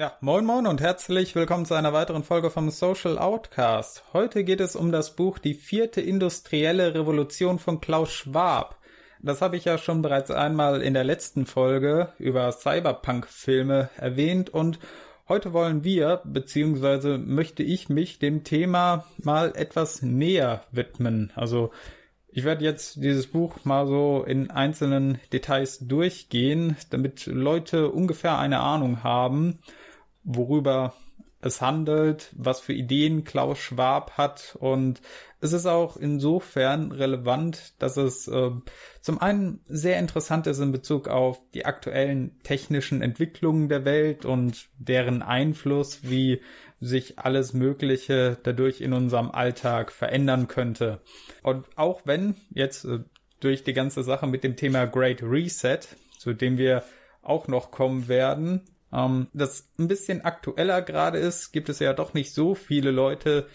Ja, moin moin und herzlich willkommen zu einer weiteren Folge vom Social Outcast. Heute geht es um das Buch Die vierte industrielle Revolution von Klaus Schwab. Das habe ich ja schon bereits einmal in der letzten Folge über Cyberpunk-Filme erwähnt und heute wollen wir, beziehungsweise möchte ich mich dem Thema mal etwas näher widmen. Also ich werde jetzt dieses Buch mal so in einzelnen Details durchgehen, damit Leute ungefähr eine Ahnung haben, worüber es handelt, was für Ideen Klaus Schwab hat und es ist auch insofern relevant, dass es äh, zum einen sehr interessant ist in Bezug auf die aktuellen technischen Entwicklungen der Welt und deren Einfluss, wie sich alles Mögliche dadurch in unserem Alltag verändern könnte. Und auch wenn jetzt äh, durch die ganze Sache mit dem Thema Great Reset, zu dem wir auch noch kommen werden, ähm, das ein bisschen aktueller gerade ist, gibt es ja doch nicht so viele Leute,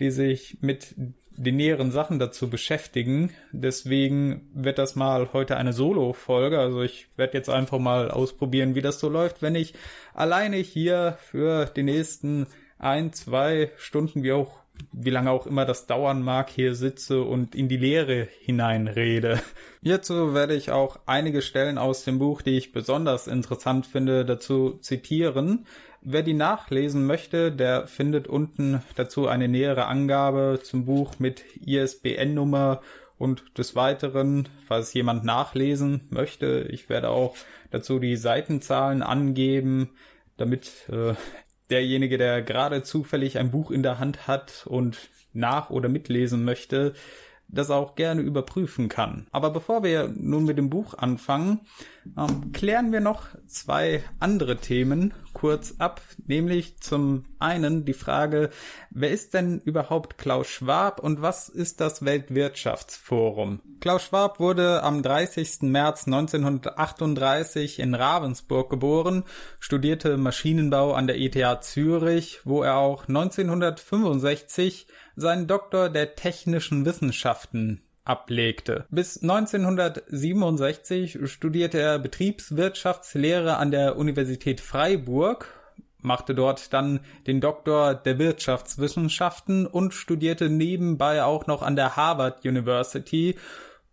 die sich mit den näheren Sachen dazu beschäftigen. Deswegen wird das mal heute eine Solo-Folge. Also ich werde jetzt einfach mal ausprobieren, wie das so läuft, wenn ich alleine hier für die nächsten ein, zwei Stunden, wie auch wie lange auch immer das dauern mag, hier sitze und in die Leere hineinrede. Hierzu werde ich auch einige Stellen aus dem Buch, die ich besonders interessant finde, dazu zitieren. Wer die nachlesen möchte, der findet unten dazu eine nähere Angabe zum Buch mit ISBN-Nummer und des Weiteren, falls jemand nachlesen möchte, ich werde auch dazu die Seitenzahlen angeben, damit äh, derjenige, der gerade zufällig ein Buch in der Hand hat und nach- oder mitlesen möchte, das auch gerne überprüfen kann. Aber bevor wir nun mit dem Buch anfangen, ähm, klären wir noch zwei andere Themen kurz ab, nämlich zum einen die Frage, wer ist denn überhaupt Klaus Schwab und was ist das Weltwirtschaftsforum? Klaus Schwab wurde am 30. März 1938 in Ravensburg geboren, studierte Maschinenbau an der ETH Zürich, wo er auch 1965 seinen Doktor der technischen Wissenschaften ablegte. Bis 1967 studierte er Betriebswirtschaftslehre an der Universität Freiburg, machte dort dann den Doktor der Wirtschaftswissenschaften und studierte nebenbei auch noch an der Harvard University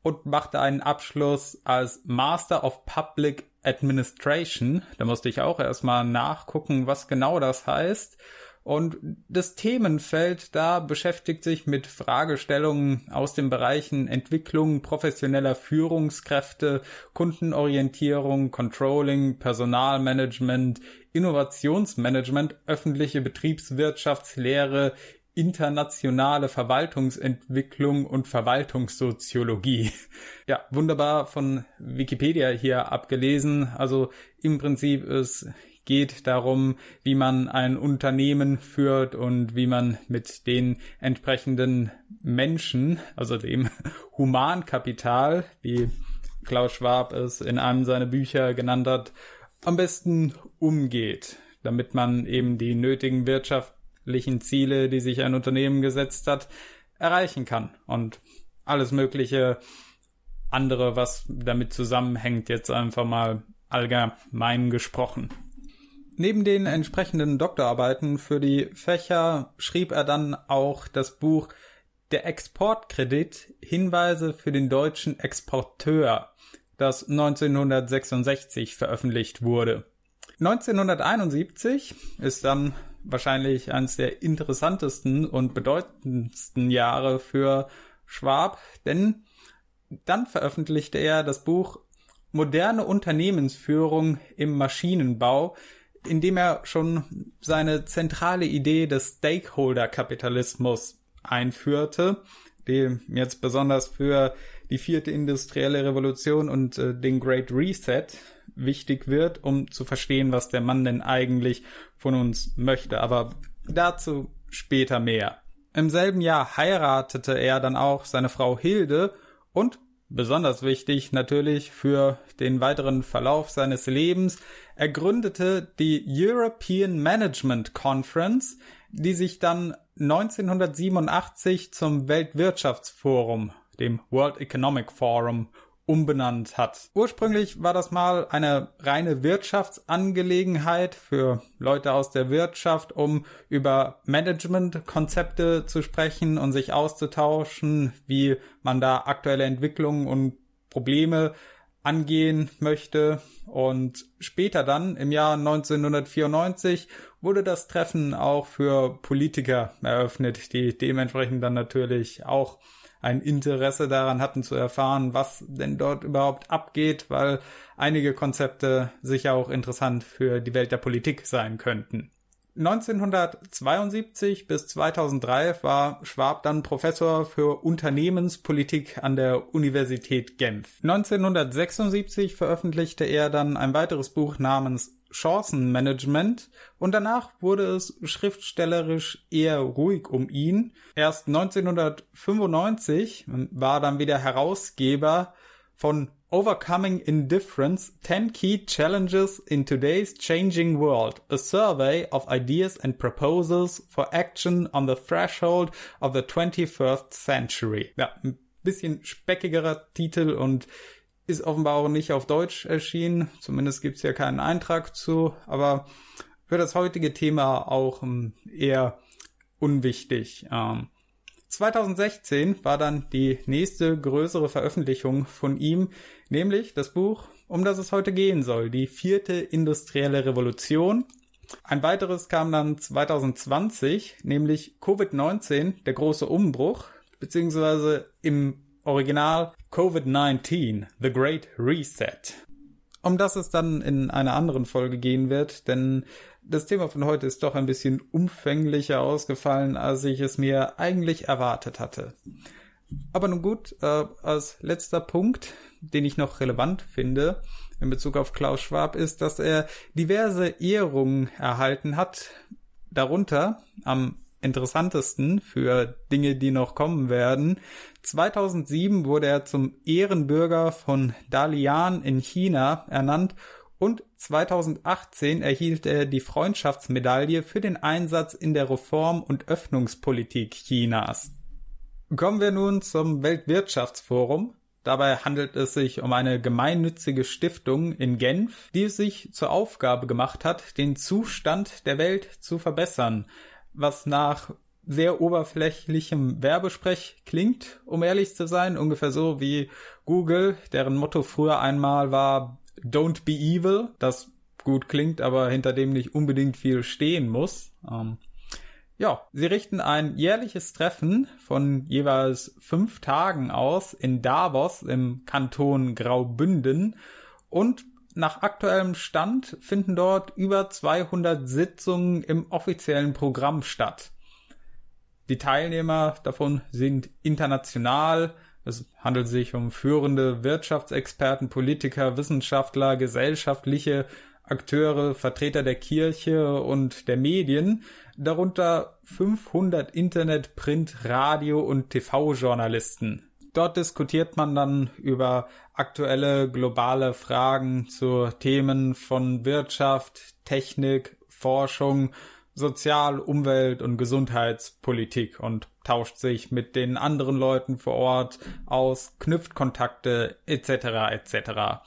und machte einen Abschluss als Master of Public Administration. Da musste ich auch erstmal nachgucken, was genau das heißt. Und das Themenfeld da beschäftigt sich mit Fragestellungen aus den Bereichen Entwicklung professioneller Führungskräfte, Kundenorientierung, Controlling, Personalmanagement, Innovationsmanagement, öffentliche Betriebswirtschaftslehre, internationale Verwaltungsentwicklung und Verwaltungssoziologie. Ja, wunderbar von Wikipedia hier abgelesen. Also im Prinzip ist geht darum, wie man ein Unternehmen führt und wie man mit den entsprechenden Menschen, also dem Humankapital, wie Klaus Schwab es in einem seiner Bücher genannt hat, am besten umgeht, damit man eben die nötigen wirtschaftlichen Ziele, die sich ein Unternehmen gesetzt hat, erreichen kann und alles mögliche andere, was damit zusammenhängt, jetzt einfach mal allgemein gesprochen. Neben den entsprechenden Doktorarbeiten für die Fächer schrieb er dann auch das Buch Der Exportkredit Hinweise für den deutschen Exporteur, das 1966 veröffentlicht wurde. 1971 ist dann wahrscheinlich eines der interessantesten und bedeutendsten Jahre für Schwab, denn dann veröffentlichte er das Buch Moderne Unternehmensführung im Maschinenbau, indem er schon seine zentrale Idee des Stakeholder-Kapitalismus einführte, die jetzt besonders für die vierte industrielle Revolution und äh, den Great Reset wichtig wird, um zu verstehen, was der Mann denn eigentlich von uns möchte. Aber dazu später mehr. Im selben Jahr heiratete er dann auch seine Frau Hilde und Besonders wichtig natürlich für den weiteren Verlauf seines Lebens. Er gründete die European Management Conference, die sich dann 1987 zum Weltwirtschaftsforum, dem World Economic Forum, umbenannt hat. Ursprünglich war das mal eine reine Wirtschaftsangelegenheit für Leute aus der Wirtschaft, um über Managementkonzepte zu sprechen und sich auszutauschen, wie man da aktuelle Entwicklungen und Probleme angehen möchte. Und später dann, im Jahr 1994, wurde das Treffen auch für Politiker eröffnet, die dementsprechend dann natürlich auch ein Interesse daran hatten zu erfahren, was denn dort überhaupt abgeht, weil einige Konzepte sicher auch interessant für die Welt der Politik sein könnten. 1972 bis 2003 war Schwab dann Professor für Unternehmenspolitik an der Universität Genf. 1976 veröffentlichte er dann ein weiteres Buch namens Chancenmanagement und danach wurde es schriftstellerisch eher ruhig um ihn. Erst 1995 war dann wieder Herausgeber von Overcoming Indifference 10 Key Challenges in Today's Changing World, a survey of ideas and proposals for action on the threshold of the 21st century. Ja, ein bisschen speckigerer Titel und ist offenbar auch nicht auf Deutsch erschienen. Zumindest gibt es ja keinen Eintrag zu, aber für das heutige Thema auch ähm, eher unwichtig. Ähm, 2016 war dann die nächste größere Veröffentlichung von ihm, nämlich das Buch, um das es heute gehen soll, die vierte industrielle Revolution. Ein weiteres kam dann 2020, nämlich Covid-19, der große Umbruch, beziehungsweise im Original Covid-19, The Great Reset. Um das es dann in einer anderen Folge gehen wird, denn das Thema von heute ist doch ein bisschen umfänglicher ausgefallen, als ich es mir eigentlich erwartet hatte. Aber nun gut, äh, als letzter Punkt, den ich noch relevant finde in Bezug auf Klaus Schwab, ist, dass er diverse Ehrungen erhalten hat. Darunter am interessantesten für Dinge, die noch kommen werden. 2007 wurde er zum Ehrenbürger von Dalian in China ernannt und 2018 erhielt er die Freundschaftsmedaille für den Einsatz in der Reform- und Öffnungspolitik Chinas. Kommen wir nun zum Weltwirtschaftsforum. Dabei handelt es sich um eine gemeinnützige Stiftung in Genf, die es sich zur Aufgabe gemacht hat, den Zustand der Welt zu verbessern, was nach sehr oberflächlichem Werbesprech klingt, um ehrlich zu sein, ungefähr so wie Google, deren Motto früher einmal war Don't be evil, das gut klingt, aber hinter dem nicht unbedingt viel stehen muss. Ähm, ja, sie richten ein jährliches Treffen von jeweils fünf Tagen aus in Davos im Kanton Graubünden und nach aktuellem Stand finden dort über 200 Sitzungen im offiziellen Programm statt. Die Teilnehmer davon sind international, es handelt sich um führende Wirtschaftsexperten, Politiker, Wissenschaftler, gesellschaftliche Akteure, Vertreter der Kirche und der Medien, darunter 500 Internet, Print, Radio und TV-Journalisten. Dort diskutiert man dann über aktuelle globale Fragen zu Themen von Wirtschaft, Technik, Forschung, Sozial-, Umwelt- und Gesundheitspolitik und tauscht sich mit den anderen Leuten vor Ort aus, knüpft Kontakte etc. etc.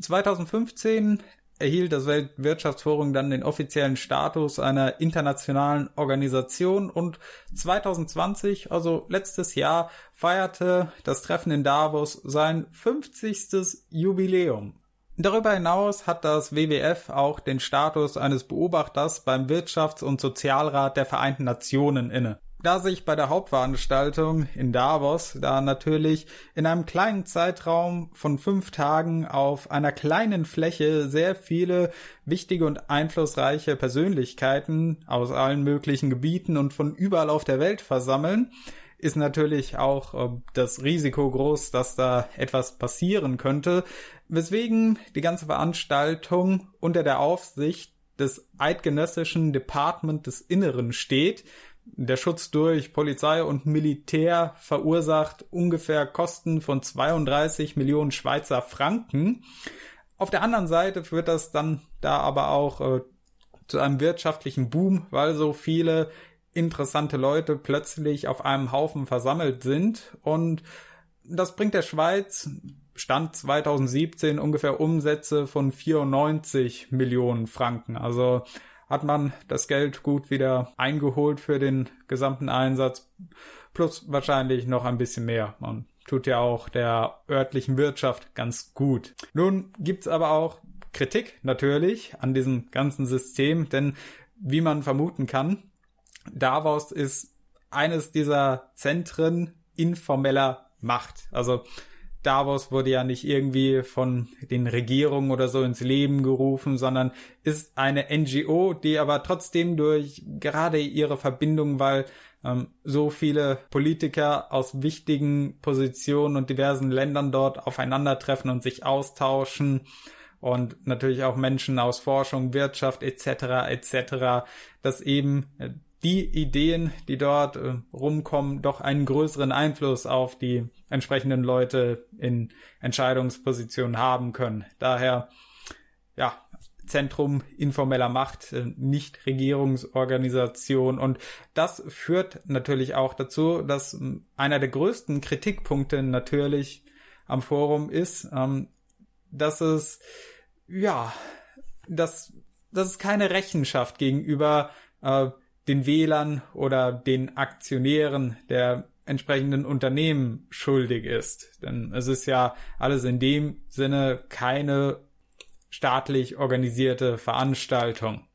2015 erhielt das Weltwirtschaftsforum dann den offiziellen Status einer internationalen Organisation und 2020, also letztes Jahr, feierte das Treffen in Davos sein 50. Jubiläum. Darüber hinaus hat das WWF auch den Status eines Beobachters beim Wirtschafts- und Sozialrat der Vereinten Nationen inne. Da sich bei der Hauptveranstaltung in Davos da natürlich in einem kleinen Zeitraum von fünf Tagen auf einer kleinen Fläche sehr viele wichtige und einflussreiche Persönlichkeiten aus allen möglichen Gebieten und von überall auf der Welt versammeln, ist natürlich auch äh, das Risiko groß, dass da etwas passieren könnte, weswegen die ganze Veranstaltung unter der Aufsicht des eidgenössischen Department des Inneren steht. Der Schutz durch Polizei und Militär verursacht ungefähr Kosten von 32 Millionen Schweizer Franken. Auf der anderen Seite führt das dann da aber auch äh, zu einem wirtschaftlichen Boom, weil so viele interessante Leute plötzlich auf einem Haufen versammelt sind und das bringt der Schweiz Stand 2017 ungefähr Umsätze von 94 Millionen Franken. Also hat man das Geld gut wieder eingeholt für den gesamten Einsatz, plus wahrscheinlich noch ein bisschen mehr. Man tut ja auch der örtlichen Wirtschaft ganz gut. Nun gibt's aber auch Kritik natürlich an diesem ganzen System, denn wie man vermuten kann, Davos ist eines dieser Zentren informeller Macht. Also Davos wurde ja nicht irgendwie von den Regierungen oder so ins Leben gerufen, sondern ist eine NGO, die aber trotzdem durch gerade ihre Verbindung, weil ähm, so viele Politiker aus wichtigen Positionen und diversen Ländern dort aufeinandertreffen und sich austauschen und natürlich auch Menschen aus Forschung, Wirtschaft etc. etc., dass eben äh, die Ideen, die dort äh, rumkommen, doch einen größeren Einfluss auf die entsprechenden Leute in Entscheidungspositionen haben können. Daher, ja, Zentrum informeller Macht, äh, Nichtregierungsorganisation. Und das führt natürlich auch dazu, dass äh, einer der größten Kritikpunkte natürlich am Forum ist, ähm, dass es, ja, dass, dass es keine Rechenschaft gegenüber äh, den Wählern oder den Aktionären der entsprechenden Unternehmen schuldig ist. Denn es ist ja alles in dem Sinne keine staatlich organisierte Veranstaltung.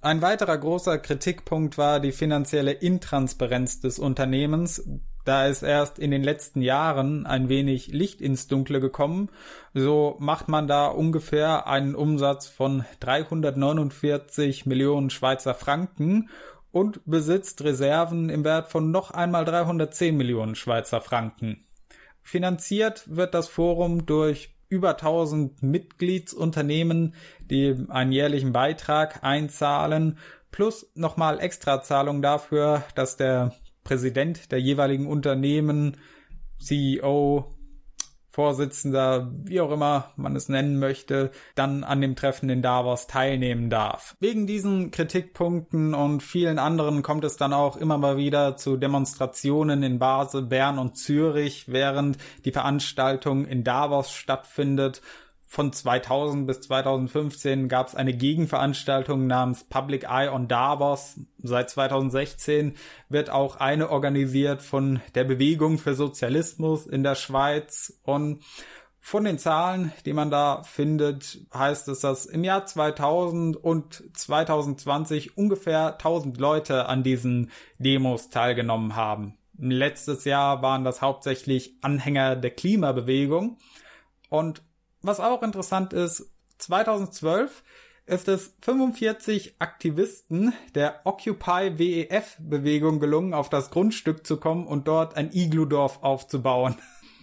Ein weiterer großer Kritikpunkt war die finanzielle Intransparenz des Unternehmens, da ist erst in den letzten Jahren ein wenig Licht ins Dunkle gekommen. So macht man da ungefähr einen Umsatz von 349 Millionen Schweizer Franken und besitzt Reserven im Wert von noch einmal 310 Millionen Schweizer Franken. Finanziert wird das Forum durch über 1000 Mitgliedsunternehmen, die einen jährlichen Beitrag einzahlen, plus nochmal Extrazahlung dafür, dass der Präsident der jeweiligen Unternehmen, CEO, Vorsitzender, wie auch immer man es nennen möchte, dann an dem Treffen in Davos teilnehmen darf. Wegen diesen Kritikpunkten und vielen anderen kommt es dann auch immer mal wieder zu Demonstrationen in Basel, Bern und Zürich, während die Veranstaltung in Davos stattfindet von 2000 bis 2015 gab es eine Gegenveranstaltung namens Public Eye on Davos. Seit 2016 wird auch eine organisiert von der Bewegung für Sozialismus in der Schweiz. Und von den Zahlen, die man da findet, heißt es, dass im Jahr 2000 und 2020 ungefähr 1000 Leute an diesen Demos teilgenommen haben. Letztes Jahr waren das hauptsächlich Anhänger der Klimabewegung. Und was auch interessant ist, 2012 ist es 45 Aktivisten der Occupy WEF Bewegung gelungen, auf das Grundstück zu kommen und dort ein Igludorf aufzubauen.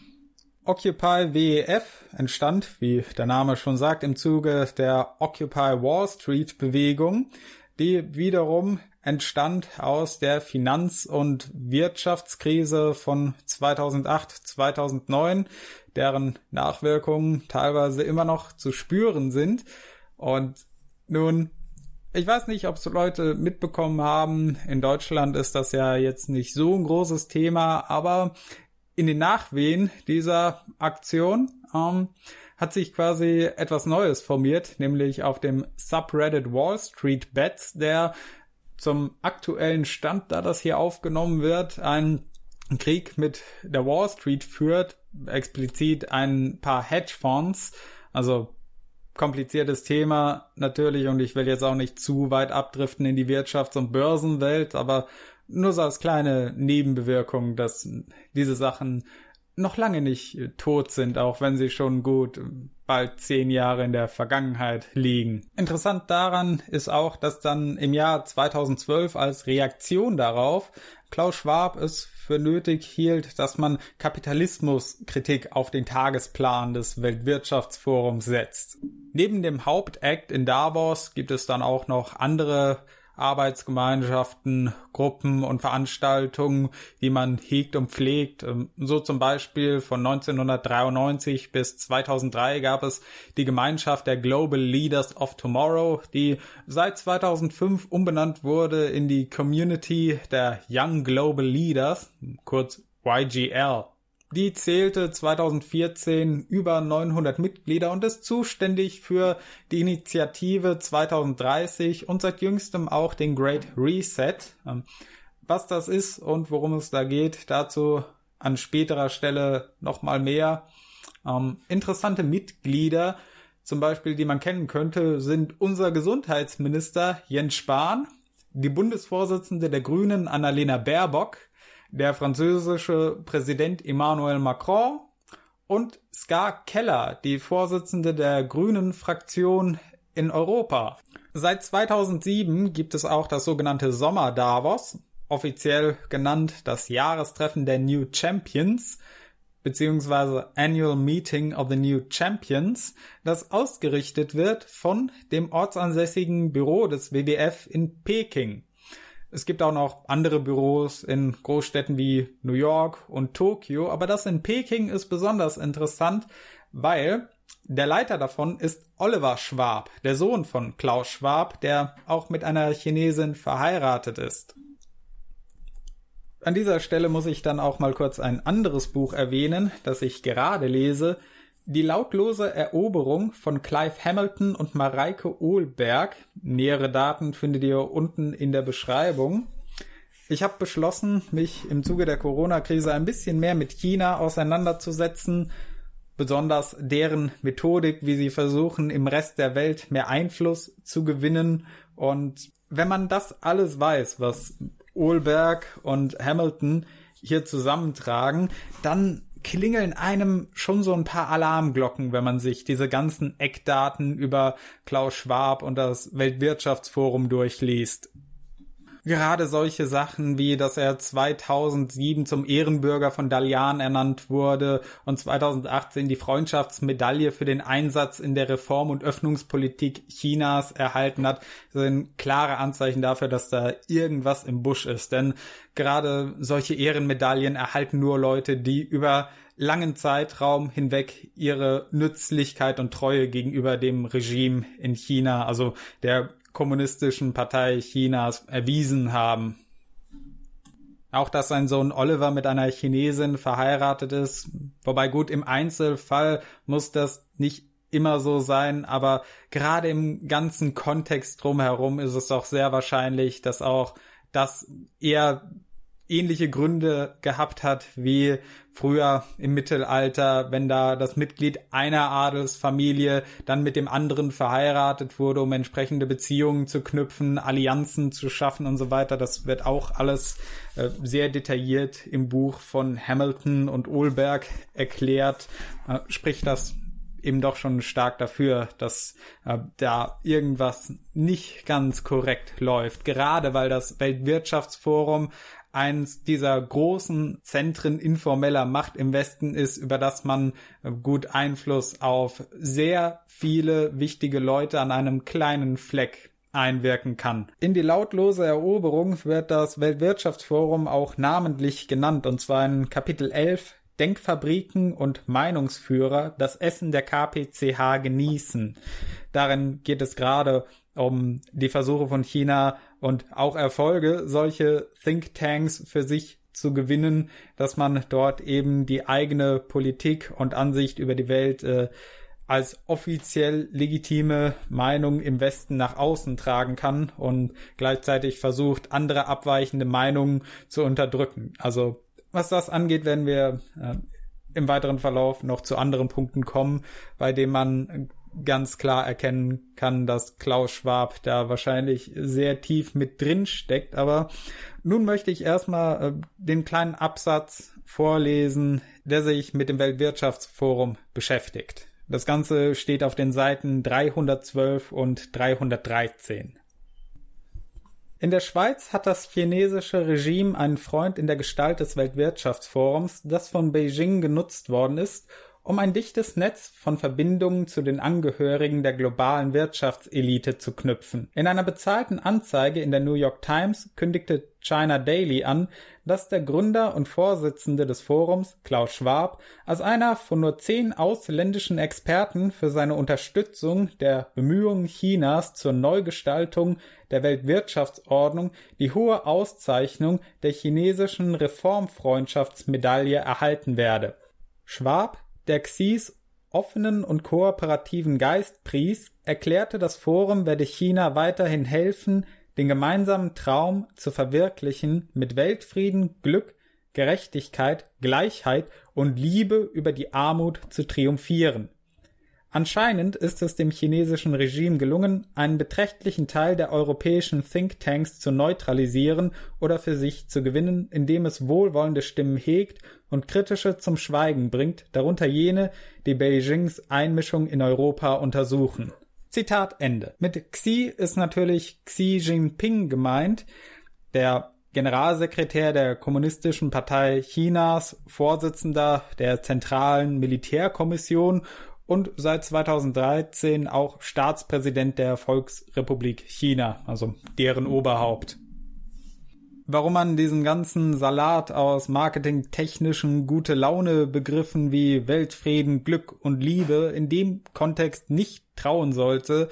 Occupy WEF entstand, wie der Name schon sagt, im Zuge der Occupy Wall Street Bewegung, die wiederum entstand aus der Finanz- und Wirtschaftskrise von 2008, 2009, deren Nachwirkungen teilweise immer noch zu spüren sind. Und nun, ich weiß nicht, ob es Leute mitbekommen haben. In Deutschland ist das ja jetzt nicht so ein großes Thema, aber in den Nachwehen dieser Aktion ähm, hat sich quasi etwas Neues formiert, nämlich auf dem Subreddit Wall Street Bets, der zum aktuellen Stand, da das hier aufgenommen wird, einen Krieg mit der Wall Street führt, explizit ein paar Hedgefonds, also kompliziertes Thema natürlich und ich will jetzt auch nicht zu weit abdriften in die Wirtschafts- und Börsenwelt, aber nur so als kleine Nebenbewirkung, dass diese Sachen noch lange nicht tot sind, auch wenn sie schon gut bald zehn Jahre in der Vergangenheit liegen. Interessant daran ist auch, dass dann im Jahr 2012 als Reaktion darauf Klaus Schwab es für nötig hielt, dass man Kapitalismuskritik auf den Tagesplan des Weltwirtschaftsforums setzt. Neben dem Hauptakt in Davos gibt es dann auch noch andere Arbeitsgemeinschaften, Gruppen und Veranstaltungen, die man hegt und pflegt. Ähm, so zum Beispiel von 1993 bis 2003 gab es die Gemeinschaft der Global Leaders of Tomorrow, die seit 2005 umbenannt wurde in die Community der Young Global Leaders, kurz YGL. Die zählte 2014 über 900 Mitglieder und ist zuständig für die Initiative 2030 und seit jüngstem auch den Great Reset. Ähm, was das ist und worum es da geht, dazu an späterer Stelle nochmal mehr. Ähm, interessante Mitglieder, zum Beispiel, die man kennen könnte, sind unser Gesundheitsminister Jens Spahn, die Bundesvorsitzende der Grünen Annalena Baerbock, der französische Präsident Emmanuel Macron und Ska Keller, die Vorsitzende der Grünen Fraktion in Europa. Seit 2007 gibt es auch das sogenannte Sommer Davos, offiziell genannt das Jahrestreffen der New Champions beziehungsweise Annual Meeting of the New Champions, das ausgerichtet wird von dem ortsansässigen Büro des WWF in Peking. Es gibt auch noch andere Büros in Großstädten wie New York und Tokio, aber das in Peking ist besonders interessant, weil der Leiter davon ist Oliver Schwab, der Sohn von Klaus Schwab, der auch mit einer Chinesin verheiratet ist. An dieser Stelle muss ich dann auch mal kurz ein anderes Buch erwähnen, das ich gerade lese. Die lautlose Eroberung von Clive Hamilton und Mareike Ohlberg. Nähere Daten findet ihr unten in der Beschreibung. Ich habe beschlossen, mich im Zuge der Corona-Krise ein bisschen mehr mit China auseinanderzusetzen, besonders deren Methodik, wie sie versuchen, im Rest der Welt mehr Einfluss zu gewinnen. Und wenn man das alles weiß, was Ohlberg und Hamilton hier zusammentragen, dann klingeln einem schon so ein paar Alarmglocken, wenn man sich diese ganzen Eckdaten über Klaus Schwab und das Weltwirtschaftsforum durchliest gerade solche Sachen wie, dass er 2007 zum Ehrenbürger von Dalian ernannt wurde und 2018 die Freundschaftsmedaille für den Einsatz in der Reform- und Öffnungspolitik Chinas erhalten hat, sind klare Anzeichen dafür, dass da irgendwas im Busch ist. Denn gerade solche Ehrenmedaillen erhalten nur Leute, die über langen Zeitraum hinweg ihre Nützlichkeit und Treue gegenüber dem Regime in China, also der kommunistischen Partei Chinas erwiesen haben. Auch dass sein Sohn Oliver mit einer Chinesin verheiratet ist, wobei gut im Einzelfall muss das nicht immer so sein, aber gerade im ganzen Kontext drumherum ist es doch sehr wahrscheinlich, dass auch das eher ähnliche Gründe gehabt hat wie früher im Mittelalter, wenn da das Mitglied einer Adelsfamilie dann mit dem anderen verheiratet wurde, um entsprechende Beziehungen zu knüpfen, Allianzen zu schaffen und so weiter. Das wird auch alles äh, sehr detailliert im Buch von Hamilton und Ohlberg erklärt. Äh, sprich das eben doch schon stark dafür, dass äh, da irgendwas nicht ganz korrekt läuft. Gerade weil das Weltwirtschaftsforum eins dieser großen Zentren informeller Macht im Westen ist, über das man gut Einfluss auf sehr viele wichtige Leute an einem kleinen Fleck einwirken kann. In die lautlose Eroberung wird das Weltwirtschaftsforum auch namentlich genannt, und zwar in Kapitel 11 Denkfabriken und Meinungsführer das Essen der KPCH genießen. Darin geht es gerade um die Versuche von China und auch Erfolge, solche Thinktanks für sich zu gewinnen, dass man dort eben die eigene Politik und Ansicht über die Welt äh, als offiziell legitime Meinung im Westen nach außen tragen kann und gleichzeitig versucht, andere abweichende Meinungen zu unterdrücken. Also was das angeht, werden wir äh, im weiteren Verlauf noch zu anderen Punkten kommen, bei denen man ganz klar erkennen kann, dass Klaus Schwab da wahrscheinlich sehr tief mit drin steckt. Aber nun möchte ich erstmal äh, den kleinen Absatz vorlesen, der sich mit dem Weltwirtschaftsforum beschäftigt. Das Ganze steht auf den Seiten 312 und 313. In der Schweiz hat das chinesische Regime einen Freund in der Gestalt des Weltwirtschaftsforums, das von Beijing genutzt worden ist, um ein dichtes Netz von Verbindungen zu den Angehörigen der globalen Wirtschaftselite zu knüpfen. In einer bezahlten Anzeige in der New York Times kündigte China Daily an, dass der Gründer und Vorsitzende des Forums, Klaus Schwab, als einer von nur zehn ausländischen Experten für seine Unterstützung der Bemühungen Chinas zur Neugestaltung der Weltwirtschaftsordnung die hohe Auszeichnung der chinesischen Reformfreundschaftsmedaille erhalten werde. Schwab der Xis offenen und kooperativen Geist pries, erklärte, das Forum werde China weiterhin helfen, den gemeinsamen Traum zu verwirklichen, mit Weltfrieden, Glück, Gerechtigkeit, Gleichheit und Liebe über die Armut zu triumphieren. Anscheinend ist es dem chinesischen Regime gelungen, einen beträchtlichen Teil der europäischen Thinktanks zu neutralisieren oder für sich zu gewinnen, indem es wohlwollende Stimmen hegt und kritische zum Schweigen bringt, darunter jene, die Beijings Einmischung in Europa untersuchen. Zitat Ende. Mit Xi ist natürlich Xi Jinping gemeint, der Generalsekretär der Kommunistischen Partei Chinas, Vorsitzender der Zentralen Militärkommission und seit 2013 auch Staatspräsident der Volksrepublik China, also deren Oberhaupt. Warum man diesen ganzen Salat aus marketingtechnischen gute Laune Begriffen wie Weltfrieden, Glück und Liebe in dem Kontext nicht trauen sollte,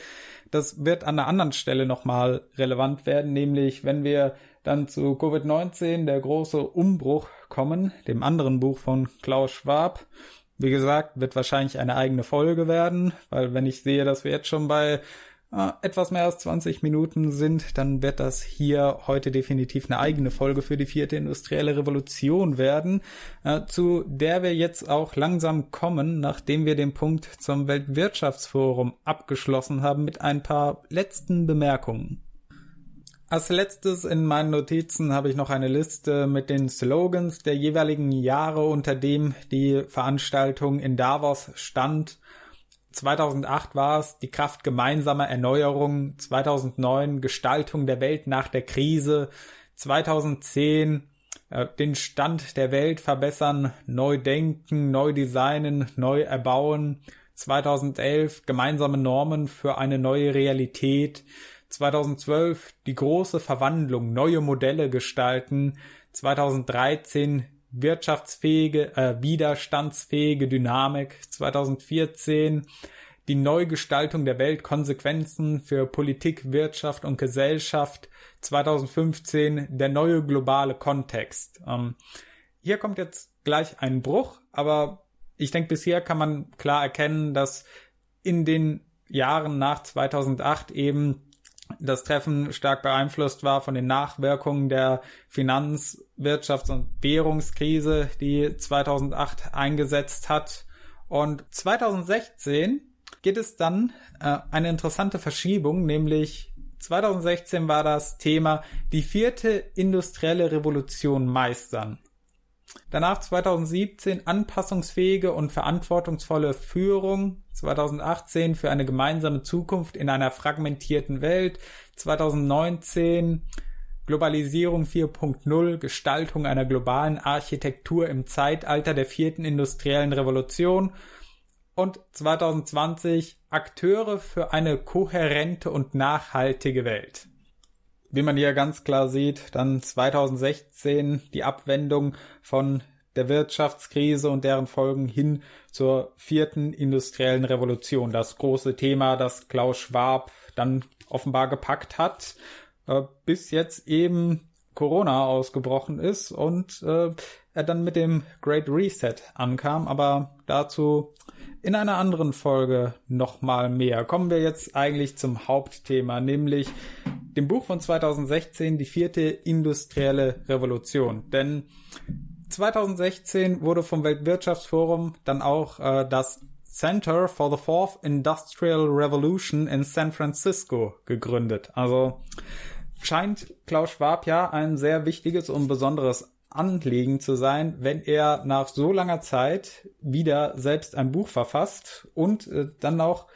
das wird an einer anderen Stelle nochmal relevant werden, nämlich wenn wir dann zu Covid-19, der große Umbruch kommen, dem anderen Buch von Klaus Schwab, wie gesagt, wird wahrscheinlich eine eigene Folge werden, weil wenn ich sehe, dass wir jetzt schon bei äh, etwas mehr als 20 Minuten sind, dann wird das hier heute definitiv eine eigene Folge für die vierte industrielle Revolution werden, äh, zu der wir jetzt auch langsam kommen, nachdem wir den Punkt zum Weltwirtschaftsforum abgeschlossen haben mit ein paar letzten Bemerkungen. Als letztes in meinen Notizen habe ich noch eine Liste mit den Slogans der jeweiligen Jahre, unter dem die Veranstaltung in Davos stand. 2008 war es die Kraft gemeinsamer Erneuerung, 2009 Gestaltung der Welt nach der Krise, 2010 äh, den Stand der Welt verbessern, neu denken, neu designen, neu erbauen, 2011 gemeinsame Normen für eine neue Realität, 2012 die große Verwandlung, neue Modelle gestalten, 2013 wirtschaftsfähige, äh, widerstandsfähige Dynamik, 2014 die Neugestaltung der Welt, Konsequenzen für Politik, Wirtschaft und Gesellschaft, 2015 der neue globale Kontext. Ähm, hier kommt jetzt gleich ein Bruch, aber ich denke, bisher kann man klar erkennen, dass in den Jahren nach 2008 eben das Treffen stark beeinflusst war von den Nachwirkungen der Finanz-, Wirtschafts- und Währungskrise, die 2008 eingesetzt hat. Und 2016 geht es dann äh, eine interessante Verschiebung, nämlich 2016 war das Thema die vierte industrielle Revolution meistern. Danach 2017 anpassungsfähige und verantwortungsvolle Führung, 2018 für eine gemeinsame Zukunft in einer fragmentierten Welt, 2019 Globalisierung 4.0, Gestaltung einer globalen Architektur im Zeitalter der vierten industriellen Revolution. Und 2020 Akteure für eine kohärente und nachhaltige Welt wie man hier ganz klar sieht, dann 2016 die Abwendung von der Wirtschaftskrise und deren Folgen hin zur vierten industriellen Revolution. Das große Thema, das Klaus Schwab dann offenbar gepackt hat, äh, bis jetzt eben Corona ausgebrochen ist und äh, er dann mit dem Great Reset ankam. Aber dazu in einer anderen Folge nochmal mehr. Kommen wir jetzt eigentlich zum Hauptthema, nämlich dem Buch von 2016, die vierte industrielle Revolution. Denn 2016 wurde vom Weltwirtschaftsforum dann auch äh, das Center for the Fourth Industrial Revolution in San Francisco gegründet. Also scheint Klaus Schwab ja ein sehr wichtiges und besonderes Anliegen zu sein, wenn er nach so langer Zeit wieder selbst ein Buch verfasst und äh, dann auch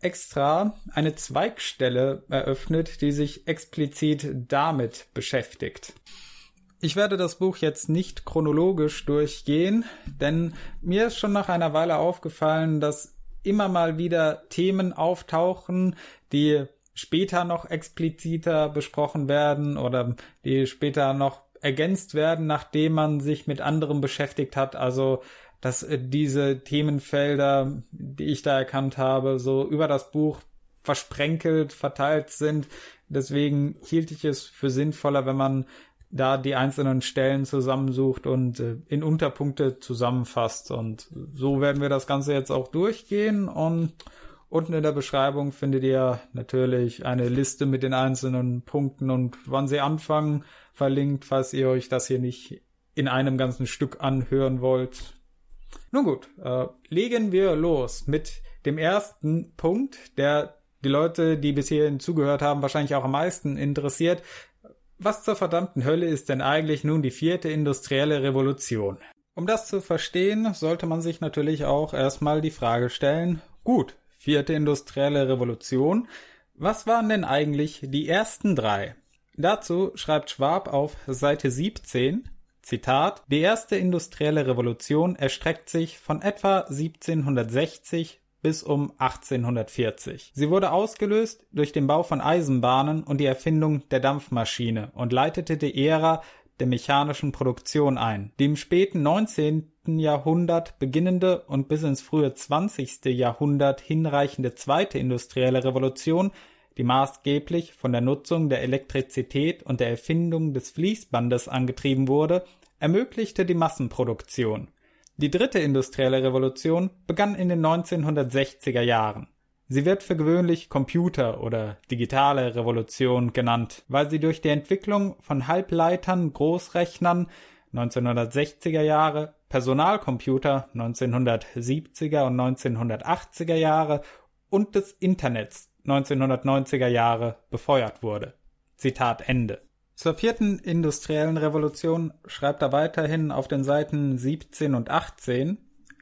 extra eine Zweigstelle eröffnet, die sich explizit damit beschäftigt. Ich werde das Buch jetzt nicht chronologisch durchgehen, denn mir ist schon nach einer Weile aufgefallen, dass immer mal wieder Themen auftauchen, die später noch expliziter besprochen werden oder die später noch ergänzt werden, nachdem man sich mit anderem beschäftigt hat. Also dass äh, diese Themenfelder, die ich da erkannt habe, so über das Buch versprenkelt, verteilt sind. Deswegen hielt ich es für sinnvoller, wenn man da die einzelnen Stellen zusammensucht und äh, in Unterpunkte zusammenfasst. Und so werden wir das Ganze jetzt auch durchgehen. Und unten in der Beschreibung findet ihr natürlich eine Liste mit den einzelnen Punkten und wann sie anfangen verlinkt, falls ihr euch das hier nicht in einem ganzen Stück anhören wollt. Nun gut, äh, legen wir los mit dem ersten Punkt, der die Leute, die bis hierhin zugehört haben, wahrscheinlich auch am meisten interessiert. Was zur verdammten Hölle ist denn eigentlich nun die vierte industrielle Revolution? Um das zu verstehen, sollte man sich natürlich auch erstmal die Frage stellen, gut, vierte industrielle Revolution, was waren denn eigentlich die ersten drei? Dazu schreibt Schwab auf Seite 17, Zitat, die erste industrielle Revolution erstreckt sich von etwa 1760 bis um 1840. Sie wurde ausgelöst durch den Bau von Eisenbahnen und die Erfindung der Dampfmaschine und leitete die Ära der mechanischen Produktion ein. Die im späten 19. Jahrhundert beginnende und bis ins frühe 20. Jahrhundert hinreichende zweite industrielle Revolution die maßgeblich von der Nutzung der Elektrizität und der Erfindung des Fließbandes angetrieben wurde, ermöglichte die Massenproduktion. Die dritte industrielle Revolution begann in den 1960er Jahren. Sie wird für gewöhnlich Computer oder digitale Revolution genannt, weil sie durch die Entwicklung von Halbleitern, Großrechnern 1960er Jahre, Personalcomputer 1970er und 1980er Jahre und des Internets 1990er Jahre befeuert wurde. Zitat Ende. Zur vierten industriellen Revolution schreibt er weiterhin auf den Seiten 17 und 18,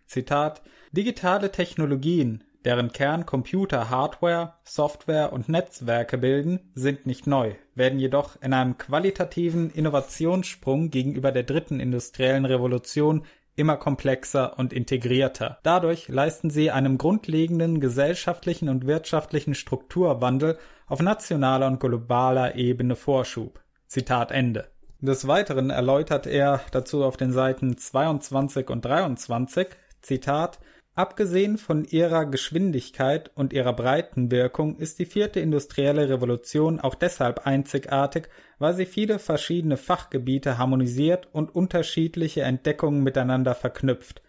Zitat, digitale Technologien, deren Kern Computer, Hardware, Software und Netzwerke bilden, sind nicht neu, werden jedoch in einem qualitativen Innovationssprung gegenüber der dritten industriellen Revolution immer komplexer und integrierter. Dadurch leisten sie einem grundlegenden gesellschaftlichen und wirtschaftlichen Strukturwandel auf nationaler und globaler Ebene Vorschub. Zitat Ende. Des Weiteren erläutert er dazu auf den Seiten 22 und 23, Zitat, Abgesehen von ihrer Geschwindigkeit und ihrer breiten Wirkung ist die vierte industrielle Revolution auch deshalb einzigartig, weil sie viele verschiedene Fachgebiete harmonisiert und unterschiedliche Entdeckungen miteinander verknüpft.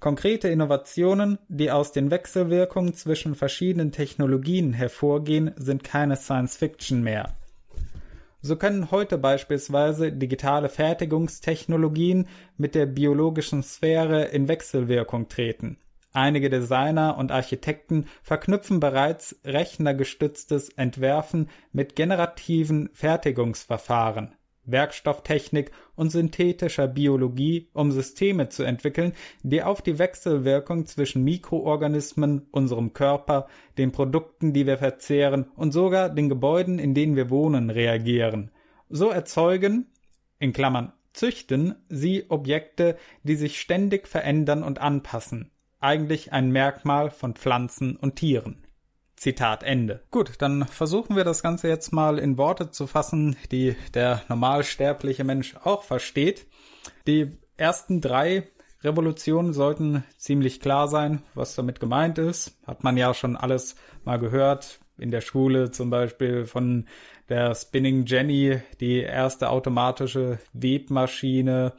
Konkrete Innovationen, die aus den Wechselwirkungen zwischen verschiedenen Technologien hervorgehen, sind keine Science Fiction mehr. So können heute beispielsweise digitale Fertigungstechnologien mit der biologischen Sphäre in Wechselwirkung treten Einige Designer und Architekten verknüpfen bereits rechnergestütztes Entwerfen mit generativen Fertigungsverfahren, Werkstofftechnik und synthetischer Biologie, um Systeme zu entwickeln, die auf die Wechselwirkung zwischen Mikroorganismen, unserem Körper, den Produkten, die wir verzehren und sogar den Gebäuden, in denen wir wohnen, reagieren. So erzeugen in Klammern züchten sie Objekte, die sich ständig verändern und anpassen eigentlich ein Merkmal von Pflanzen und Tieren. Zitat Ende. Gut, dann versuchen wir das Ganze jetzt mal in Worte zu fassen, die der normalsterbliche Mensch auch versteht. Die ersten drei Revolutionen sollten ziemlich klar sein, was damit gemeint ist. Hat man ja schon alles mal gehört. In der Schule zum Beispiel von der Spinning Jenny, die erste automatische Webmaschine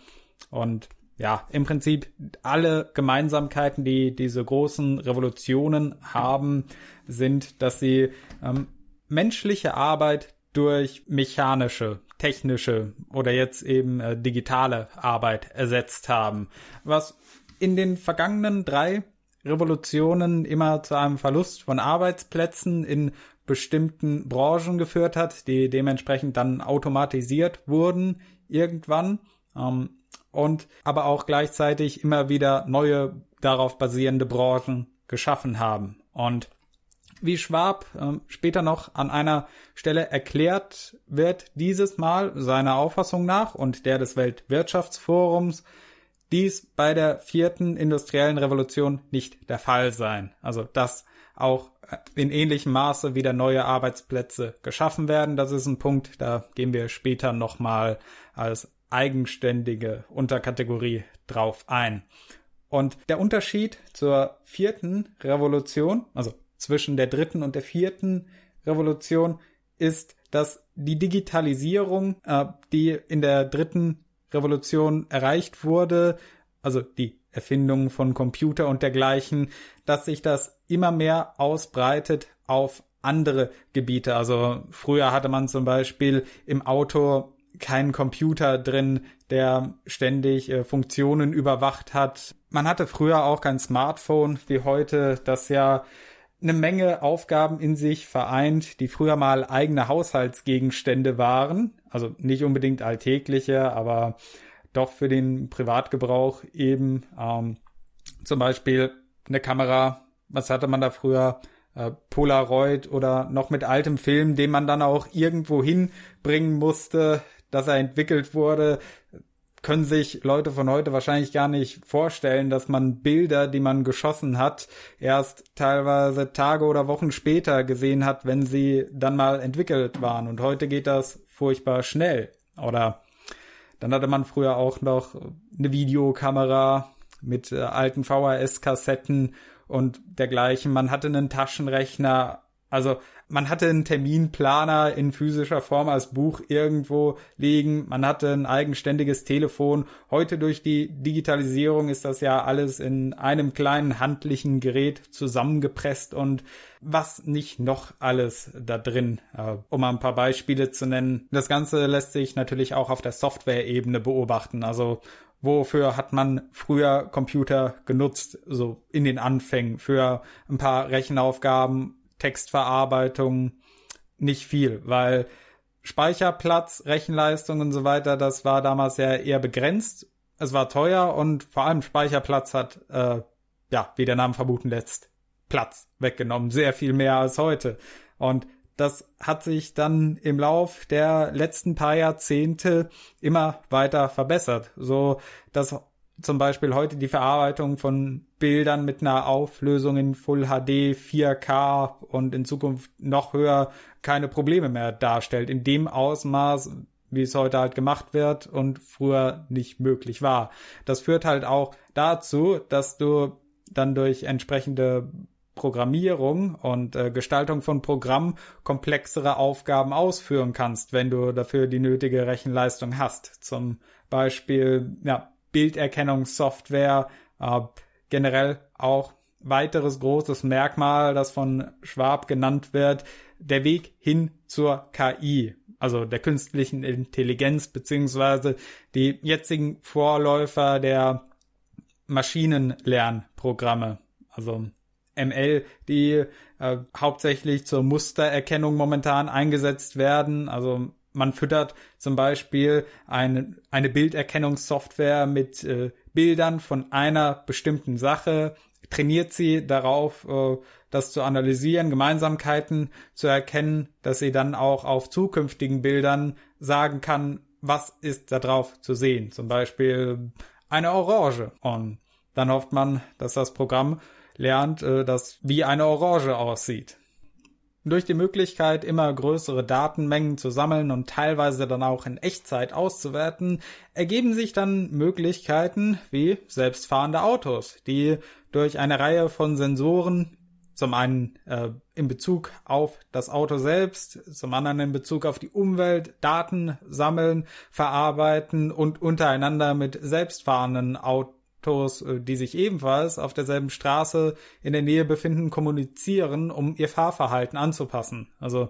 und ja, im Prinzip alle Gemeinsamkeiten, die diese großen Revolutionen haben, sind, dass sie ähm, menschliche Arbeit durch mechanische, technische oder jetzt eben äh, digitale Arbeit ersetzt haben, was in den vergangenen drei Revolutionen immer zu einem Verlust von Arbeitsplätzen in bestimmten Branchen geführt hat, die dementsprechend dann automatisiert wurden irgendwann. Ähm, und aber auch gleichzeitig immer wieder neue darauf basierende Branchen geschaffen haben. Und Wie Schwab äh, später noch an einer Stelle erklärt wird, dieses Mal seiner Auffassung nach und der des Weltwirtschaftsforums dies bei der vierten industriellen Revolution nicht der Fall sein. Also dass auch in ähnlichem Maße wieder neue Arbeitsplätze geschaffen werden. Das ist ein Punkt, da gehen wir später nochmal als eigenständige Unterkategorie drauf ein. Und der Unterschied zur vierten Revolution, also zwischen der dritten und der vierten Revolution, ist, dass die Digitalisierung, äh, die in der dritten Revolution erreicht wurde, also die Erfindung von Computer und dergleichen, dass sich das immer mehr ausbreitet auf andere Gebiete. Also früher hatte man zum Beispiel im Auto keinen Computer drin, der ständig äh, Funktionen überwacht hat. Man hatte früher auch kein Smartphone wie heute, das ja eine Menge Aufgaben in sich vereint, die früher mal eigene Haushaltsgegenstände waren. Also nicht unbedingt alltägliche, aber doch für den Privatgebrauch eben. Ähm, zum Beispiel eine Kamera. Was hatte man da früher? Äh, Polaroid oder noch mit altem Film, den man dann auch irgendwo hinbringen musste, dass er entwickelt wurde, können sich Leute von heute wahrscheinlich gar nicht vorstellen, dass man Bilder, die man geschossen hat, erst teilweise Tage oder Wochen später gesehen hat, wenn sie dann mal entwickelt waren. Und heute geht das furchtbar schnell. Oder dann hatte man früher auch noch eine Videokamera mit äh, alten VHS-Kassetten und dergleichen. Man hatte einen Taschenrechner. Also man hatte einen Terminplaner in physischer Form als Buch irgendwo liegen. Man hatte ein eigenständiges Telefon. Heute durch die Digitalisierung ist das ja alles in einem kleinen handlichen Gerät zusammengepresst und was nicht noch alles da drin, äh, um mal ein paar Beispiele zu nennen. Das Ganze lässt sich natürlich auch auf der Software-Ebene beobachten. Also wofür hat man früher Computer genutzt, so in den Anfängen, für ein paar Rechenaufgaben Textverarbeitung nicht viel, weil Speicherplatz, Rechenleistung und so weiter, das war damals ja eher begrenzt. Es war teuer und vor allem Speicherplatz hat, äh, ja, wie der Name vermuten lässt, Platz weggenommen. Sehr viel mehr als heute. Und das hat sich dann im Lauf der letzten paar Jahrzehnte immer weiter verbessert, so dass zum Beispiel heute die Verarbeitung von Bildern mit einer Auflösung in Full HD, 4K und in Zukunft noch höher keine Probleme mehr darstellt. In dem Ausmaß, wie es heute halt gemacht wird und früher nicht möglich war. Das führt halt auch dazu, dass du dann durch entsprechende Programmierung und äh, Gestaltung von Programmen komplexere Aufgaben ausführen kannst, wenn du dafür die nötige Rechenleistung hast. Zum Beispiel, ja, Bilderkennungssoftware, äh, generell auch weiteres großes Merkmal, das von Schwab genannt wird, der Weg hin zur KI, also der künstlichen Intelligenz beziehungsweise die jetzigen Vorläufer der Maschinenlernprogramme, also ML, die äh, hauptsächlich zur Mustererkennung momentan eingesetzt werden, also man füttert zum Beispiel eine, eine Bilderkennungssoftware mit äh, Bildern von einer bestimmten Sache, trainiert sie darauf, äh, das zu analysieren, Gemeinsamkeiten zu erkennen, dass sie dann auch auf zukünftigen Bildern sagen kann, was ist da drauf zu sehen. Zum Beispiel eine Orange. Und dann hofft man, dass das Programm lernt, äh, dass wie eine Orange aussieht. Durch die Möglichkeit, immer größere Datenmengen zu sammeln und teilweise dann auch in Echtzeit auszuwerten, ergeben sich dann Möglichkeiten wie selbstfahrende Autos, die durch eine Reihe von Sensoren zum einen äh, in Bezug auf das Auto selbst, zum anderen in Bezug auf die Umwelt Daten sammeln, verarbeiten und untereinander mit selbstfahrenden Autos Autos, äh, die sich ebenfalls auf derselben Straße in der Nähe befinden, kommunizieren, um ihr Fahrverhalten anzupassen. Also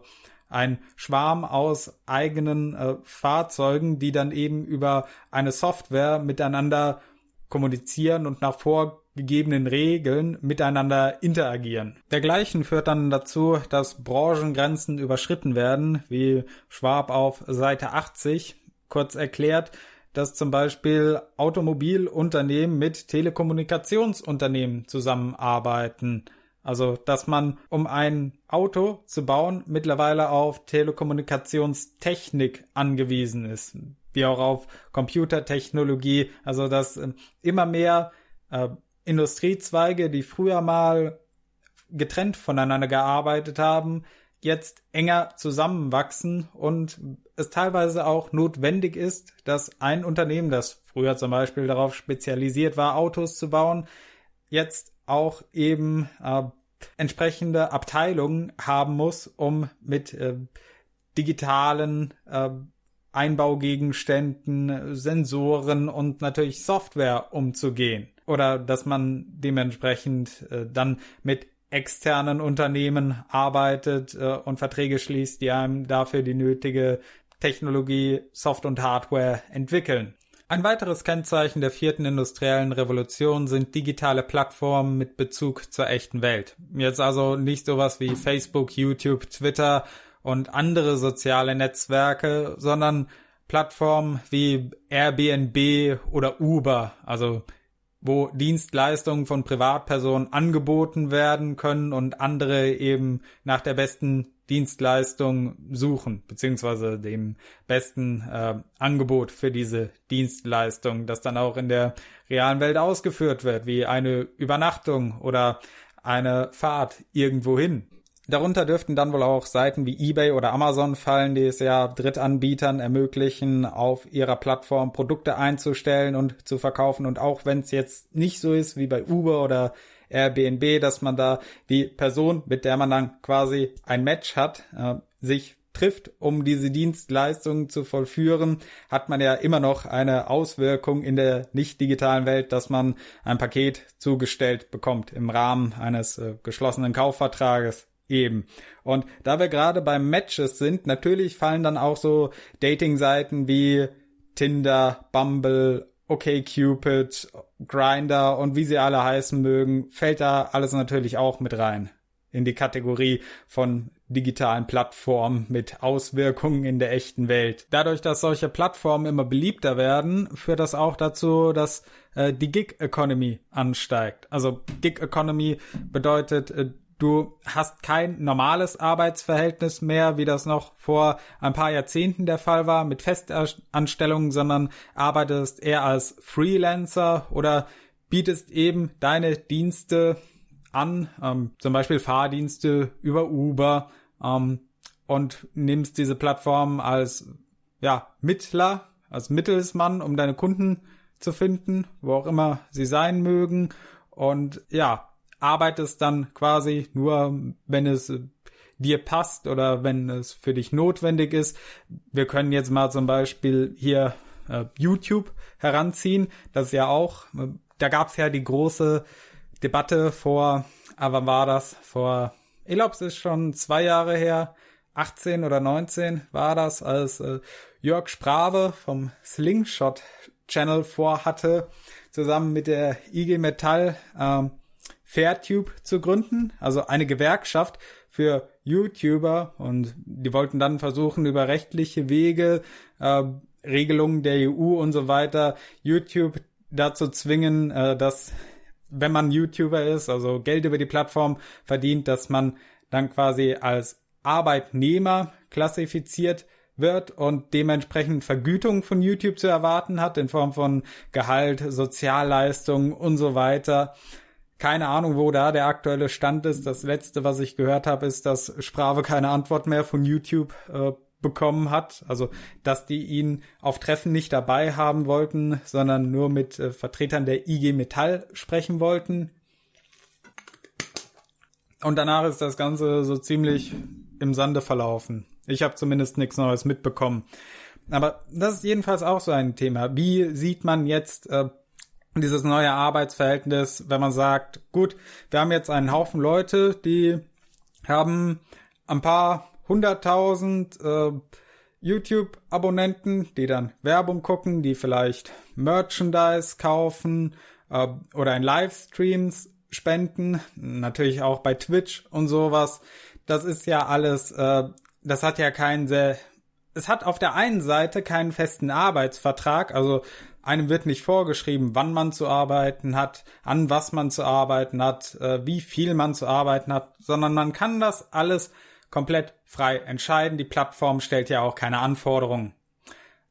ein Schwarm aus eigenen äh, Fahrzeugen, die dann eben über eine Software miteinander kommunizieren und nach vorgegebenen Regeln miteinander interagieren. Dergleichen führt dann dazu, dass Branchengrenzen überschritten werden, wie Schwab auf Seite 80 kurz erklärt, dass zum Beispiel Automobilunternehmen mit Telekommunikationsunternehmen zusammenarbeiten. Also, dass man, um ein Auto zu bauen, mittlerweile auf Telekommunikationstechnik angewiesen ist, wie auch auf Computertechnologie. Also, dass äh, immer mehr äh, Industriezweige, die früher mal getrennt voneinander gearbeitet haben, jetzt enger zusammenwachsen und es teilweise auch notwendig ist, dass ein Unternehmen, das früher zum Beispiel darauf spezialisiert war, Autos zu bauen, jetzt auch eben äh, entsprechende Abteilungen haben muss, um mit äh, digitalen äh, Einbaugegenständen, Sensoren und natürlich Software umzugehen. Oder dass man dementsprechend äh, dann mit externen Unternehmen arbeitet äh, und Verträge schließt, die einem dafür die nötige Technologie, Soft und Hardware entwickeln. Ein weiteres Kennzeichen der vierten industriellen Revolution sind digitale Plattformen mit Bezug zur echten Welt. Jetzt also nicht sowas wie Facebook, YouTube, Twitter und andere soziale Netzwerke, sondern Plattformen wie Airbnb oder Uber, also wo Dienstleistungen von Privatpersonen angeboten werden können und andere eben nach der besten Dienstleistung suchen, beziehungsweise dem besten äh, Angebot für diese Dienstleistung, das dann auch in der realen Welt ausgeführt wird, wie eine Übernachtung oder eine Fahrt irgendwohin. Darunter dürften dann wohl auch Seiten wie eBay oder Amazon fallen, die es ja Drittanbietern ermöglichen, auf ihrer Plattform Produkte einzustellen und zu verkaufen. Und auch wenn es jetzt nicht so ist wie bei Uber oder Airbnb, dass man da die Person, mit der man dann quasi ein Match hat, äh, sich trifft, um diese Dienstleistungen zu vollführen, hat man ja immer noch eine Auswirkung in der nicht digitalen Welt, dass man ein Paket zugestellt bekommt im Rahmen eines äh, geschlossenen Kaufvertrages eben. Und da wir gerade beim Matches sind, natürlich fallen dann auch so Dating-Seiten wie Tinder, Bumble, OkCupid, Grinder und wie sie alle heißen mögen, fällt da alles natürlich auch mit rein in die Kategorie von digitalen Plattformen mit Auswirkungen in der echten Welt. Dadurch, dass solche Plattformen immer beliebter werden, führt das auch dazu, dass äh, die Gig Economy ansteigt. Also Gig Economy bedeutet, äh, Du hast kein normales Arbeitsverhältnis mehr, wie das noch vor ein paar Jahrzehnten der Fall war mit Festanstellungen, sondern arbeitest eher als Freelancer oder bietest eben deine Dienste an, ähm, zum Beispiel Fahrdienste über Uber ähm, und nimmst diese Plattform als ja, Mittler, als Mittelsmann, um deine Kunden zu finden, wo auch immer sie sein mögen. Und ja, arbeitest dann quasi nur, wenn es dir passt oder wenn es für dich notwendig ist. Wir können jetzt mal zum Beispiel hier äh, YouTube heranziehen. Das ist ja auch, äh, da gab es ja die große Debatte vor, aber war das vor, ich glaube, es ist schon zwei Jahre her, 18 oder 19 war das, als äh, Jörg Sprave vom Slingshot Channel vorhatte, zusammen mit der IG Metall ähm, Fairtube zu gründen, also eine Gewerkschaft für YouTuber. Und die wollten dann versuchen, über rechtliche Wege, äh, Regelungen der EU und so weiter, YouTube dazu zwingen, äh, dass wenn man YouTuber ist, also Geld über die Plattform verdient, dass man dann quasi als Arbeitnehmer klassifiziert wird und dementsprechend Vergütung von YouTube zu erwarten hat in Form von Gehalt, Sozialleistungen und so weiter keine Ahnung, wo da der aktuelle Stand ist. Das letzte, was ich gehört habe, ist, dass Sprave keine Antwort mehr von YouTube äh, bekommen hat. Also, dass die ihn auf Treffen nicht dabei haben wollten, sondern nur mit äh, Vertretern der IG Metall sprechen wollten. Und danach ist das Ganze so ziemlich im Sande verlaufen. Ich habe zumindest nichts Neues mitbekommen. Aber das ist jedenfalls auch so ein Thema. Wie sieht man jetzt äh, dieses neue Arbeitsverhältnis, wenn man sagt, gut, wir haben jetzt einen Haufen Leute, die haben ein paar hunderttausend äh, YouTube-Abonnenten, die dann Werbung gucken, die vielleicht Merchandise kaufen äh, oder in Livestreams spenden, natürlich auch bei Twitch und sowas. Das ist ja alles, äh, das hat ja keinen sehr es hat auf der einen Seite keinen festen Arbeitsvertrag, also einem wird nicht vorgeschrieben, wann man zu arbeiten hat, an was man zu arbeiten hat, äh, wie viel man zu arbeiten hat, sondern man kann das alles komplett frei entscheiden. Die Plattform stellt ja auch keine Anforderungen.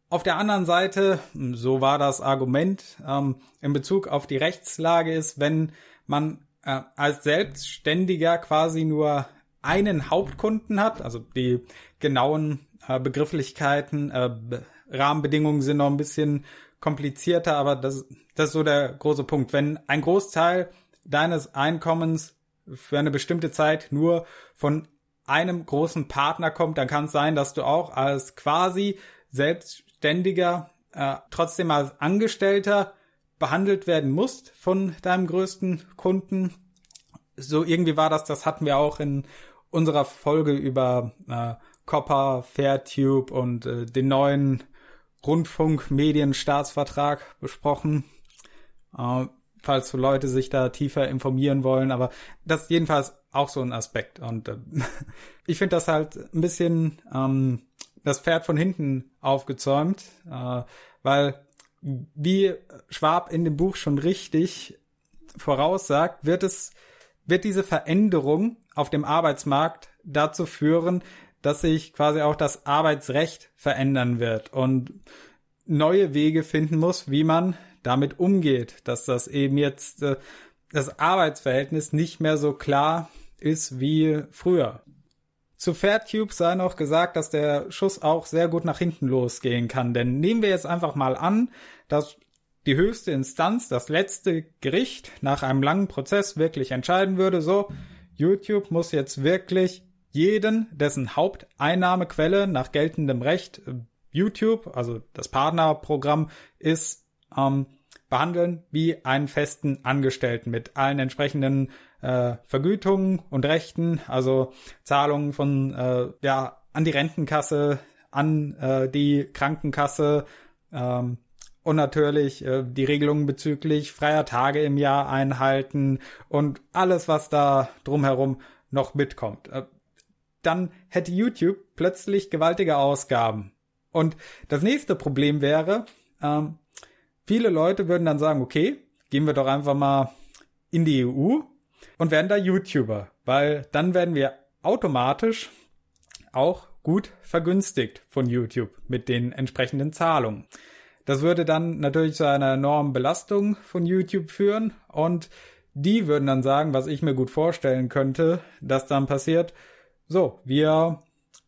Auf der anderen Seite, so war das Argument ähm, in Bezug auf die Rechtslage ist, wenn man äh, als Selbstständiger quasi nur einen Hauptkunden hat, also die genauen äh, Begrifflichkeiten, äh, Rahmenbedingungen sind noch ein bisschen komplizierter, aber das, das ist so der große Punkt. Wenn ein Großteil deines Einkommens für eine bestimmte Zeit nur von einem großen Partner kommt, dann kann es sein, dass du auch als quasi Selbstständiger äh, trotzdem als Angestellter behandelt werden musst von deinem größten Kunden. So irgendwie war das, das hatten wir auch in unserer Folge über äh, Copper, Fairtube und äh, den neuen Rundfunkmedienstaatsvertrag besprochen. Äh, falls so Leute sich da tiefer informieren wollen, aber das ist jedenfalls auch so ein Aspekt. Und äh, ich finde das halt ein bisschen ähm, das Pferd von hinten aufgezäumt, äh, weil wie Schwab in dem Buch schon richtig voraussagt, wird es, wird diese Veränderung auf dem Arbeitsmarkt dazu führen, dass sich quasi auch das Arbeitsrecht verändern wird und neue Wege finden muss, wie man damit umgeht, dass das eben jetzt äh, das Arbeitsverhältnis nicht mehr so klar ist wie früher. Zu Fairtube sei noch gesagt, dass der Schuss auch sehr gut nach hinten losgehen kann. Denn nehmen wir jetzt einfach mal an, dass die höchste Instanz, das letzte Gericht nach einem langen Prozess wirklich entscheiden würde, so, YouTube muss jetzt wirklich jeden, dessen Haupteinnahmequelle nach geltendem Recht äh, YouTube, also das Partnerprogramm ist, ähm, behandeln wie einen festen Angestellten mit allen entsprechenden äh, Vergütungen und Rechten, also Zahlungen von äh, ja an die Rentenkasse, an äh, die Krankenkasse ähm, und natürlich äh, die Regelungen bezüglich freier Tage im Jahr einhalten und alles, was da drumherum noch mitkommt. Äh, dann hätte YouTube plötzlich gewaltige Ausgaben. Und das nächste Problem wäre, ähm, viele Leute würden dann sagen, okay, gehen wir doch einfach mal in die EU und werden da YouTuber, weil dann werden wir automatisch auch gut vergünstigt von YouTube mit den entsprechenden Zahlungen. Das würde dann natürlich zu einer enormen Belastung von YouTube führen und die würden dann sagen, was ich mir gut vorstellen könnte, dass dann passiert, so, wir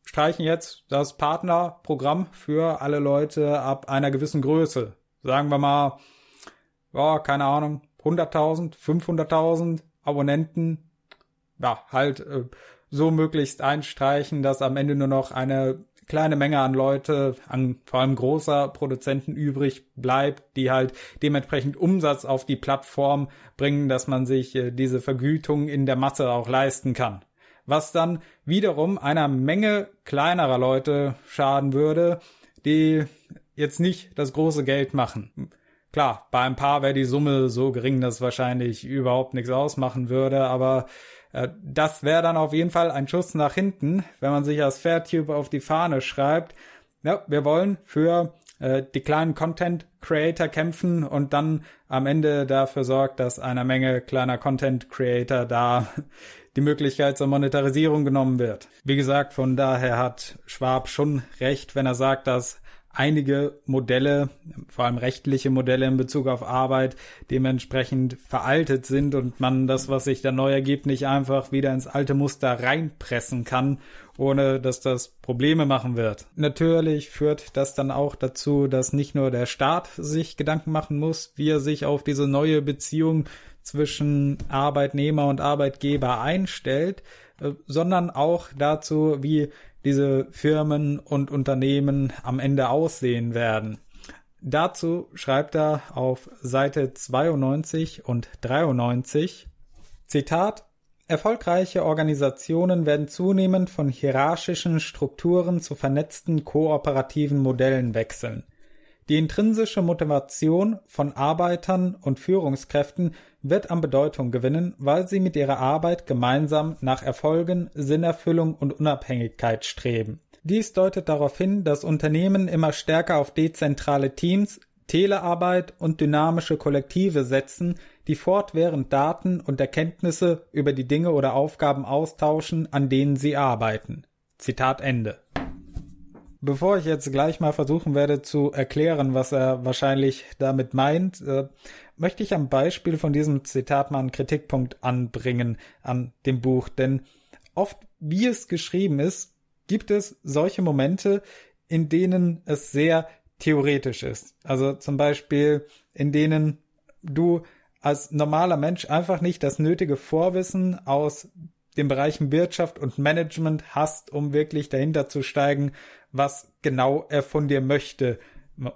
streichen jetzt das Partnerprogramm für alle Leute ab einer gewissen Größe. Sagen wir mal, ja, keine Ahnung, 100.000, 500.000 Abonnenten. Ja, halt äh, so möglichst einstreichen, dass am Ende nur noch eine kleine Menge an Leute, an vor allem großer Produzenten übrig bleibt, die halt dementsprechend Umsatz auf die Plattform bringen, dass man sich äh, diese Vergütung in der Masse auch leisten kann was dann wiederum einer Menge kleinerer Leute schaden würde, die jetzt nicht das große Geld machen. Klar, bei ein paar wäre die Summe so gering, dass wahrscheinlich überhaupt nichts ausmachen würde, aber äh, das wäre dann auf jeden Fall ein Schuss nach hinten, wenn man sich als Fairtube auf die Fahne schreibt. Ja, wir wollen für äh, die kleinen Content Creator kämpfen und dann am Ende dafür sorgt, dass einer Menge kleiner Content Creator da die Möglichkeit zur Monetarisierung genommen wird. Wie gesagt, von daher hat Schwab schon recht, wenn er sagt, dass einige Modelle, vor allem rechtliche Modelle in Bezug auf Arbeit, dementsprechend veraltet sind und man das, was sich da neu ergibt, nicht einfach wieder ins alte Muster reinpressen kann, ohne dass das Probleme machen wird. Natürlich führt das dann auch dazu, dass nicht nur der Staat sich Gedanken machen muss, wie er sich auf diese neue Beziehung zwischen Arbeitnehmer und Arbeitgeber einstellt, äh, sondern auch dazu, wie diese Firmen und Unternehmen am Ende aussehen werden. Dazu schreibt er auf Seite 92 und 93 Zitat Erfolgreiche Organisationen werden zunehmend von hierarchischen Strukturen zu vernetzten kooperativen Modellen wechseln. Die intrinsische Motivation von Arbeitern und Führungskräften wird an Bedeutung gewinnen, weil sie mit ihrer Arbeit gemeinsam nach Erfolgen, Sinnerfüllung und Unabhängigkeit streben. Dies deutet darauf hin, dass Unternehmen immer stärker auf dezentrale Teams, Telearbeit und dynamische Kollektive setzen, die fortwährend Daten und Erkenntnisse über die Dinge oder Aufgaben austauschen, an denen sie arbeiten. Zitat Ende. Bevor ich jetzt gleich mal versuchen werde zu erklären, was er wahrscheinlich damit meint, äh, möchte ich am Beispiel von diesem Zitat mal einen Kritikpunkt anbringen an dem Buch. Denn oft, wie es geschrieben ist, gibt es solche Momente, in denen es sehr theoretisch ist. Also zum Beispiel, in denen du als normaler Mensch einfach nicht das nötige Vorwissen aus den Bereichen Wirtschaft und Management hast, um wirklich dahinter zu steigen, was genau er von dir möchte.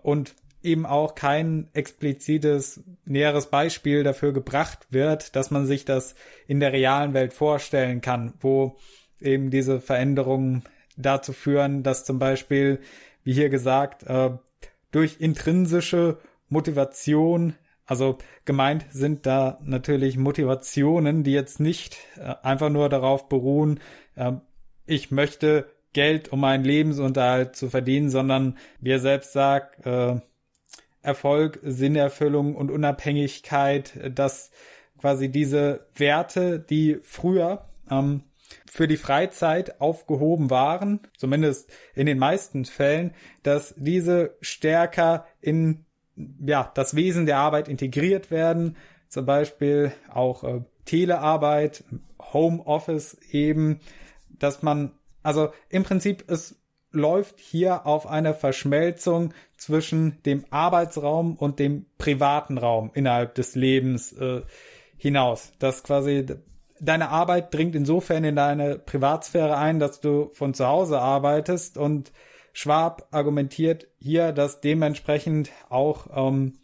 Und eben auch kein explizites näheres Beispiel dafür gebracht wird, dass man sich das in der realen Welt vorstellen kann, wo eben diese Veränderungen dazu führen, dass zum Beispiel, wie hier gesagt, äh, durch intrinsische Motivation also gemeint sind da natürlich Motivationen, die jetzt nicht äh, einfach nur darauf beruhen, äh, ich möchte Geld, um meinen Lebensunterhalt zu verdienen, sondern wie er selbst sagt, äh, Erfolg, Sinnerfüllung und Unabhängigkeit, dass quasi diese Werte, die früher ähm, für die Freizeit aufgehoben waren, zumindest in den meisten Fällen, dass diese stärker in ja, das Wesen der Arbeit integriert werden. Zum Beispiel auch äh, Telearbeit, Homeoffice eben, dass man, also im Prinzip es läuft hier auf eine Verschmelzung zwischen dem Arbeitsraum und dem privaten Raum innerhalb des Lebens äh, hinaus. Dass quasi deine Arbeit dringt insofern in deine Privatsphäre ein, dass du von zu Hause arbeitest und Schwab argumentiert hier, dass dementsprechend auch ähm,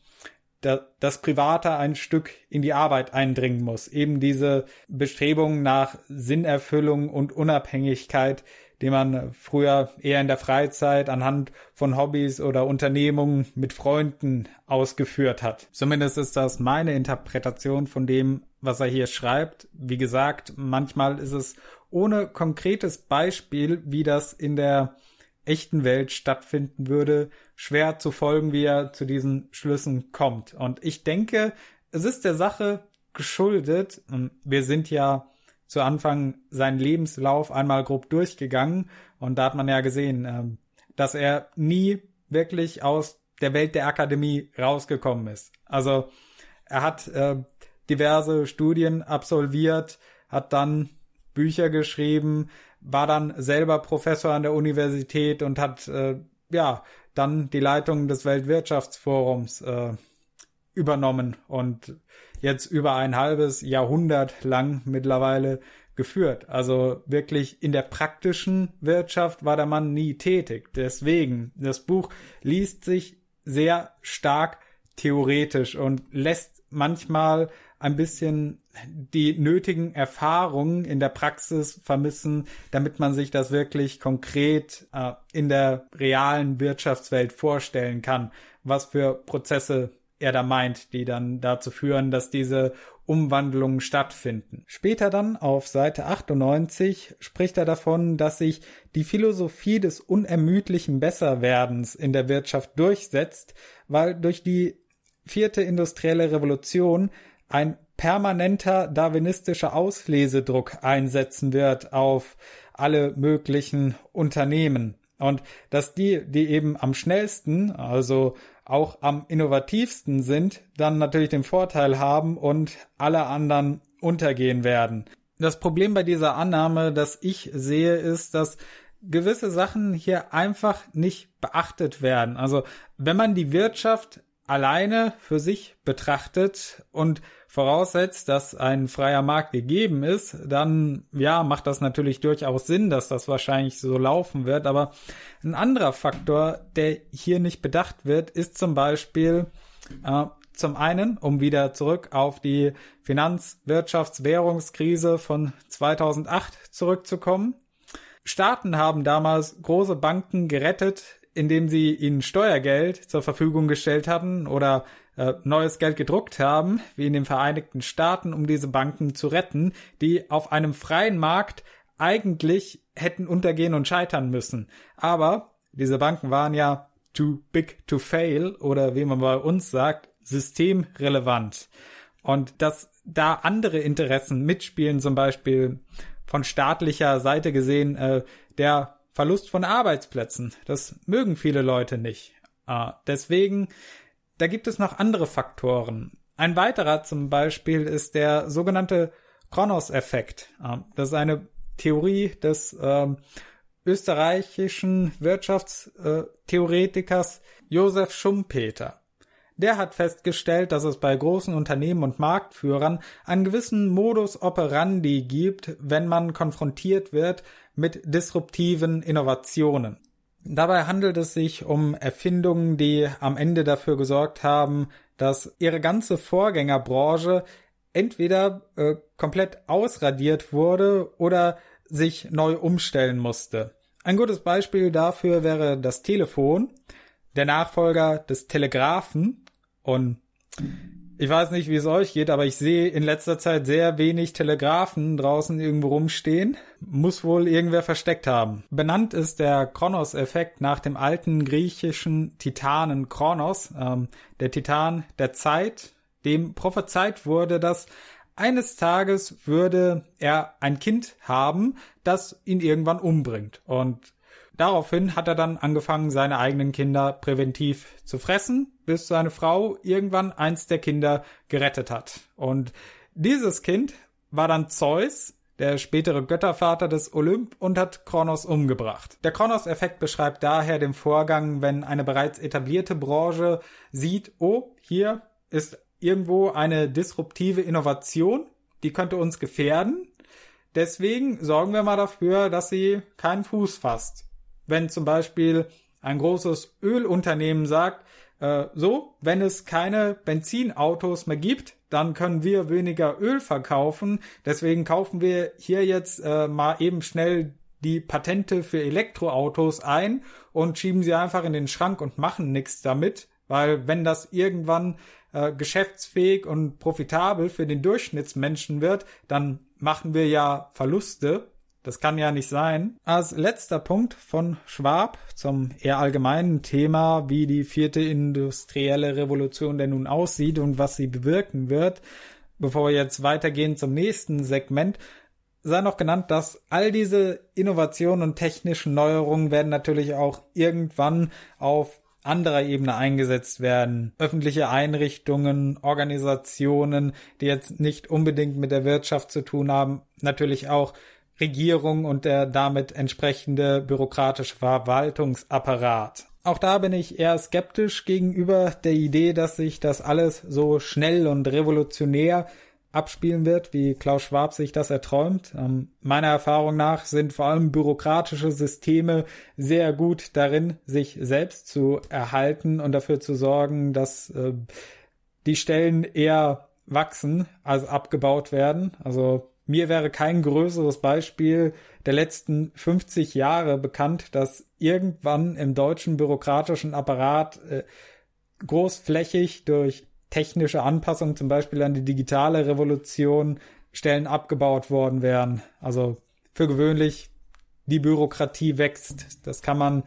da, das Private ein Stück in die Arbeit eindringen muss. Eben diese Bestrebungen nach Sinnerfüllung und Unabhängigkeit, die man früher eher in der Freizeit anhand von Hobbys oder Unternehmungen mit Freunden ausgeführt hat. Zumindest ist das meine Interpretation von dem, was er hier schreibt. Wie gesagt, manchmal ist es ohne konkretes Beispiel, wie das in der echten Welt stattfinden würde, schwer zu folgen, wie er zu diesen Schlüssen kommt. Und ich denke, es ist der Sache geschuldet, wir sind ja zu Anfang seinen Lebenslauf einmal grob durchgegangen und da hat man ja gesehen, ähm, dass er nie wirklich aus der Welt der Akademie rausgekommen ist. Also er hat äh, diverse Studien absolviert, hat dann Bücher geschrieben, war dann selber Professor an der Universität und hat äh, ja dann die Leitung des Weltwirtschaftsforums äh, übernommen und jetzt über ein halbes Jahrhundert lang mittlerweile geführt. Also wirklich in der praktischen Wirtschaft war der Mann nie tätig. Deswegen, das Buch liest sich sehr stark theoretisch und lässt manchmal ein bisschen die nötigen Erfahrungen in der Praxis vermissen, damit man sich das wirklich konkret äh, in der realen Wirtschaftswelt vorstellen kann, was für Prozesse er da meint, die dann dazu führen, dass diese Umwandlungen stattfinden. Später dann auf Seite 98 spricht er davon, dass sich die Philosophie des unermüdlichen Besserwerdens in der Wirtschaft durchsetzt, weil durch die vierte industrielle Revolution ein permanenter darwinistischer Auslesedruck einsetzen wird auf alle möglichen Unternehmen. Und dass die, die eben am schnellsten, also auch am innovativsten sind, dann natürlich den Vorteil haben und alle anderen untergehen werden. Das Problem bei dieser Annahme, das ich sehe, ist, dass gewisse Sachen hier einfach nicht beachtet werden. Also wenn man die Wirtschaft alleine für sich betrachtet und voraussetzt, dass ein freier Markt gegeben ist, dann ja, macht das natürlich durchaus Sinn, dass das wahrscheinlich so laufen wird. Aber ein anderer Faktor, der hier nicht bedacht wird, ist zum Beispiel äh, zum einen, um wieder zurück auf die Finanz-, Wirtschafts-, Währungskrise von 2008 zurückzukommen. Staaten haben damals große Banken gerettet, indem sie ihnen Steuergeld zur Verfügung gestellt hatten oder äh, neues Geld gedruckt haben, wie in den Vereinigten Staaten, um diese Banken zu retten, die auf einem freien Markt eigentlich hätten untergehen und scheitern müssen. Aber diese Banken waren ja too big to fail oder wie man bei uns sagt, systemrelevant. Und dass da andere Interessen mitspielen, zum Beispiel von staatlicher Seite gesehen, äh, der Verlust von Arbeitsplätzen, das mögen viele Leute nicht. Äh, deswegen, da gibt es noch andere Faktoren. Ein weiterer zum Beispiel ist der sogenannte Kronos-Effekt. Äh, das ist eine Theorie des äh, österreichischen Wirtschaftstheoretikers Josef Schumpeter. Der hat festgestellt, dass es bei großen Unternehmen und Marktführern einen gewissen Modus operandi gibt, wenn man konfrontiert wird mit disruptiven Innovationen. Dabei handelt es sich um Erfindungen, die am Ende dafür gesorgt haben, dass ihre ganze Vorgängerbranche entweder äh, komplett ausradiert wurde oder sich neu umstellen musste. Ein gutes Beispiel dafür wäre das Telefon, der Nachfolger des Telegraphen und ich weiß nicht, wie es euch geht, aber ich sehe in letzter Zeit sehr wenig Telegraphen draußen irgendwo rumstehen. Muss wohl irgendwer versteckt haben. Benannt ist der Kronos-Effekt nach dem alten griechischen Titanen Kronos, ähm, der Titan der Zeit, dem prophezeit wurde, dass eines Tages würde er ein Kind haben, das ihn irgendwann umbringt. Und daraufhin hat er dann angefangen, seine eigenen Kinder präventiv zu fressen, bis seine Frau irgendwann eins der Kinder gerettet hat. Und dieses Kind war dann Zeus, der spätere Göttervater des Olymp und hat Kronos umgebracht. Der Kronos-Effekt beschreibt daher den Vorgang, wenn eine bereits etablierte Branche sieht, oh, hier ist irgendwo eine disruptive Innovation, die könnte uns gefährden. Deswegen sorgen wir mal dafür, dass sie keinen Fuß fasst. Wenn zum Beispiel ein großes Ölunternehmen sagt, äh, so, wenn es keine Benzinautos mehr gibt, dann können wir weniger Öl verkaufen. Deswegen kaufen wir hier jetzt äh, mal eben schnell die Patente für Elektroautos ein und schieben sie einfach in den Schrank und machen nichts damit, weil wenn das irgendwann äh, geschäftsfähig und profitabel für den Durchschnittsmenschen wird, dann machen wir ja Verluste. Das kann ja nicht sein. Als letzter Punkt von Schwab zum eher allgemeinen Thema, wie die vierte industrielle Revolution denn nun aussieht und was sie bewirken wird, bevor wir jetzt weitergehen zum nächsten Segment, sei noch genannt, dass all diese Innovationen und technischen Neuerungen werden natürlich auch irgendwann auf anderer Ebene eingesetzt werden. Öffentliche Einrichtungen, Organisationen, die jetzt nicht unbedingt mit der Wirtschaft zu tun haben, natürlich auch Regierung und der damit entsprechende bürokratische Verwaltungsapparat. Auch da bin ich eher skeptisch gegenüber der Idee, dass sich das alles so schnell und revolutionär abspielen wird, wie Klaus Schwab sich das erträumt. Ähm, meiner Erfahrung nach sind vor allem bürokratische Systeme sehr gut darin, sich selbst zu erhalten und dafür zu sorgen, dass äh, die Stellen eher wachsen als abgebaut werden. Also mir wäre kein größeres Beispiel der letzten 50 Jahre bekannt, dass irgendwann im deutschen bürokratischen Apparat äh, großflächig durch technische Anpassungen, zum Beispiel an die digitale Revolution, Stellen abgebaut worden wären. Also für gewöhnlich die Bürokratie wächst. Das kann man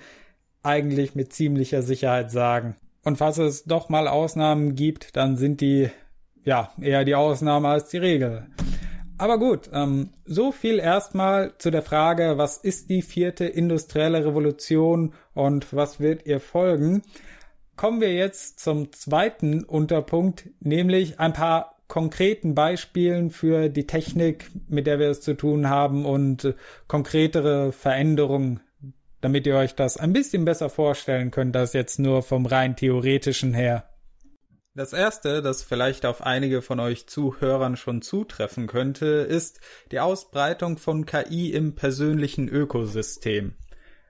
eigentlich mit ziemlicher Sicherheit sagen. Und falls es doch mal Ausnahmen gibt, dann sind die ja eher die Ausnahme als die Regel. Aber gut, ähm, so viel erstmal zu der Frage, was ist die vierte industrielle Revolution und was wird ihr folgen? Kommen wir jetzt zum zweiten Unterpunkt, nämlich ein paar konkreten Beispielen für die Technik, mit der wir es zu tun haben und konkretere Veränderungen, damit ihr euch das ein bisschen besser vorstellen könnt, als jetzt nur vom rein theoretischen her. Das erste, das vielleicht auf einige von euch Zuhörern schon zutreffen könnte, ist die Ausbreitung von KI im persönlichen Ökosystem.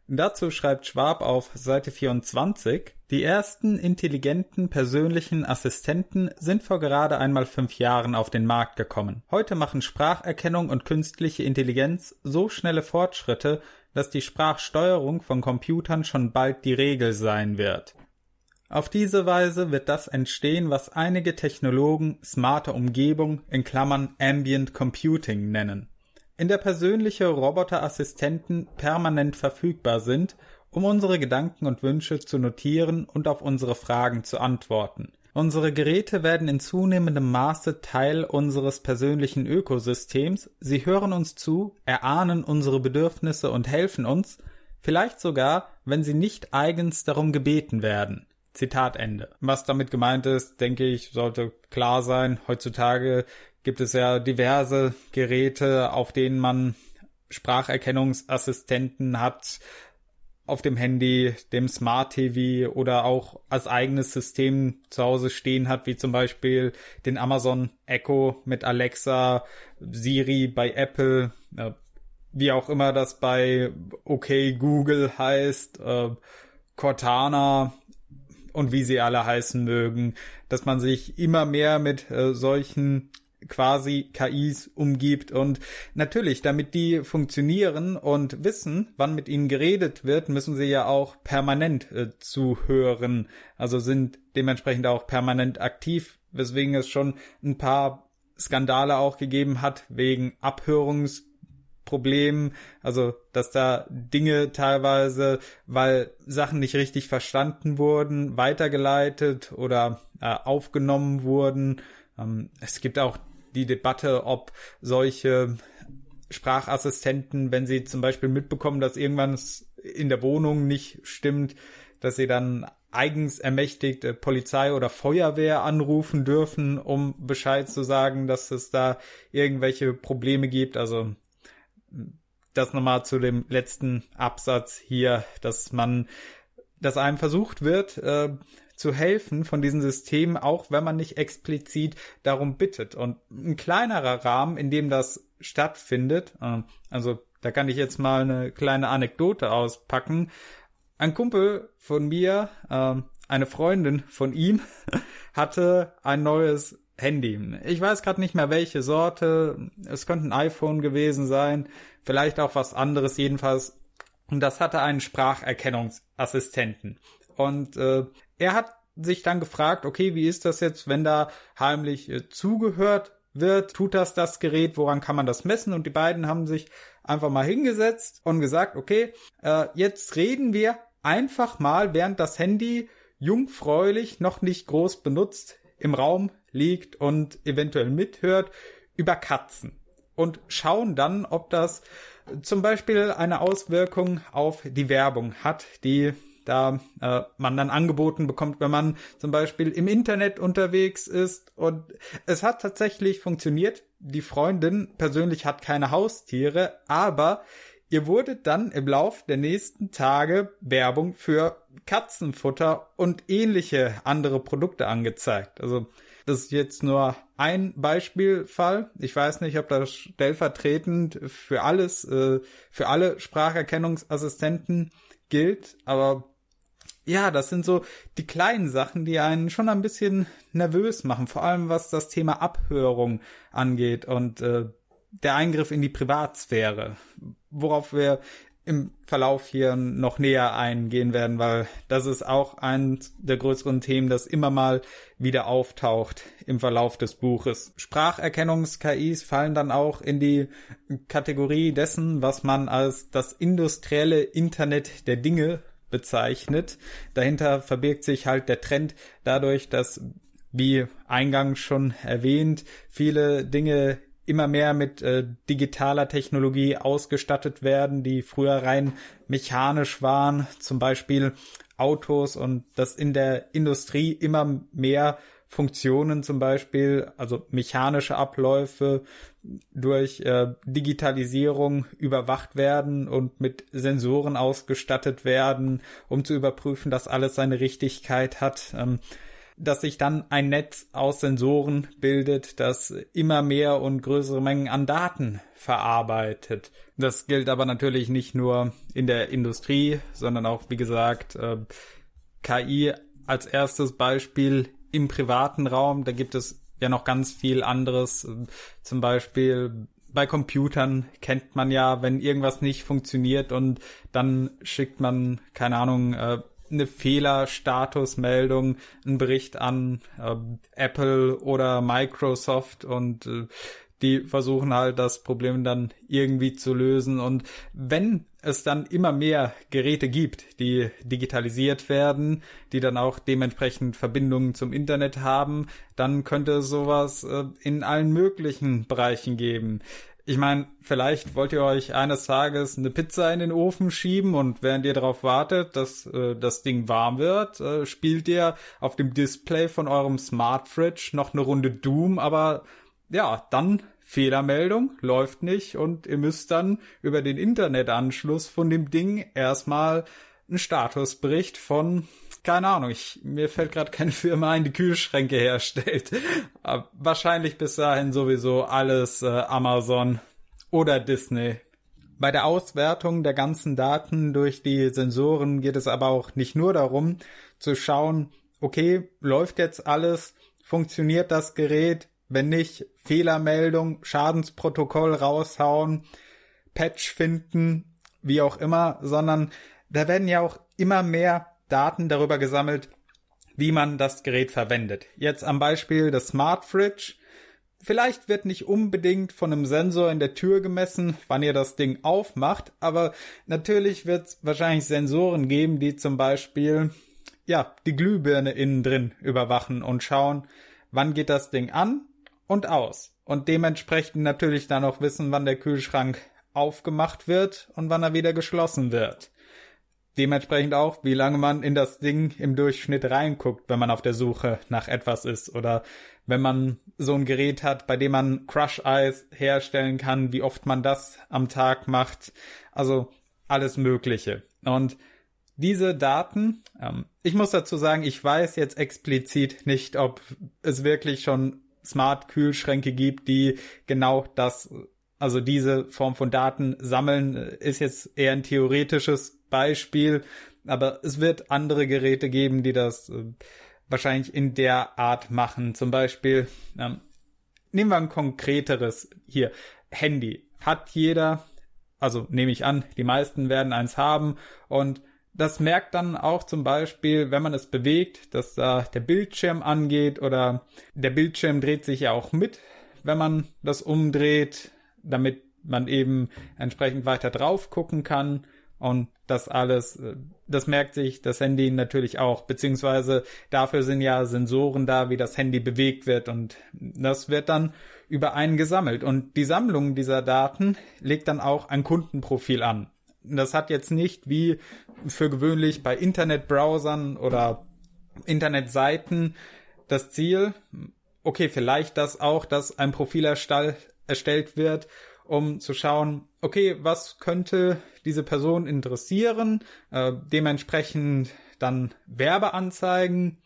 Dazu schreibt Schwab auf Seite 24, die ersten intelligenten persönlichen Assistenten sind vor gerade einmal fünf Jahren auf den Markt gekommen. Heute machen Spracherkennung und künstliche Intelligenz so schnelle Fortschritte, dass die Sprachsteuerung von Computern schon bald die Regel sein wird. Auf diese Weise wird das entstehen, was einige Technologen smarte Umgebung in Klammern Ambient Computing nennen. in der persönliche Roboterassistenten permanent verfügbar sind, um unsere Gedanken und Wünsche zu notieren und auf unsere Fragen zu antworten. Unsere Geräte werden in zunehmendem Maße Teil unseres persönlichen Ökosystems, sie hören uns zu, erahnen unsere Bedürfnisse und helfen uns, vielleicht sogar, wenn sie nicht eigens darum gebeten werden. Zitat Ende. Was damit gemeint ist, denke ich, sollte klar sein. Heutzutage gibt es ja diverse Geräte, auf denen man Spracherkennungsassistenten hat, auf dem Handy, dem Smart TV oder auch als eigenes System zu Hause stehen hat, wie zum Beispiel den Amazon Echo mit Alexa, Siri bei Apple, äh, wie auch immer das bei OK Google heißt, äh, Cortana und wie sie alle heißen mögen, dass man sich immer mehr mit äh, solchen quasi KIs umgibt und natürlich, damit die funktionieren und wissen, wann mit ihnen geredet wird, müssen sie ja auch permanent äh, zuhören, also sind dementsprechend auch permanent aktiv, weswegen es schon ein paar Skandale auch gegeben hat wegen Abhörungsproblemen, also dass da Dinge teilweise, weil Sachen nicht richtig verstanden wurden, weitergeleitet oder äh, aufgenommen wurden. Ähm, es gibt auch die Debatte, ob solche Sprachassistenten, wenn sie zum Beispiel mitbekommen, dass irgendwann in der Wohnung nicht stimmt, dass sie dann eigens ermächtigt Polizei oder Feuerwehr anrufen dürfen, um Bescheid zu sagen, dass es da irgendwelche Probleme gibt. Also das nochmal zu dem letzten Absatz hier, dass man, dass einem versucht wird, äh, zu helfen von diesen Systemen, auch wenn man nicht explizit darum bittet. Und ein kleinerer Rahmen, in dem das stattfindet, äh, also da kann ich jetzt mal eine kleine Anekdote auspacken. Ein Kumpel von mir, äh, eine Freundin von ihm, hatte ein neues Handy. Ich weiß gerade nicht mehr welche Sorte. Es könnte ein iPhone gewesen sein, vielleicht auch was anderes. Jedenfalls, und das hatte einen Spracherkennungsassistenten. Und äh, er hat sich dann gefragt, okay, wie ist das jetzt, wenn da heimlich äh, zugehört wird? Tut das das Gerät? Woran kann man das messen? Und die beiden haben sich einfach mal hingesetzt und gesagt, okay, äh, jetzt reden wir einfach mal, während das Handy jungfräulich noch nicht groß benutzt im Raum liegt und eventuell mithört, über Katzen und schauen dann, ob das zum Beispiel eine Auswirkung auf die Werbung hat, die da äh, man dann angeboten bekommt, wenn man zum Beispiel im Internet unterwegs ist. Und es hat tatsächlich funktioniert. Die Freundin persönlich hat keine Haustiere, aber ihr wurde dann im Lauf der nächsten Tage Werbung für Katzenfutter und ähnliche andere Produkte angezeigt. Also das ist jetzt nur ein Beispielfall. Ich weiß nicht, ob das stellvertretend für alles, äh, für alle Spracherkennungsassistenten gilt, aber ja, das sind so die kleinen Sachen, die einen schon ein bisschen nervös machen, vor allem was das Thema Abhörung angeht und äh, der Eingriff in die Privatsphäre, worauf wir im Verlauf hier noch näher eingehen werden, weil das ist auch eins der größeren Themen, das immer mal wieder auftaucht im Verlauf des Buches. Spracherkennungs-KIs fallen dann auch in die Kategorie dessen, was man als das industrielle Internet der Dinge bezeichnet. Dahinter verbirgt sich halt der Trend dadurch, dass, wie eingangs schon erwähnt, viele Dinge immer mehr mit äh, digitaler Technologie ausgestattet werden, die früher rein mechanisch waren, zum Beispiel Autos und dass in der Industrie immer mehr Funktionen zum Beispiel, also mechanische Abläufe durch äh, Digitalisierung überwacht werden und mit Sensoren ausgestattet werden, um zu überprüfen, dass alles seine Richtigkeit hat. Ähm, dass sich dann ein Netz aus Sensoren bildet, das immer mehr und größere Mengen an Daten verarbeitet. Das gilt aber natürlich nicht nur in der Industrie, sondern auch, wie gesagt, äh, KI als erstes Beispiel im privaten Raum, da gibt es ja noch ganz viel anderes. Zum Beispiel bei Computern kennt man ja, wenn irgendwas nicht funktioniert und dann schickt man, keine Ahnung, äh, eine Fehlerstatusmeldung, einen Bericht an äh, Apple oder Microsoft und äh, die versuchen halt das Problem dann irgendwie zu lösen. Und wenn es dann immer mehr Geräte gibt, die digitalisiert werden, die dann auch dementsprechend Verbindungen zum Internet haben, dann könnte sowas äh, in allen möglichen Bereichen geben. Ich meine, vielleicht wollt ihr euch eines Tages eine Pizza in den Ofen schieben und während ihr darauf wartet, dass äh, das Ding warm wird, äh, spielt ihr auf dem Display von eurem Smart Fridge noch eine Runde Doom, aber ja, dann Fehlermeldung, läuft nicht und ihr müsst dann über den Internetanschluss von dem Ding erstmal einen Statusbericht von keine Ahnung, ich, mir fällt gerade keine Firma ein, die Kühlschränke herstellt. Wahrscheinlich bis dahin sowieso alles äh, Amazon oder Disney. Bei der Auswertung der ganzen Daten durch die Sensoren geht es aber auch nicht nur darum zu schauen, okay, läuft jetzt alles, funktioniert das Gerät, wenn nicht, Fehlermeldung, Schadensprotokoll raushauen, Patch finden, wie auch immer, sondern da werden ja auch immer mehr Daten darüber gesammelt, wie man das Gerät verwendet. Jetzt am Beispiel des Smart Fridge. Vielleicht wird nicht unbedingt von einem Sensor in der Tür gemessen, wann ihr das Ding aufmacht, aber natürlich wird es wahrscheinlich Sensoren geben, die zum Beispiel ja die Glühbirne innen drin überwachen und schauen, wann geht das Ding an und aus. Und dementsprechend natürlich dann auch wissen, wann der Kühlschrank aufgemacht wird und wann er wieder geschlossen wird. Dementsprechend auch, wie lange man in das Ding im Durchschnitt reinguckt, wenn man auf der Suche nach etwas ist oder wenn man so ein Gerät hat, bei dem man Crush Eyes herstellen kann, wie oft man das am Tag macht. Also alles Mögliche. Und diese Daten, ähm, ich muss dazu sagen, ich weiß jetzt explizit nicht, ob es wirklich schon Smart-Kühlschränke gibt, die genau das, also diese Form von Daten sammeln, ist jetzt eher ein theoretisches Beispiel, aber es wird andere Geräte geben, die das äh, wahrscheinlich in der Art machen. Zum Beispiel, ähm, nehmen wir ein konkreteres hier. Handy hat jeder, also nehme ich an, die meisten werden eins haben und das merkt dann auch zum Beispiel, wenn man es bewegt, dass da der Bildschirm angeht oder der Bildschirm dreht sich ja auch mit, wenn man das umdreht, damit man eben entsprechend weiter drauf gucken kann. Und das alles, äh, das merkt sich das Handy natürlich auch, beziehungsweise dafür sind ja Sensoren da, wie das Handy bewegt wird und das wird dann über einen gesammelt. Und die Sammlung dieser Daten legt dann auch ein Kundenprofil an. Das hat jetzt nicht wie für gewöhnlich bei Internetbrowsern oder Internetseiten das Ziel, okay, vielleicht das auch, dass ein Profil erstellt wird, um zu schauen, okay, was könnte diese Person interessieren, äh, dementsprechend dann Werbeanzeigen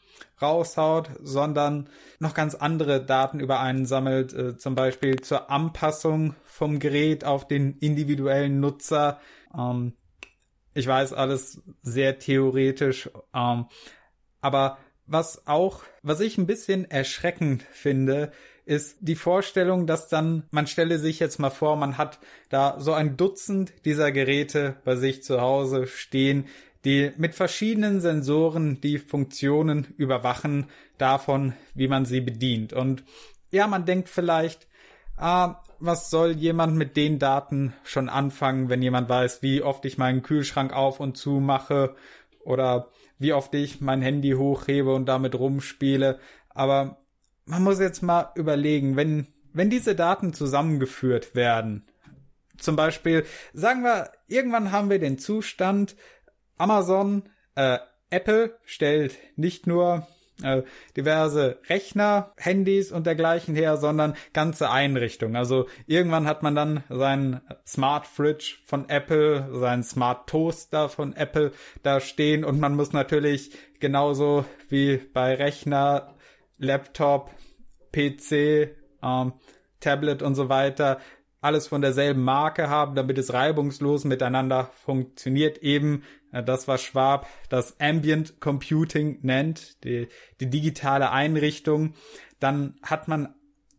raushaut, sondern noch ganz andere Daten über einen sammelt, äh, zum Beispiel zur Anpassung vom Gerät auf den individuellen Nutzer, ähm, ich weiß alles sehr theoretisch, ähm, aber was auch, was ich ein bisschen erschreckend finde, ist die Vorstellung, dass dann, man stelle sich jetzt mal vor, man hat da so ein Dutzend dieser Geräte bei sich zu Hause stehen, die mit verschiedenen Sensoren die Funktionen überwachen davon, wie man sie bedient. Und ja, man denkt vielleicht, ah, was soll jemand mit den Daten schon anfangen, wenn jemand weiß, wie oft ich meinen Kühlschrank auf und zu mache oder wie oft ich mein Handy hochhebe und damit rumspiele. Aber man muss jetzt mal überlegen, wenn, wenn diese Daten zusammengeführt werden, zum Beispiel, sagen wir, irgendwann haben wir den Zustand, Amazon, äh, Apple stellt nicht nur äh, diverse Rechner, Handys und dergleichen her, sondern ganze Einrichtungen. Also irgendwann hat man dann seinen Smart Fridge von Apple, seinen Smart Toaster von Apple da stehen und man muss natürlich genauso wie bei Rechner, Laptop, PC, ähm, Tablet und so weiter alles von derselben Marke haben, damit es reibungslos miteinander funktioniert. Eben äh, das, was Schwab das Ambient Computing nennt, die, die digitale Einrichtung. Dann hat man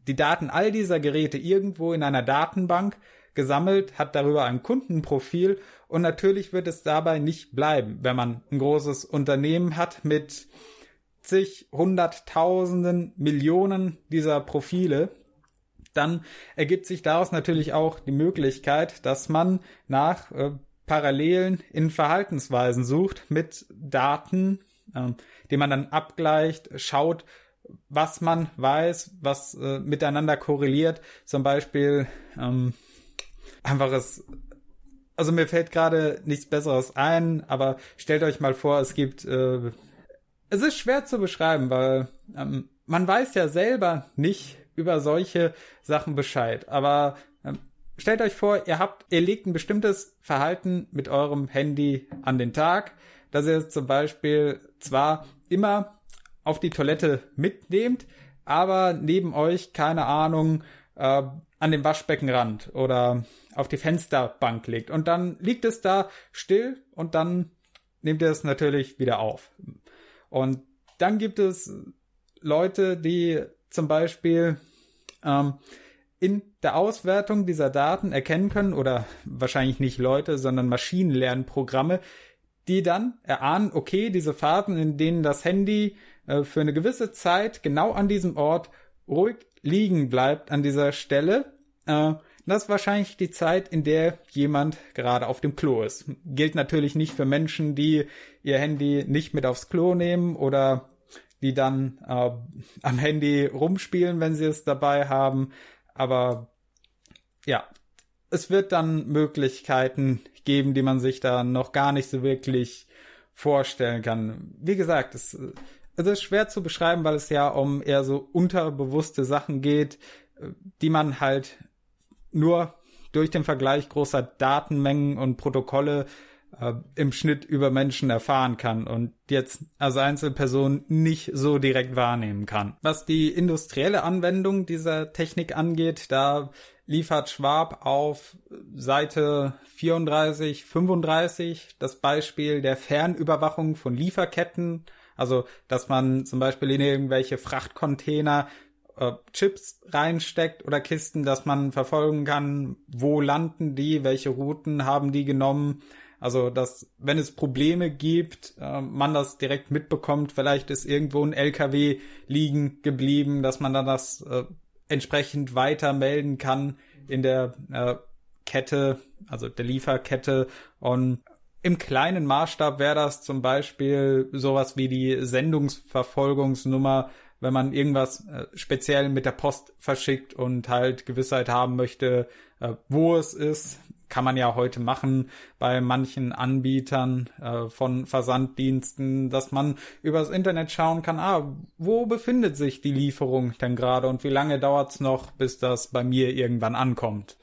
die Daten all dieser Geräte irgendwo in einer Datenbank gesammelt, hat darüber ein Kundenprofil und natürlich wird es dabei nicht bleiben, wenn man ein großes Unternehmen hat mit zig, hunderttausenden, Millionen dieser Profile dann ergibt sich daraus natürlich auch die Möglichkeit, dass man nach äh, Parallelen in Verhaltensweisen sucht mit Daten, äh, die man dann abgleicht, schaut, was man weiß, was äh, miteinander korreliert. Zum Beispiel ähm, einfaches, also mir fällt gerade nichts Besseres ein, aber stellt euch mal vor, es gibt, äh, es ist schwer zu beschreiben, weil ähm, man weiß ja selber nicht über solche Sachen Bescheid, aber ähm, stellt euch vor, ihr habt, ihr legt ein bestimmtes Verhalten mit eurem Handy an den Tag, dass ihr zum Beispiel zwar immer auf die Toilette mitnehmt, aber neben euch, keine Ahnung, äh, an den Waschbeckenrand oder auf die Fensterbank legt. Und dann liegt es da still und dann nehmt ihr es natürlich wieder auf. Und dann gibt es Leute, die zum Beispiel ähm, in der Auswertung dieser Daten erkennen können, oder wahrscheinlich nicht Leute, sondern Maschinenlernprogramme, die dann erahnen, okay, diese Phasen, in denen das Handy äh, für eine gewisse Zeit genau an diesem Ort ruhig liegen bleibt an dieser Stelle. Äh, das ist wahrscheinlich die Zeit, in der jemand gerade auf dem Klo ist. Gilt natürlich nicht für Menschen, die ihr Handy nicht mit aufs Klo nehmen oder die dann äh, am Handy rumspielen, wenn sie es dabei haben. Aber ja, es wird dann Möglichkeiten geben, die man sich da noch gar nicht so wirklich vorstellen kann. Wie gesagt, es es ist schwer zu beschreiben, weil es ja um eher so unterbewusste Sachen geht, die man halt nur durch den Vergleich großer Datenmengen und Protokolle äh, im Schnitt über Menschen erfahren kann und jetzt als Einzelperson nicht so direkt wahrnehmen kann. Was die industrielle Anwendung dieser Technik angeht, da liefert Schwab auf Seite 34, 35 das Beispiel der Fernüberwachung von Lieferketten also, dass man zum Beispiel in irgendwelche Frachtcontainer äh, Chips reinsteckt oder Kisten, dass man verfolgen kann, wo landen die, welche Routen haben die genommen. Also, dass, wenn es Probleme gibt, äh, man das direkt mitbekommt. Vielleicht ist irgendwo ein LKW liegen geblieben, dass man dann das äh, entsprechend weiter melden kann in der äh, Kette, also der Lieferkette. Und im kleinen Maßstab wäre das zum Beispiel sowas wie die Sendungsverfolgungsnummer, wenn man irgendwas äh, speziell mit der Post verschickt und halt Gewissheit haben möchte, äh, wo es ist. Kann man ja heute machen bei manchen Anbietern äh, von Versanddiensten, dass man übers Internet schauen kann, ah, wo befindet sich die Lieferung denn gerade und wie lange dauert's noch, bis das bei mir irgendwann ankommt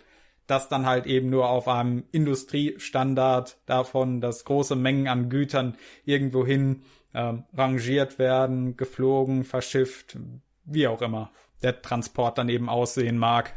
das dann halt eben nur auf einem Industriestandard davon, dass große Mengen an Gütern irgendwohin äh, rangiert werden, geflogen, verschifft, wie auch immer der Transport dann eben aussehen mag.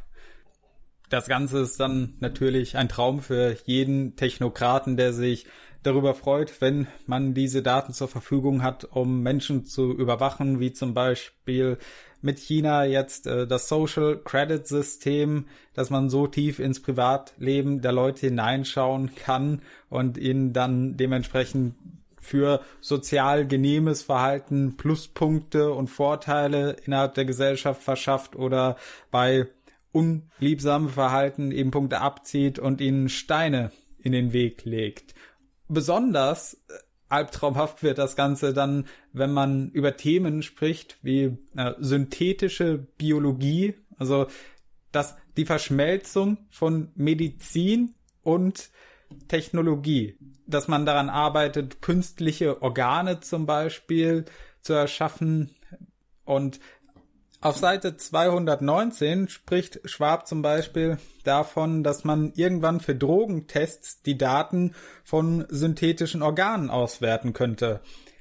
Das Ganze ist dann natürlich ein Traum für jeden Technokraten, der sich darüber freut, wenn man diese Daten zur Verfügung hat, um Menschen zu überwachen, wie zum Beispiel mit China jetzt äh, das Social Credit System, dass man so tief ins Privatleben der Leute hineinschauen kann und ihnen dann dementsprechend für sozial genehmes Verhalten Pluspunkte und Vorteile innerhalb der Gesellschaft verschafft oder bei unliebsamem Verhalten eben Punkte abzieht und ihnen Steine in den Weg legt. Besonders äh, albtraumhaft wird das Ganze dann, wenn man über Themen spricht wie äh, synthetische Biologie, also dass die Verschmelzung von Medizin und Technologie, dass man daran arbeitet, künstliche Organe zum Beispiel zu erschaffen und auf Seite 219 spricht Schwab zum Beispiel davon, dass man irgendwann für Drogentests die Daten von synthetischen Organen auswerten könnte.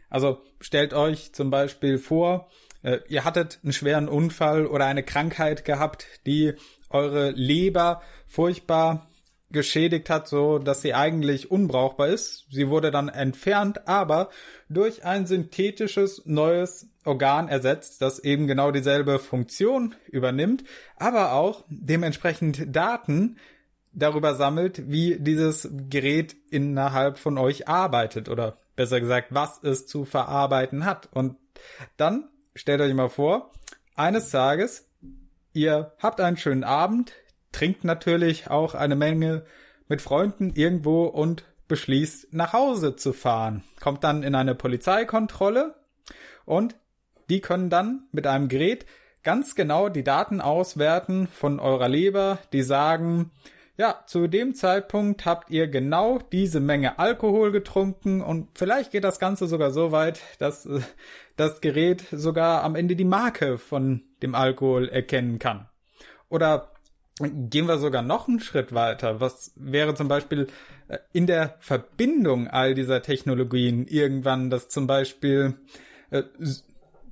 Also stellt euch zum Beispiel vor, äh, ihr hattet einen schweren Unfall oder eine Krankheit gehabt, die eure Leber furchtbar geschädigt hat, so dass sie eigentlich unbrauchbar ist. Sie wurde dann entfernt, aber durch ein synthetisches neues Organ ersetzt, das eben genau dieselbe Funktion übernimmt, aber auch dementsprechend Daten darüber sammelt, wie dieses Gerät innerhalb von euch arbeitet oder besser gesagt, was es zu verarbeiten hat. Und dann stellt euch mal vor, eines Tages ihr habt einen schönen Abend, trinkt natürlich auch eine Menge mit Freunden irgendwo und beschließt, nach Hause zu fahren. Kommt dann in eine Polizeikontrolle und die können dann mit einem Gerät ganz genau die Daten auswerten von eurer Leber, die sagen, ja, zu dem Zeitpunkt habt ihr genau diese Menge Alkohol getrunken und vielleicht geht das Ganze sogar so weit, dass äh, das Gerät sogar am Ende die Marke von dem Alkohol erkennen kann. Oder gehen wir sogar noch einen Schritt weiter. Was wäre zum Beispiel äh, in der Verbindung all dieser Technologien irgendwann, dass zum Beispiel äh,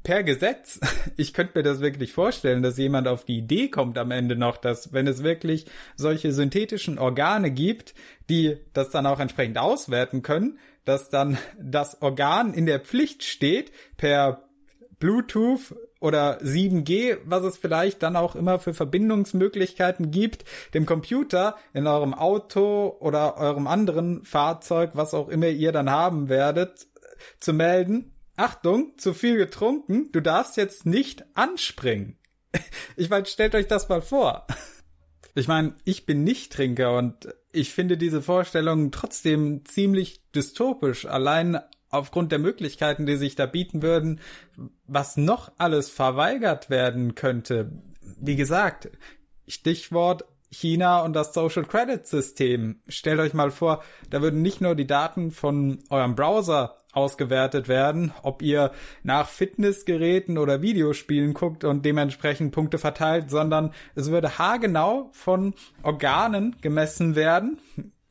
per Gesetz, ich könnte mir das wirklich vorstellen, dass jemand auf die Idee kommt am Ende noch, dass wenn es wirklich solche synthetischen Organe gibt, die das dann auch entsprechend auswerten können, dass dann das Organ in der Pflicht steht, per Bluetooth oder 7G, was es vielleicht dann auch immer für Verbindungsmöglichkeiten gibt, dem Computer in eurem Auto oder eurem anderen Fahrzeug, was auch immer ihr dann haben werdet, zu melden, Achtung, zu viel getrunken, du darfst jetzt nicht anspringen. Ich meine, stellt euch das mal vor. Ich meine, ich bin nicht Trinker und ich finde diese Vorstellung trotzdem ziemlich dystopisch, allein aufgrund der Möglichkeiten, die sich da bieten würden, was noch alles verweigert werden könnte. Wie gesagt, Stichwort China und das Social Credit System. Stellt euch mal vor, da würden nicht nur die Daten von eurem Browser ausgewertet werden, ob ihr nach Fitnessgeräten oder Videospielen guckt und dementsprechend Punkte verteilt, sondern es würde haargenau von Organen gemessen werden.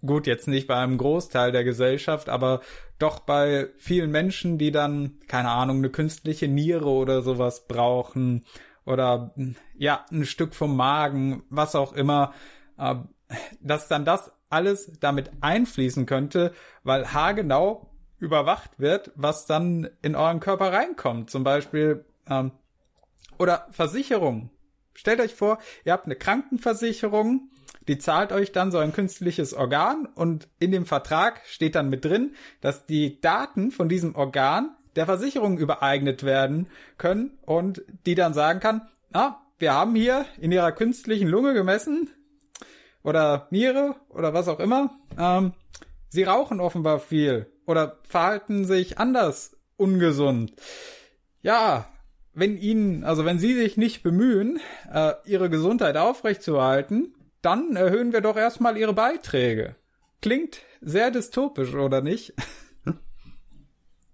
Gut, jetzt nicht bei einem Großteil der Gesellschaft, aber doch bei vielen Menschen, die dann, keine Ahnung, eine künstliche Niere oder sowas brauchen oder ja, ein Stück vom Magen, was auch immer, äh, dass dann das alles damit einfließen könnte, weil haargenau überwacht wird, was dann in euren Körper reinkommt. Zum Beispiel, ähm, oder Versicherung. Stellt euch vor, ihr habt eine Krankenversicherung, die zahlt euch dann so ein künstliches Organ und in dem Vertrag steht dann mit drin, dass die Daten von diesem Organ der Versicherung übereignet werden können und die dann sagen kann, ah, wir haben hier in ihrer künstlichen Lunge gemessen oder Niere oder was auch immer, ähm, sie rauchen offenbar viel oder verhalten sich anders ungesund. Ja, wenn ihnen, also wenn sie sich nicht bemühen, äh, ihre Gesundheit aufrechtzuerhalten, dann erhöhen wir doch erstmal ihre Beiträge. Klingt sehr dystopisch, oder nicht?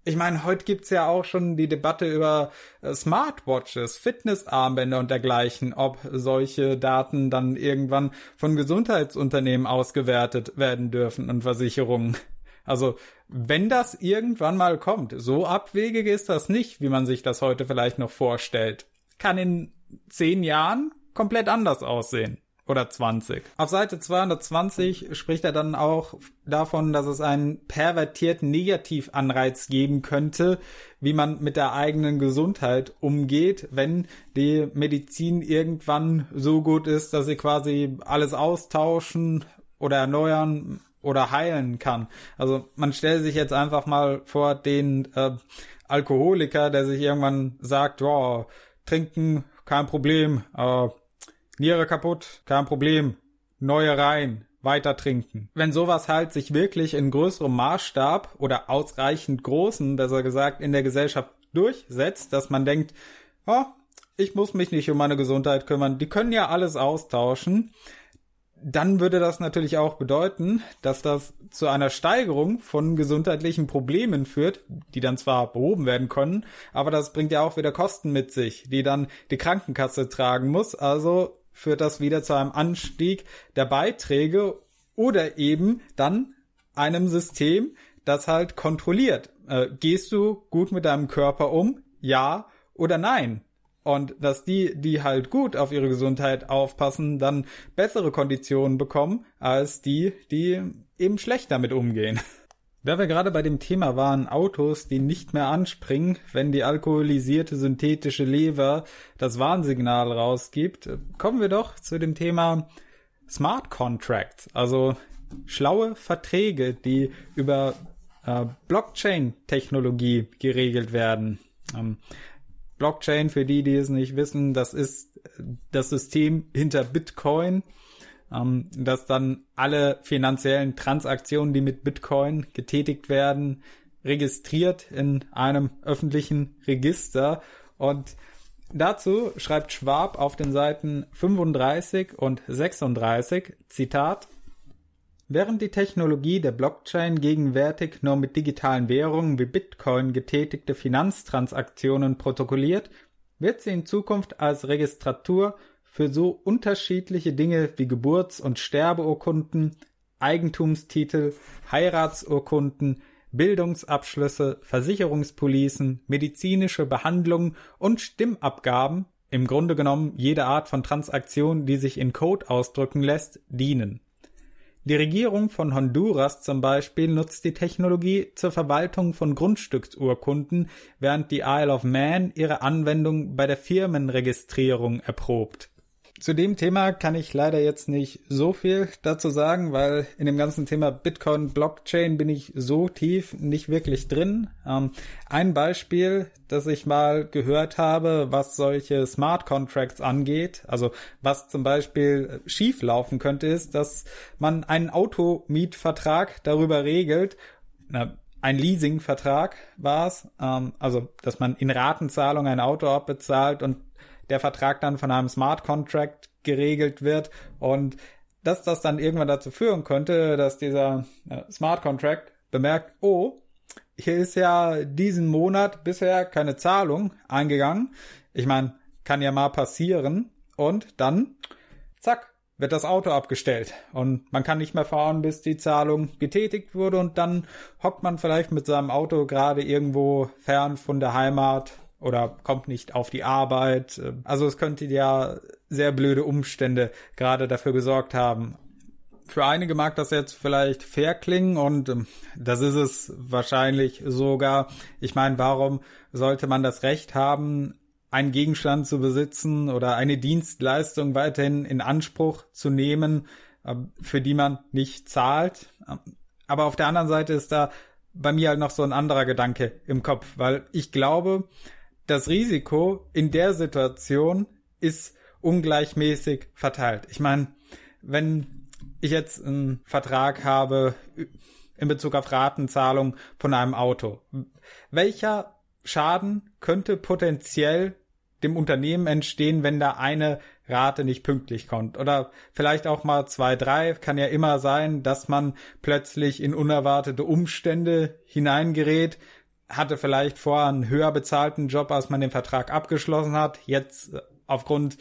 ich meine, heute gibt's ja auch schon die Debatte über äh, Smartwatches, Fitnessarmbänder und dergleichen, ob solche Daten dann irgendwann von Gesundheitsunternehmen ausgewertet werden dürfen und Versicherungen. Also wenn das irgendwann mal kommt, so abwegig ist das nicht, wie man sich das heute vielleicht noch vorstellt. Kann in zehn Jahren komplett anders aussehen. Oder 20. Auf Seite 220 spricht er dann auch davon, dass es einen pervertierten Negativanreiz geben könnte, wie man mit der eigenen Gesundheit umgeht, wenn die Medizin irgendwann so gut ist, dass sie quasi alles austauschen oder erneuern oder heilen kann. Also man stellt sich jetzt einfach mal vor den äh, Alkoholiker, der sich irgendwann sagt, oh, trinken, kein Problem, äh, Niere kaputt, kein Problem, neue rein, weiter trinken. Wenn sowas halt sich wirklich in größerem Maßstab oder ausreichend großen, besser gesagt, in der Gesellschaft durchsetzt, dass man denkt, oh, ich muss mich nicht um meine Gesundheit kümmern, die können ja alles austauschen, dann würde das natürlich auch bedeuten, dass das zu einer Steigerung von gesundheitlichen Problemen führt, die dann zwar behoben werden können, aber das bringt ja auch wieder Kosten mit sich, die dann die Krankenkasse tragen muss. Also führt das wieder zu einem Anstieg der Beiträge oder eben dann einem System, das halt kontrolliert. Äh, gehst du gut mit deinem Körper um? Ja oder nein? Und dass die, die halt gut auf ihre Gesundheit aufpassen, dann bessere Konditionen bekommen, als die, die eben schlecht damit umgehen. Da wir gerade bei dem Thema waren, Autos, die nicht mehr anspringen, wenn die alkoholisierte synthetische Leber das Warnsignal rausgibt, kommen wir doch zu dem Thema Smart Contracts, also schlaue Verträge, die über äh, Blockchain-Technologie geregelt werden. Ähm, Blockchain, für die, die es nicht wissen, das ist das System hinter Bitcoin, ähm, dass dann alle finanziellen Transaktionen, die mit Bitcoin getätigt werden, registriert in einem öffentlichen Register. Und dazu schreibt Schwab auf den Seiten 35 und 36, Zitat, Während die Technologie der Blockchain gegenwärtig nur mit digitalen Währungen wie Bitcoin getätigte Finanztransaktionen protokolliert, wird sie in Zukunft als Registratur für so unterschiedliche Dinge wie Geburts- und Sterbeurkunden, Eigentumstitel, Heiratsurkunden, Bildungsabschlüsse, Versicherungspolicen, medizinische Behandlungen und Stimmabgaben, im Grunde genommen jede Art von Transaktion, die sich in Code ausdrücken lässt, dienen. Die Regierung von Honduras zum Beispiel nutzt die Technologie zur Verwaltung von Grundstücksurkunden, während die Isle of Man ihre Anwendung bei der Firmenregistrierung erprobt zu dem Thema kann ich leider jetzt nicht so viel dazu sagen, weil in dem ganzen Thema Bitcoin Blockchain bin ich so tief nicht wirklich drin. Ähm, ein Beispiel, das ich mal gehört habe, was solche Smart Contracts angeht, also was zum Beispiel schief laufen könnte, ist, dass man einen Automietvertrag darüber regelt, na, ein Leasingvertrag war es, ähm, also dass man in Ratenzahlung ein Auto abbezahlt und der Vertrag dann von einem Smart Contract geregelt wird und dass das dann irgendwann dazu führen könnte, dass dieser äh, Smart Contract bemerkt, oh, hier ist ja diesen Monat bisher keine Zahlung eingegangen. Ich meine, kann ja mal passieren. Und dann, zack, wird das Auto abgestellt. Und man kann nicht mehr fahren, bis die Zahlung getätigt wurde. Und dann hockt man vielleicht mit seinem Auto gerade irgendwo fern von der Heimat oder kommt nicht auf die Arbeit. Also es könnte ja sehr blöde Umstände gerade dafür gesorgt haben. Für einige mag das jetzt vielleicht fair klingen und ähm, das ist es wahrscheinlich sogar. Ich meine, warum sollte man das Recht haben, einen Gegenstand zu besitzen oder eine Dienstleistung weiterhin in Anspruch zu nehmen, ähm, für die man nicht zahlt? Aber auf der anderen Seite ist da bei mir halt noch so ein anderer Gedanke im Kopf, weil ich glaube, das Risiko in der Situation ist ungleichmäßig verteilt. Ich meine, wenn ich jetzt einen Vertrag habe in Bezug auf Ratenzahlung von einem Auto, welcher Schaden könnte potenziell dem Unternehmen entstehen, wenn da eine Rate nicht pünktlich kommt. Oder vielleicht auch mal zwei, drei. Kann ja immer sein, dass man plötzlich in unerwartete Umstände hineingerät, hatte vielleicht vorher einen höher bezahlten Job, als man den Vertrag abgeschlossen hat, jetzt äh, aufgrund,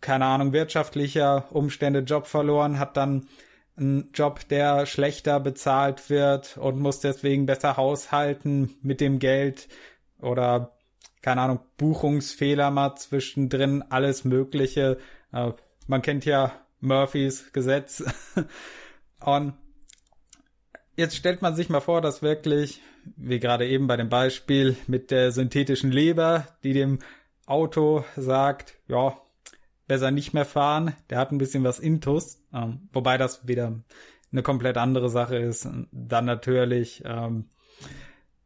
keine Ahnung, wirtschaftlicher Umstände Job verloren, hat dann einen Job, der schlechter bezahlt wird und muss deswegen besser haushalten mit dem Geld oder keine Ahnung, Buchungsfehler mal zwischendrin, alles Mögliche. Äh, man kennt ja Murphys Gesetz. und jetzt stellt man sich mal vor, dass wirklich wie gerade eben bei dem Beispiel mit der synthetischen Leber, die dem Auto sagt, ja, besser nicht mehr fahren, der hat ein bisschen was Intus, ähm, wobei das wieder eine komplett andere Sache ist. Dann natürlich, ähm,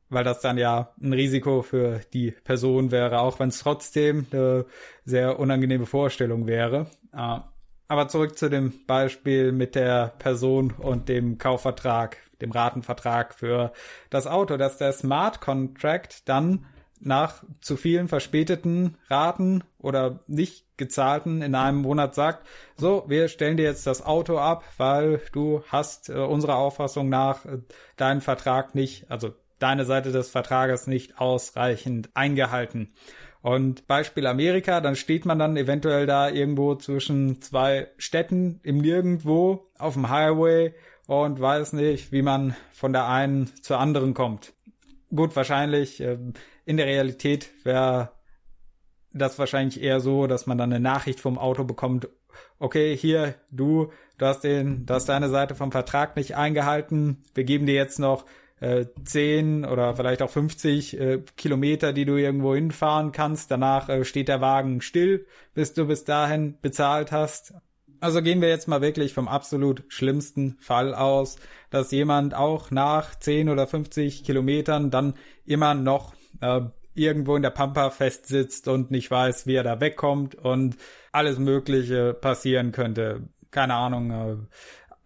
weil das dann ja ein Risiko für die Person wäre, auch wenn es trotzdem eine sehr unangenehme Vorstellung wäre. Äh, aber zurück zu dem Beispiel mit der Person und dem Kaufvertrag dem Ratenvertrag für das Auto, dass der Smart Contract dann nach zu vielen verspäteten Raten oder nicht gezahlten in einem Monat sagt, so, wir stellen dir jetzt das Auto ab, weil du hast äh, unserer Auffassung nach äh, deinen Vertrag nicht, also deine Seite des Vertrages nicht ausreichend eingehalten. Und Beispiel Amerika, dann steht man dann eventuell da irgendwo zwischen zwei Städten im Nirgendwo auf dem Highway und weiß nicht, wie man von der einen zur anderen kommt. Gut, wahrscheinlich äh, in der Realität wäre das wahrscheinlich eher so, dass man dann eine Nachricht vom Auto bekommt, okay, hier, du, du hast den, du hast deine Seite vom Vertrag nicht eingehalten, wir geben dir jetzt noch äh, 10 oder vielleicht auch 50 äh, Kilometer, die du irgendwo hinfahren kannst. Danach äh, steht der Wagen still, bis du bis dahin bezahlt hast. Also gehen wir jetzt mal wirklich vom absolut schlimmsten Fall aus, dass jemand auch nach 10 oder 50 Kilometern dann immer noch äh, irgendwo in der Pampa festsitzt und nicht weiß, wie er da wegkommt und alles Mögliche passieren könnte. Keine Ahnung, äh,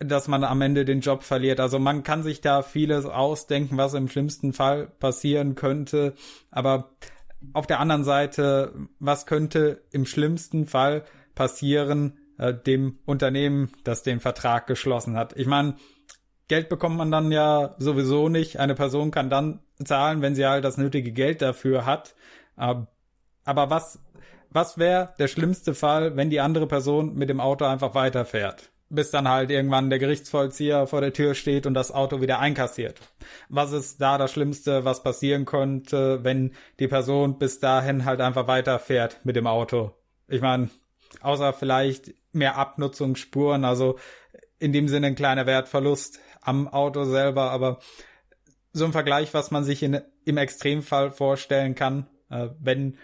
dass man am Ende den Job verliert. Also man kann sich da vieles ausdenken, was im schlimmsten Fall passieren könnte. Aber auf der anderen Seite, was könnte im schlimmsten Fall passieren äh, dem Unternehmen, das den Vertrag geschlossen hat? Ich meine, Geld bekommt man dann ja sowieso nicht. Eine Person kann dann zahlen, wenn sie halt das nötige Geld dafür hat. Aber was, was wäre der schlimmste Fall, wenn die andere Person mit dem Auto einfach weiterfährt? Bis dann halt irgendwann der Gerichtsvollzieher vor der Tür steht und das Auto wieder einkassiert. Was ist da das Schlimmste, was passieren könnte, wenn die Person bis dahin halt einfach weiterfährt mit dem Auto? Ich meine, außer vielleicht mehr Abnutzungsspuren, also in dem Sinne ein kleiner Wertverlust am Auto selber, aber so ein Vergleich, was man sich in, im Extremfall vorstellen kann, äh, wenn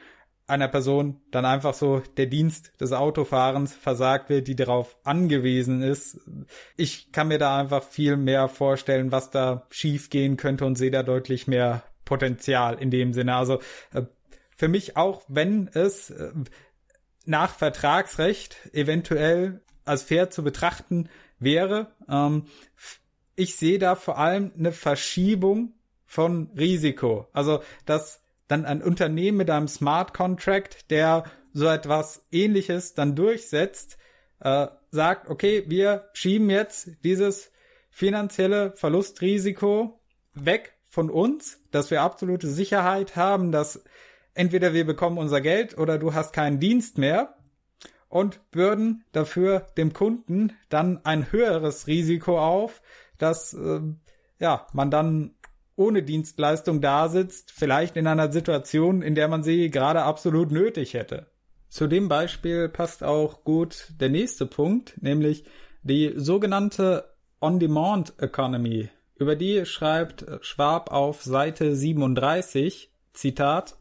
einer Person dann einfach so der Dienst des Autofahrens versagt wird, die darauf angewiesen ist. Ich kann mir da einfach viel mehr vorstellen, was da schiefgehen könnte und sehe da deutlich mehr Potenzial in dem Sinne. Also äh, für mich auch, wenn es äh, nach Vertragsrecht eventuell als fair zu betrachten wäre, ähm, ich sehe da vor allem eine Verschiebung von Risiko. Also, dass dann ein Unternehmen mit einem Smart Contract, der so etwas ähnliches dann durchsetzt, äh, sagt, okay, wir schieben jetzt dieses finanzielle Verlustrisiko weg von uns, dass wir absolute Sicherheit haben, dass entweder wir bekommen unser Geld oder du hast keinen Dienst mehr und bürden dafür dem Kunden dann ein höheres Risiko auf, dass äh, ja man dann ohne Dienstleistung da sitzt, vielleicht in einer Situation, in der man sie gerade absolut nötig hätte. Zu dem Beispiel passt auch gut der nächste Punkt, nämlich die sogenannte On-Demand Economy. Über die schreibt Schwab auf Seite 37, Zitat,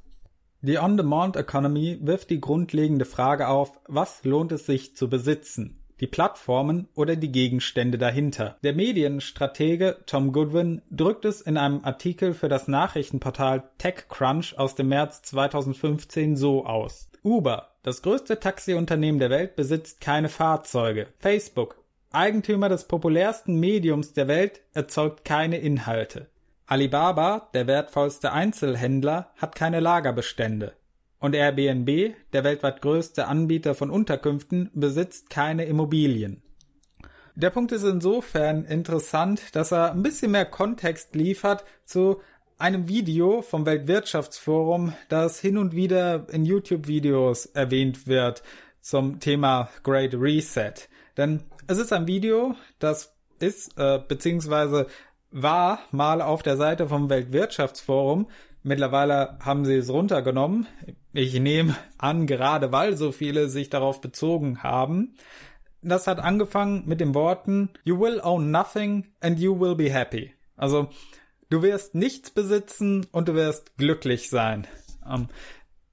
die On-Demand Economy wirft die grundlegende Frage auf, was lohnt es sich zu besitzen? die Plattformen oder die Gegenstände dahinter. Der Medienstratege Tom Goodwin drückt es in einem Artikel für das Nachrichtenportal TechCrunch aus dem März 2015 so aus. Uber, das größte Taxiunternehmen der Welt, besitzt keine Fahrzeuge. Facebook, Eigentümer des populärsten Mediums der Welt, erzeugt keine Inhalte. Alibaba, der wertvollste Einzelhändler, hat keine Lagerbestände. Und Airbnb, der weltweit größte Anbieter von Unterkünften, besitzt keine Immobilien. Der Punkt ist insofern interessant, dass er ein bisschen mehr Kontext liefert zu einem Video vom Weltwirtschaftsforum, das hin und wieder in YouTube-Videos erwähnt wird zum Thema Great Reset. Denn es ist ein Video, das ist äh, beziehungsweise war mal auf der Seite vom Weltwirtschaftsforum. Mittlerweile haben sie es runtergenommen. Ich nehme an, gerade weil so viele sich darauf bezogen haben. Das hat angefangen mit den Worten You will own nothing and you will be happy. Also du wirst nichts besitzen und du wirst glücklich sein. Ähm,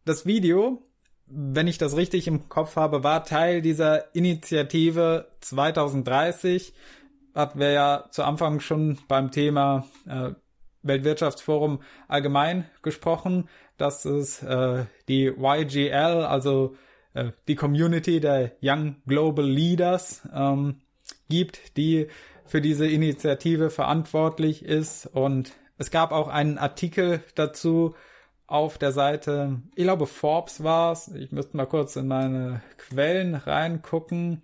das Video, wenn ich das richtig im Kopf habe, war Teil dieser Initiative 2030. Hatten wir ja zu Anfang schon beim Thema äh, Weltwirtschaftsforum allgemein gesprochen dass es äh, die YGL, also äh, die Community der Young Global Leaders ähm, gibt, die für diese Initiative verantwortlich ist. Und es gab auch einen Artikel dazu auf der Seite, ich glaube Forbes war es, ich müsste mal kurz in meine Quellen reingucken.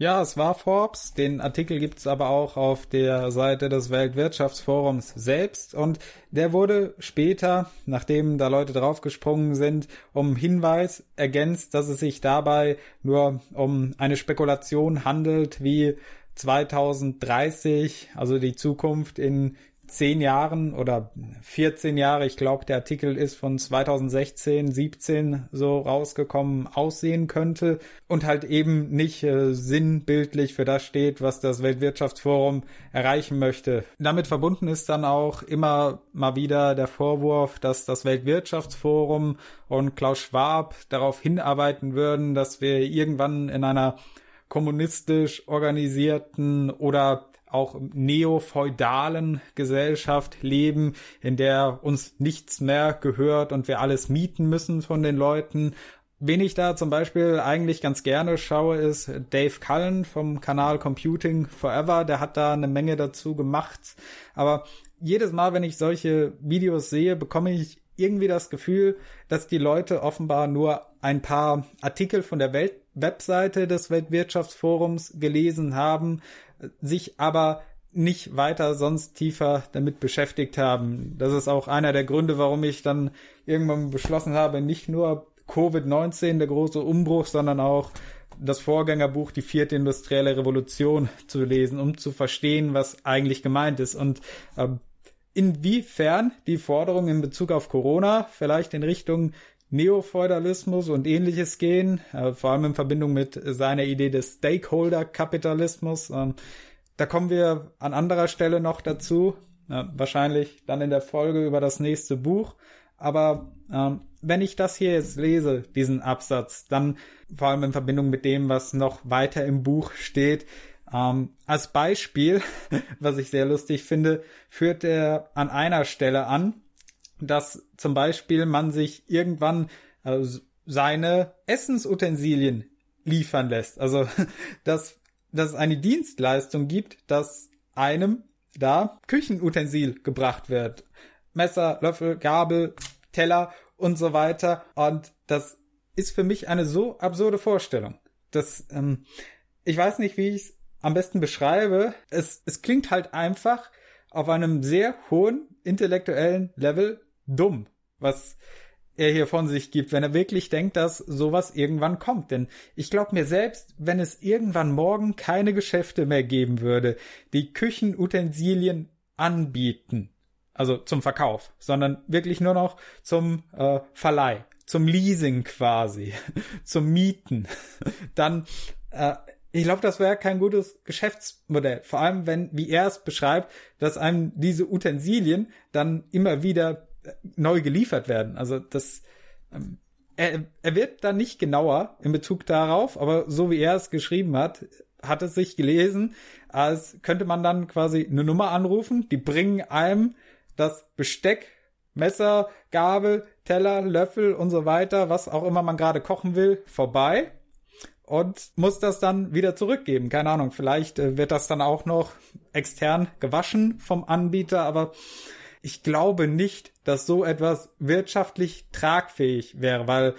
Ja, es war Forbes. Den Artikel gibt's aber auch auf der Seite des Weltwirtschaftsforums selbst. Und der wurde später, nachdem da Leute draufgesprungen sind, um Hinweis ergänzt, dass es sich dabei nur um eine Spekulation handelt, wie 2030, also die Zukunft in zehn Jahren oder 14 Jahre, ich glaube, der Artikel ist von 2016, 17 so rausgekommen, aussehen könnte und halt eben nicht äh, sinnbildlich für das steht, was das Weltwirtschaftsforum erreichen möchte. Damit verbunden ist dann auch immer mal wieder der Vorwurf, dass das Weltwirtschaftsforum und Klaus Schwab darauf hinarbeiten würden, dass wir irgendwann in einer kommunistisch organisierten oder auch neofeudalen Gesellschaft leben, in der uns nichts mehr gehört und wir alles mieten müssen von den Leuten. Wen ich da zum Beispiel eigentlich ganz gerne schaue, ist Dave Cullen vom Kanal Computing Forever. Der hat da eine Menge dazu gemacht. Aber jedes Mal, wenn ich solche Videos sehe, bekomme ich irgendwie das Gefühl, dass die Leute offenbar nur ein paar Artikel von der Welt Webseite des Weltwirtschaftsforums gelesen haben, sich aber nicht weiter sonst tiefer damit beschäftigt haben. Das ist auch einer der Gründe, warum ich dann irgendwann beschlossen habe, nicht nur Covid-19, der große Umbruch, sondern auch das Vorgängerbuch Die vierte industrielle Revolution zu lesen, um zu verstehen, was eigentlich gemeint ist und äh, inwiefern die Forderungen in Bezug auf Corona vielleicht in Richtung Neofeudalismus und ähnliches gehen, äh, vor allem in Verbindung mit seiner Idee des Stakeholder-Kapitalismus. Ähm, da kommen wir an anderer Stelle noch dazu, äh, wahrscheinlich dann in der Folge über das nächste Buch. Aber ähm, wenn ich das hier jetzt lese, diesen Absatz, dann vor allem in Verbindung mit dem, was noch weiter im Buch steht, ähm, als Beispiel, was ich sehr lustig finde, führt er an einer Stelle an, dass zum Beispiel man sich irgendwann äh, seine Essensutensilien liefern lässt. Also, dass, dass es eine Dienstleistung gibt, dass einem da Küchenutensil gebracht wird. Messer, Löffel, Gabel, Teller und so weiter. Und das ist für mich eine so absurde Vorstellung. Das, ähm, ich weiß nicht, wie ich es am besten beschreibe. Es, es klingt halt einfach auf einem sehr hohen intellektuellen Level dumm, was er hier von sich gibt, wenn er wirklich denkt, dass sowas irgendwann kommt. Denn ich glaube mir selbst, wenn es irgendwann morgen keine Geschäfte mehr geben würde, die Küchenutensilien anbieten, also zum Verkauf, sondern wirklich nur noch zum äh, Verleih, zum Leasing quasi, zum Mieten, dann äh, ich glaube, das wäre kein gutes Geschäftsmodell. Vor allem, wenn, wie er es beschreibt, dass einem diese Utensilien dann immer wieder neu geliefert werden. Also das, ähm, er, er wird dann nicht genauer in Bezug darauf, aber so wie er es geschrieben hat, hat es sich gelesen, als könnte man dann quasi eine Nummer anrufen, die bringen einem das Besteck, Messer, Gabel, Teller, Löffel und so weiter, was auch immer man gerade kochen will, vorbei und muss das dann wieder zurückgeben. Keine Ahnung, vielleicht äh, wird das dann auch noch extern gewaschen vom Anbieter, aber ich glaube nicht, dass so etwas wirtschaftlich tragfähig wäre, weil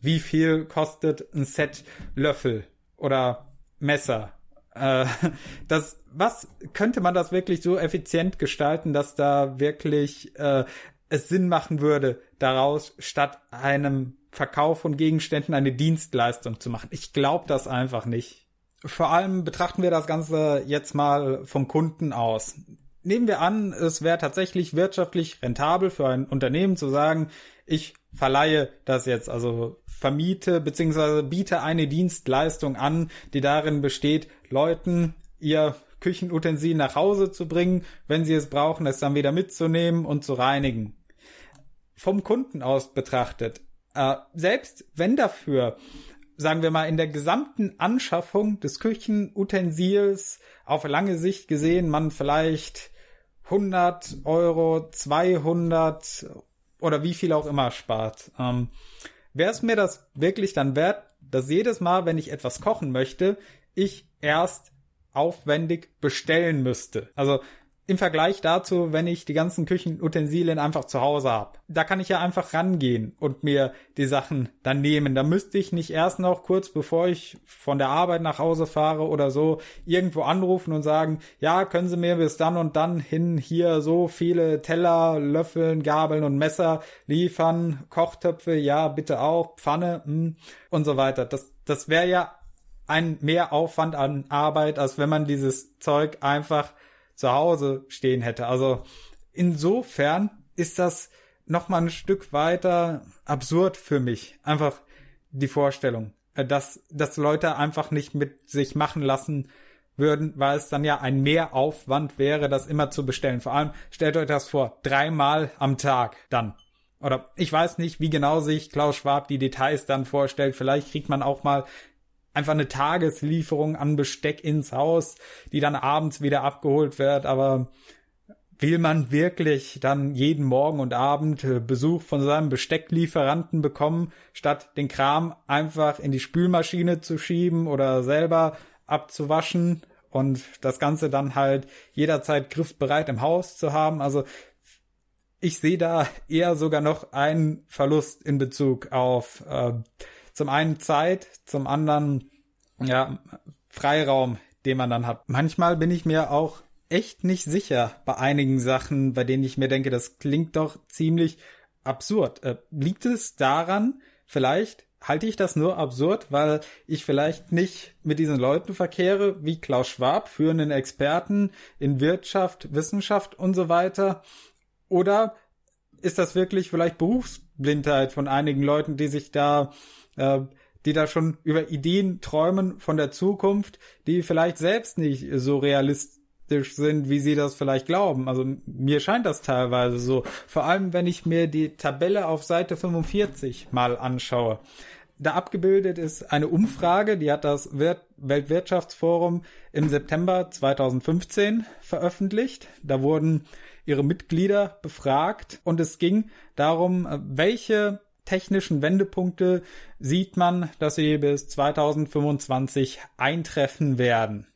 wie viel kostet ein Set Löffel oder Messer? Äh, das, was könnte man das wirklich so effizient gestalten, dass da wirklich äh, es Sinn machen würde, daraus statt einem Verkauf von Gegenständen eine Dienstleistung zu machen? Ich glaube das einfach nicht. Vor allem betrachten wir das Ganze jetzt mal vom Kunden aus nehmen wir an, es wäre tatsächlich wirtschaftlich rentabel für ein Unternehmen zu sagen, ich verleihe das jetzt, also vermiete bzw. biete eine Dienstleistung an, die darin besteht, Leuten ihr Küchenutensil nach Hause zu bringen, wenn sie es brauchen, es dann wieder mitzunehmen und zu reinigen. Vom Kunden aus betrachtet, äh, selbst wenn dafür, sagen wir mal, in der gesamten Anschaffung des Küchenutensils auf lange Sicht gesehen man vielleicht 100 Euro, 200 oder wie viel auch immer spart. Ähm, Wäre es mir das wirklich dann wert, dass jedes Mal, wenn ich etwas kochen möchte, ich erst aufwendig bestellen müsste? Also im Vergleich dazu, wenn ich die ganzen Küchenutensilien einfach zu Hause habe. Da kann ich ja einfach rangehen und mir die Sachen dann nehmen. Da müsste ich nicht erst noch kurz bevor ich von der Arbeit nach Hause fahre oder so irgendwo anrufen und sagen, ja, können Sie mir bis dann und dann hin hier so viele Teller, Löffeln, Gabeln und Messer liefern, Kochtöpfe, ja, bitte auch, Pfanne mh, hm, und so weiter. Das, das wäre ja ein Mehraufwand an Arbeit, als wenn man dieses Zeug einfach zu Hause stehen hätte. Also insofern ist das noch mal ein Stück weiter absurd für mich. Einfach die Vorstellung, äh, dass, dass Leute einfach nicht mit sich machen lassen würden, weil es dann ja ein Mehraufwand wäre, das immer zu bestellen. Vor allem stellt euch das vor, dreimal am Tag dann. Oder ich weiß nicht, wie genau sich Klaus Schwab die Details dann vorstellt. Vielleicht kriegt man auch mal einfach eine Tageslieferung an Besteck ins Haus, die dann abends wieder abgeholt wird, aber will man wirklich dann jeden Morgen und Abend äh, Besuch von seinem Bestecklieferanten bekommen, statt den Kram einfach in die Spülmaschine zu schieben oder selber abzuwaschen und das Ganze dann halt jederzeit griffbereit im Haus zu haben. Also ich sehe da eher sogar noch einen Verlust in Bezug auf äh, zum einen Zeit, zum anderen ja Freiraum, den man dann hat. Manchmal bin ich mir auch echt nicht sicher bei einigen Sachen, bei denen ich mir denke, das klingt doch ziemlich absurd. Äh, liegt es daran, vielleicht halte ich das nur absurd, weil ich vielleicht nicht mit diesen Leuten verkehre, wie Klaus Schwab, führenden Experten in Wirtschaft, Wissenschaft und so weiter? Oder ist das wirklich vielleicht Berufsblindheit von einigen Leuten, die sich da, äh, die da schon über Ideen träumen von der Zukunft, die vielleicht selbst nicht so realistisch sind, wie sie das vielleicht glauben. Also mir scheint das teilweise so. Vor allem, wenn ich mir die Tabelle auf Seite 45 mal anschaue. Da abgebildet ist eine Umfrage, die hat das Weltwirtschaftsforum im September 2015 veröffentlicht. Da wurden ihre Mitglieder befragt und es ging darum, welche technischen Wendepunkte sieht man, dass sie bis 2025 eintreffen werden.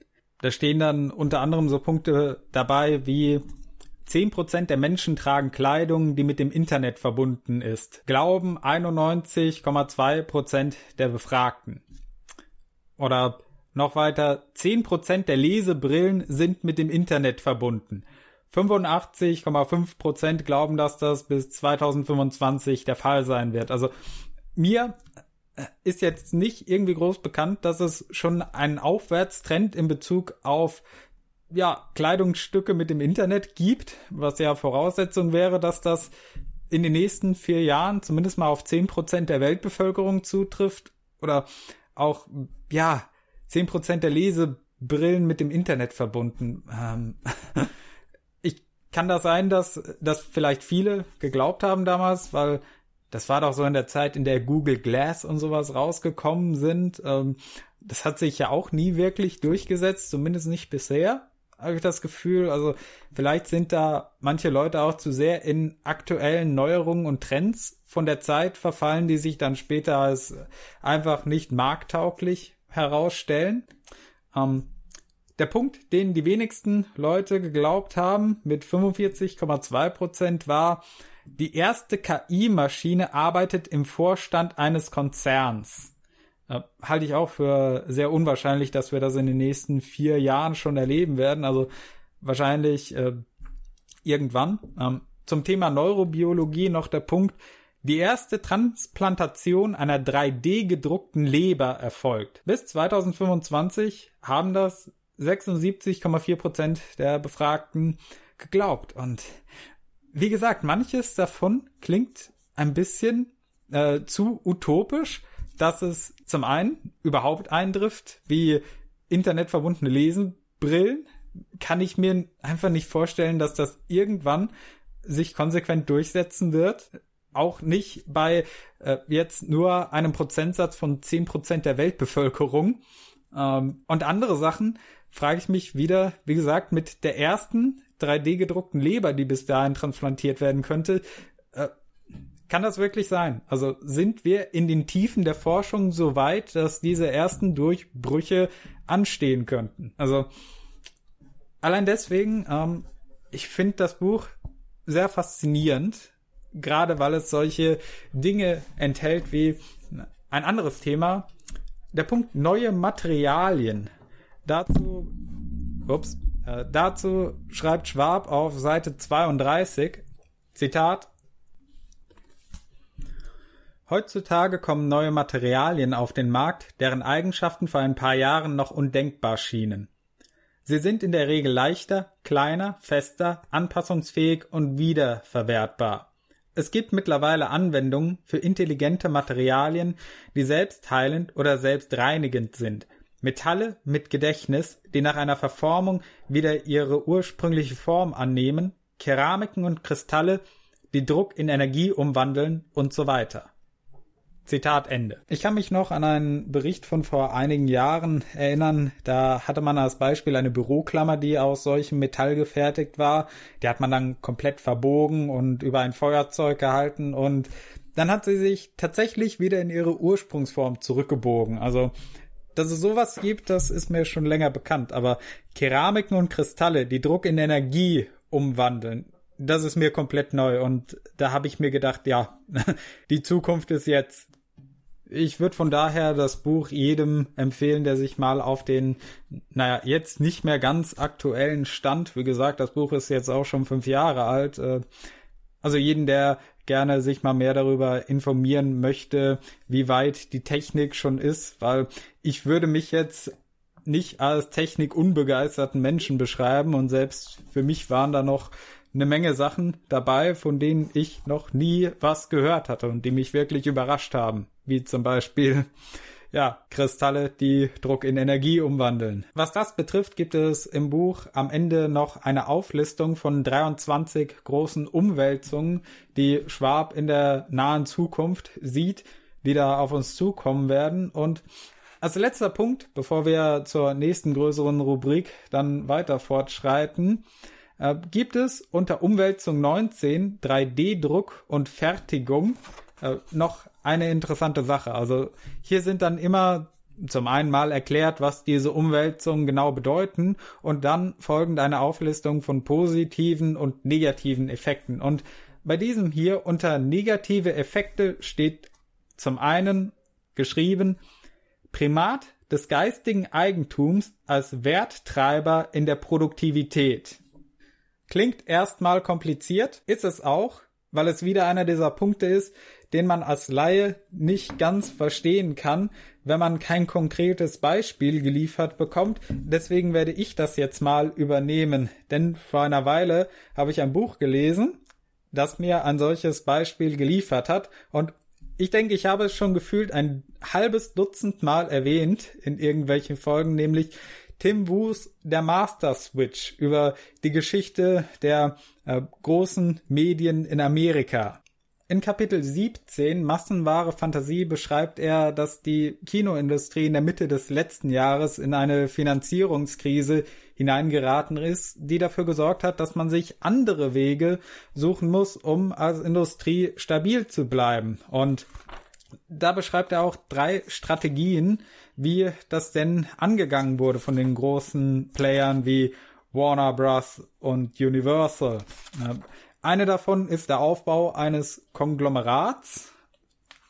Da stehen dann unter anderem so Punkte dabei wie 10% der Menschen tragen Kleidung, die mit dem Internet verbunden ist. Glauben 91,2% der Befragten. Oder noch weiter, 10% der Lesebrillen sind mit dem Internet verbunden. 85,5% glauben, dass das bis 2025 der Fall sein wird. Also mir ist jetzt nicht irgendwie groß bekannt, dass es schon einen Aufwärtstrend in Bezug auf ja, Kleidungsstücke mit dem Internet gibt, was ja Voraussetzung wäre, dass das in den nächsten vier Jahren zumindest mal auf zehn Prozent der Weltbevölkerung zutrifft oder auch, ja, zehn Prozent der Lesebrillen mit dem Internet verbunden. Ähm, kann das sein, dass das vielleicht viele geglaubt haben damals, weil das war doch so in der Zeit, in der Google Glass und sowas rausgekommen sind. Ähm, das hat sich ja auch nie wirklich durchgesetzt, zumindest nicht bisher, habe ich das Gefühl. Also vielleicht sind da manche Leute auch zu sehr in aktuellen Neuerungen und Trends von der Zeit verfallen, die sich dann später als einfach nicht marktauglich herausstellen. Ähm, der Punkt, den die wenigsten Leute geglaubt haben, mit 45,2 Prozent war, die erste KI-Maschine arbeitet im Vorstand eines Konzerns. Äh, halte ich auch für sehr unwahrscheinlich, dass wir das in den nächsten vier Jahren schon erleben werden. Also wahrscheinlich äh, irgendwann. Ähm, zum Thema Neurobiologie noch der Punkt, die erste Transplantation einer 3D gedruckten Leber erfolgt. Bis 2025 haben das 76,4 Prozent der Befragten geglaubt. Und wie gesagt, manches davon klingt ein bisschen äh, zu utopisch, dass es zum einen überhaupt eintrifft, wie internetverbundene Lesenbrillen, kann ich mir einfach nicht vorstellen, dass das irgendwann sich konsequent durchsetzen wird. Auch nicht bei äh, jetzt nur einem Prozentsatz von zehn Prozent der Weltbevölkerung. Ähm, und andere Sachen frage ich mich wieder, wie gesagt, mit der ersten 3D gedruckten Leber, die bis dahin transplantiert werden könnte. Äh, kann das wirklich sein? Also sind wir in den Tiefen der Forschung so weit, dass diese ersten Durchbrüche anstehen könnten? Also allein deswegen, ähm, ich finde das Buch sehr faszinierend, gerade weil es solche Dinge enthält wie ein anderes Thema, der Punkt neue Materialien. Dazu, ups, äh, dazu schreibt Schwab auf Seite 32, Zitat, Heutzutage kommen neue Materialien auf den Markt, deren Eigenschaften vor ein paar Jahren noch undenkbar schienen. Sie sind in der Regel leichter, kleiner, fester, anpassungsfähig und wiederverwertbar. Es gibt mittlerweile Anwendungen für intelligente Materialien, die selbstheilend oder selbstreinigend sind, Metalle mit Gedächtnis, die nach einer Verformung wieder ihre ursprüngliche Form annehmen, Keramiken und Kristalle, die Druck in Energie umwandeln und so weiter. Zitat Ende. Ich kann mich noch an einen Bericht von vor einigen Jahren erinnern. Da hatte man als Beispiel eine Büroklammer, die aus solchem Metall gefertigt war. Die hat man dann komplett verbogen und über ein Feuerzeug gehalten und dann hat sie sich tatsächlich wieder in ihre Ursprungsform zurückgebogen. Also dass es sowas gibt, das ist mir schon länger bekannt. Aber Keramiken und Kristalle, die Druck in Energie umwandeln, das ist mir komplett neu. Und da habe ich mir gedacht, ja, die Zukunft ist jetzt. Ich würde von daher das Buch jedem empfehlen, der sich mal auf den, naja, jetzt nicht mehr ganz aktuellen Stand, wie gesagt, das Buch ist jetzt auch schon fünf Jahre alt, äh, also jeden, der gerne sich mal mehr darüber informieren möchte, wie weit die Technik schon ist, weil ich würde mich jetzt nicht als technikunbegeisterten Menschen beschreiben und selbst für mich waren da noch eine Menge Sachen dabei, von denen ich noch nie was gehört hatte und die mich wirklich überrascht haben, wie zum Beispiel ja, Kristalle, die Druck in Energie umwandeln. Was das betrifft, gibt es im Buch am Ende noch eine Auflistung von 23 großen Umwälzungen, die Schwab in der nahen Zukunft sieht, die da auf uns zukommen werden. Und als letzter Punkt, bevor wir zur nächsten größeren Rubrik dann weiter fortschreiten, äh, gibt es unter Umwälzung 19 3D-Druck und Fertigung äh, noch eine interessante Sache. Also hier sind dann immer zum einen mal erklärt, was diese Umwälzungen genau bedeuten und dann folgend eine Auflistung von positiven und negativen Effekten. Und bei diesem hier unter negative Effekte steht zum einen geschrieben Primat des geistigen Eigentums als Werttreiber in der Produktivität. Klingt erstmal kompliziert, ist es auch, weil es wieder einer dieser Punkte ist, den man als Laie nicht ganz verstehen kann, wenn man kein konkretes Beispiel geliefert bekommt. Deswegen werde ich das jetzt mal übernehmen. Denn vor einer Weile habe ich ein Buch gelesen, das mir ein solches Beispiel geliefert hat. Und ich denke, ich habe es schon gefühlt ein halbes Dutzend Mal erwähnt in irgendwelchen Folgen, nämlich Tim Woos Der Master Switch über die Geschichte der äh, großen Medien in Amerika. In Kapitel 17 Massenwahre Fantasie beschreibt er, dass die Kinoindustrie in der Mitte des letzten Jahres in eine Finanzierungskrise hineingeraten ist, die dafür gesorgt hat, dass man sich andere Wege suchen muss, um als Industrie stabil zu bleiben. Und da beschreibt er auch drei Strategien, wie das denn angegangen wurde von den großen Playern wie Warner Bros. und Universal. Eine davon ist der Aufbau eines Konglomerats.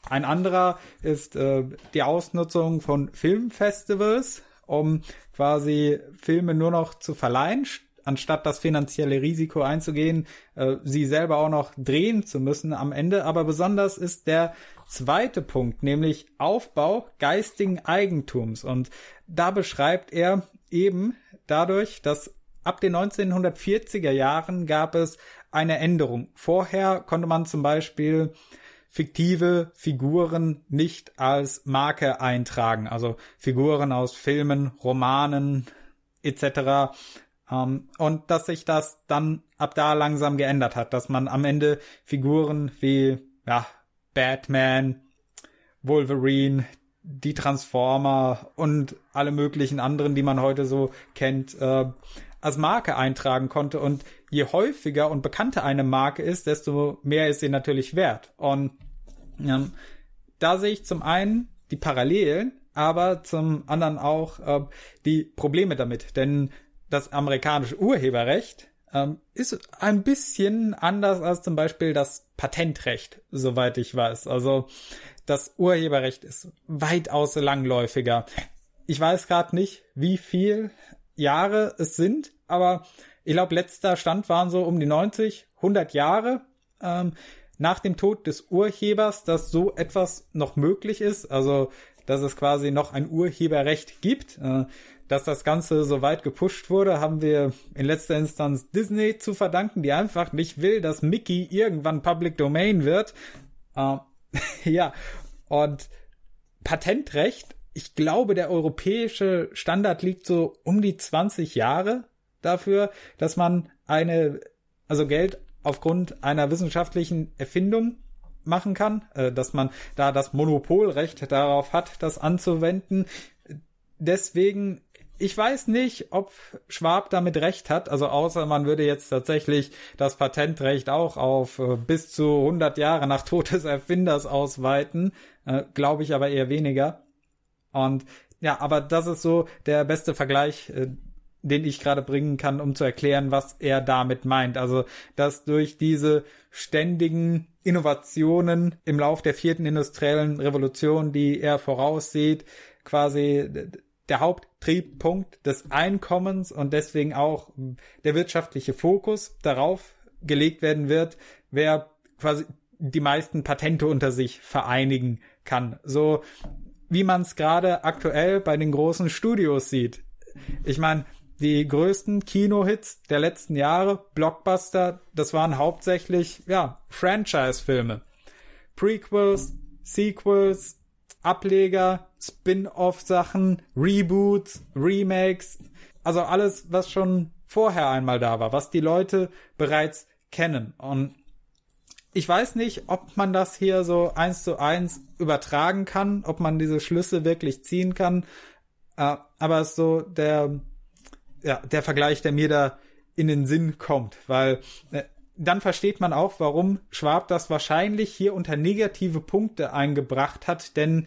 Ein anderer ist äh, die Ausnutzung von Filmfestivals, um quasi Filme nur noch zu verleihen, anstatt das finanzielle Risiko einzugehen, äh, sie selber auch noch drehen zu müssen am Ende. Aber besonders ist der zweite Punkt, nämlich Aufbau geistigen Eigentums. Und da beschreibt er eben dadurch, dass ab den 1940er Jahren gab es eine Änderung. Vorher konnte man zum Beispiel fiktive Figuren nicht als Marke eintragen, also Figuren aus Filmen, Romanen etc. Ähm, und dass sich das dann ab da langsam geändert hat, dass man am Ende Figuren wie ja, Batman, Wolverine, die Transformer und alle möglichen anderen, die man heute so kennt, äh, als Marke eintragen konnte. Und je häufiger und bekannter eine Marke ist, desto mehr ist sie natürlich wert. Und ähm, da sehe ich zum einen die Parallelen, aber zum anderen auch äh, die Probleme damit. Denn das amerikanische Urheberrecht ähm, ist ein bisschen anders als zum Beispiel das Patentrecht, soweit ich weiß. Also das Urheberrecht ist weitaus langläufiger. Ich weiß gerade nicht, wie viel Jahre es sind, aber ich glaube, letzter Stand waren so um die 90, 100 Jahre ähm, nach dem Tod des Urhebers, dass so etwas noch möglich ist, also dass es quasi noch ein Urheberrecht gibt. Äh, dass das Ganze so weit gepusht wurde, haben wir in letzter Instanz Disney zu verdanken, die einfach nicht will, dass Mickey irgendwann Public Domain wird. Äh, ja, und Patentrecht, ich glaube, der europäische Standard liegt so um die 20 Jahre dafür, dass man eine, also Geld aufgrund einer wissenschaftlichen Erfindung machen kann, äh, dass man da das Monopolrecht darauf hat, das anzuwenden. Deswegen ich weiß nicht, ob Schwab damit recht hat, also außer man würde jetzt tatsächlich das Patentrecht auch auf äh, bis zu 100 Jahre nach Tod des Erfinders ausweiten, äh, glaube ich aber eher weniger. Und ja, aber das ist so der beste Vergleich, äh, den ich gerade bringen kann, um zu erklären, was er damit meint. Also, dass durch diese ständigen Innovationen im Lauf der vierten industriellen Revolution, die er voraussieht, quasi der Haupttriebpunkt des Einkommens und deswegen auch der wirtschaftliche Fokus darauf gelegt werden wird, wer quasi die meisten Patente unter sich vereinigen kann. So wie man es gerade aktuell bei den großen Studios sieht. Ich meine, die größten Kinohits der letzten Jahre, Blockbuster, das waren hauptsächlich, ja, Franchise-Filme. Prequels, Sequels, Ableger, Spin-off-Sachen, Reboots, Remakes, also alles, was schon vorher einmal da war, was die Leute bereits kennen. Und ich weiß nicht, ob man das hier so eins zu eins übertragen kann, ob man diese Schlüsse wirklich ziehen kann. Äh, aber es ist so der, ja, der Vergleich, der mir da in den Sinn kommt, weil äh, dann versteht man auch, warum Schwab das wahrscheinlich hier unter negative Punkte eingebracht hat, denn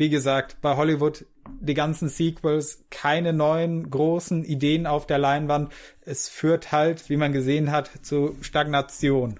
wie gesagt, bei Hollywood die ganzen Sequels, keine neuen großen Ideen auf der Leinwand. Es führt halt, wie man gesehen hat, zu Stagnation.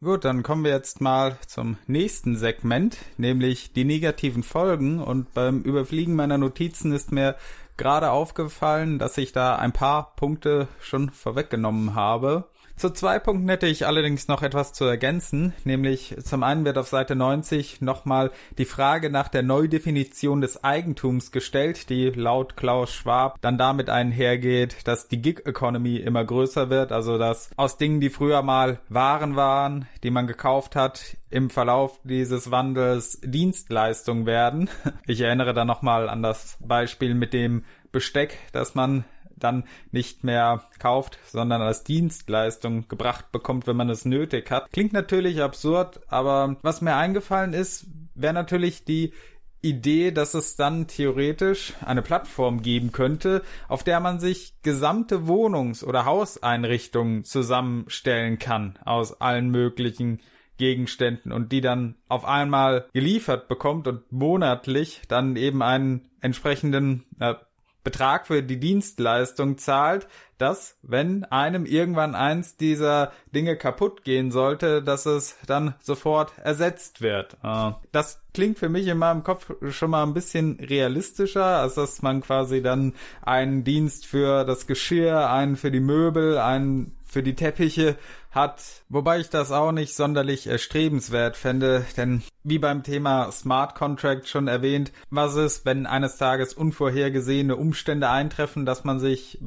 Gut, dann kommen wir jetzt mal zum nächsten Segment, nämlich die negativen Folgen. Und beim Überfliegen meiner Notizen ist mir gerade aufgefallen, dass ich da ein paar Punkte schon vorweggenommen habe. Zu zwei Punkten hätte ich allerdings noch etwas zu ergänzen, nämlich zum einen wird auf Seite 90 nochmal die Frage nach der Neudefinition des Eigentums gestellt, die laut Klaus Schwab dann damit einhergeht, dass die Gig Economy immer größer wird, also dass aus Dingen, die früher mal Waren waren, die man gekauft hat, im Verlauf dieses Wandels Dienstleistungen werden. Ich erinnere da nochmal an das Beispiel mit dem Besteck, das man dann nicht mehr kauft, sondern als Dienstleistung gebracht bekommt, wenn man es nötig hat. Klingt natürlich absurd, aber was mir eingefallen ist, wäre natürlich die Idee, dass es dann theoretisch eine Plattform geben könnte, auf der man sich gesamte Wohnungs- oder Hauseinrichtungen zusammenstellen kann aus allen möglichen Gegenständen und die dann auf einmal geliefert bekommt und monatlich dann eben einen entsprechenden äh, Betrag für die Dienstleistung zahlt, dass, wenn einem irgendwann eins dieser Dinge kaputt gehen sollte, dass es dann sofort ersetzt wird. Äh, das klingt für mich in meinem Kopf schon mal ein bisschen realistischer, als dass man quasi dann einen Dienst für das Geschirr, einen für die Möbel, einen für die Teppiche hat, wobei ich das auch nicht sonderlich erstrebenswert fände, denn wie beim Thema Smart Contract schon erwähnt, was ist, wenn eines Tages unvorhergesehene Umstände eintreffen, dass man sich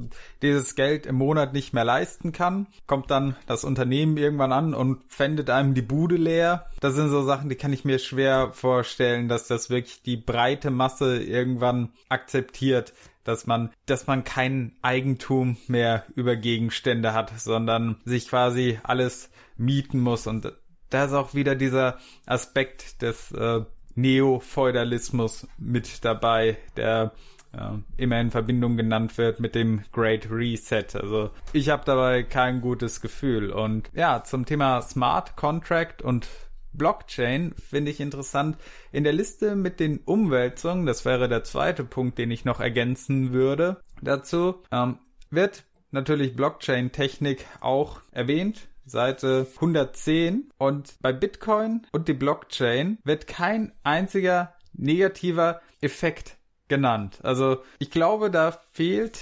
dieses Geld im Monat nicht mehr leisten kann, kommt dann das Unternehmen irgendwann an und fändet einem die Bude leer. Das sind so Sachen, die kann ich mir schwer vorstellen, dass das wirklich die breite Masse irgendwann akzeptiert dass man, dass man kein Eigentum mehr über Gegenstände hat, sondern sich quasi alles mieten muss. Und da ist auch wieder dieser Aspekt des äh, Neofeudalismus mit dabei, der äh, immer in Verbindung genannt wird mit dem Great Reset. Also ich habe dabei kein gutes Gefühl. Und ja, zum Thema Smart Contract und Blockchain finde ich interessant. In der Liste mit den Umwälzungen, das wäre der zweite Punkt, den ich noch ergänzen würde, dazu ähm, wird natürlich Blockchain-Technik auch erwähnt. Seite 110 und bei Bitcoin und die Blockchain wird kein einziger negativer Effekt genannt. Also ich glaube, da fehlt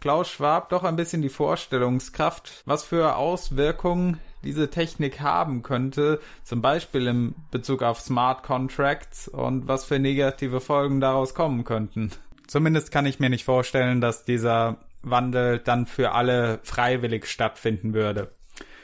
Klaus Schwab doch ein bisschen die Vorstellungskraft, was für Auswirkungen diese Technik haben könnte, zum Beispiel im Bezug auf Smart Contracts und was für negative Folgen daraus kommen könnten. Zumindest kann ich mir nicht vorstellen, dass dieser Wandel dann für alle freiwillig stattfinden würde.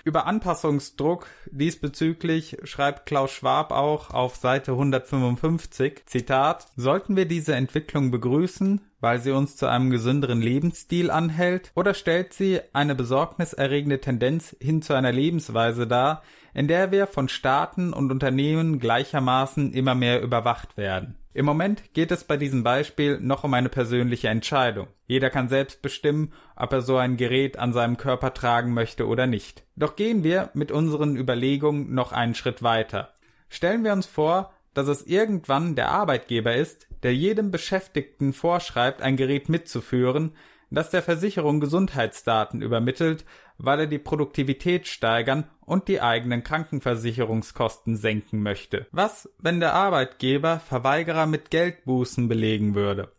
Über Anpassungsdruck diesbezüglich schreibt Klaus Schwab auch auf Seite 155, Zitat, sollten wir diese Entwicklung begrüßen, weil sie uns zu einem gesünderen Lebensstil anhält, oder stellt sie eine besorgniserregende Tendenz hin zu einer Lebensweise dar, in der wir von Staaten und Unternehmen gleichermaßen immer mehr überwacht werden. Im Moment geht es bei diesem Beispiel noch um eine persönliche Entscheidung. Jeder kann selbst bestimmen, ob er so ein Gerät an seinem Körper tragen möchte oder nicht. Doch gehen wir mit unseren Überlegungen noch einen Schritt weiter. Stellen wir uns vor, dass es irgendwann der Arbeitgeber ist, der jedem Beschäftigten vorschreibt, ein Gerät mitzuführen, das der Versicherung Gesundheitsdaten übermittelt, weil er die Produktivität steigern und die eigenen Krankenversicherungskosten senken möchte. Was, wenn der Arbeitgeber Verweigerer mit Geldbußen belegen würde?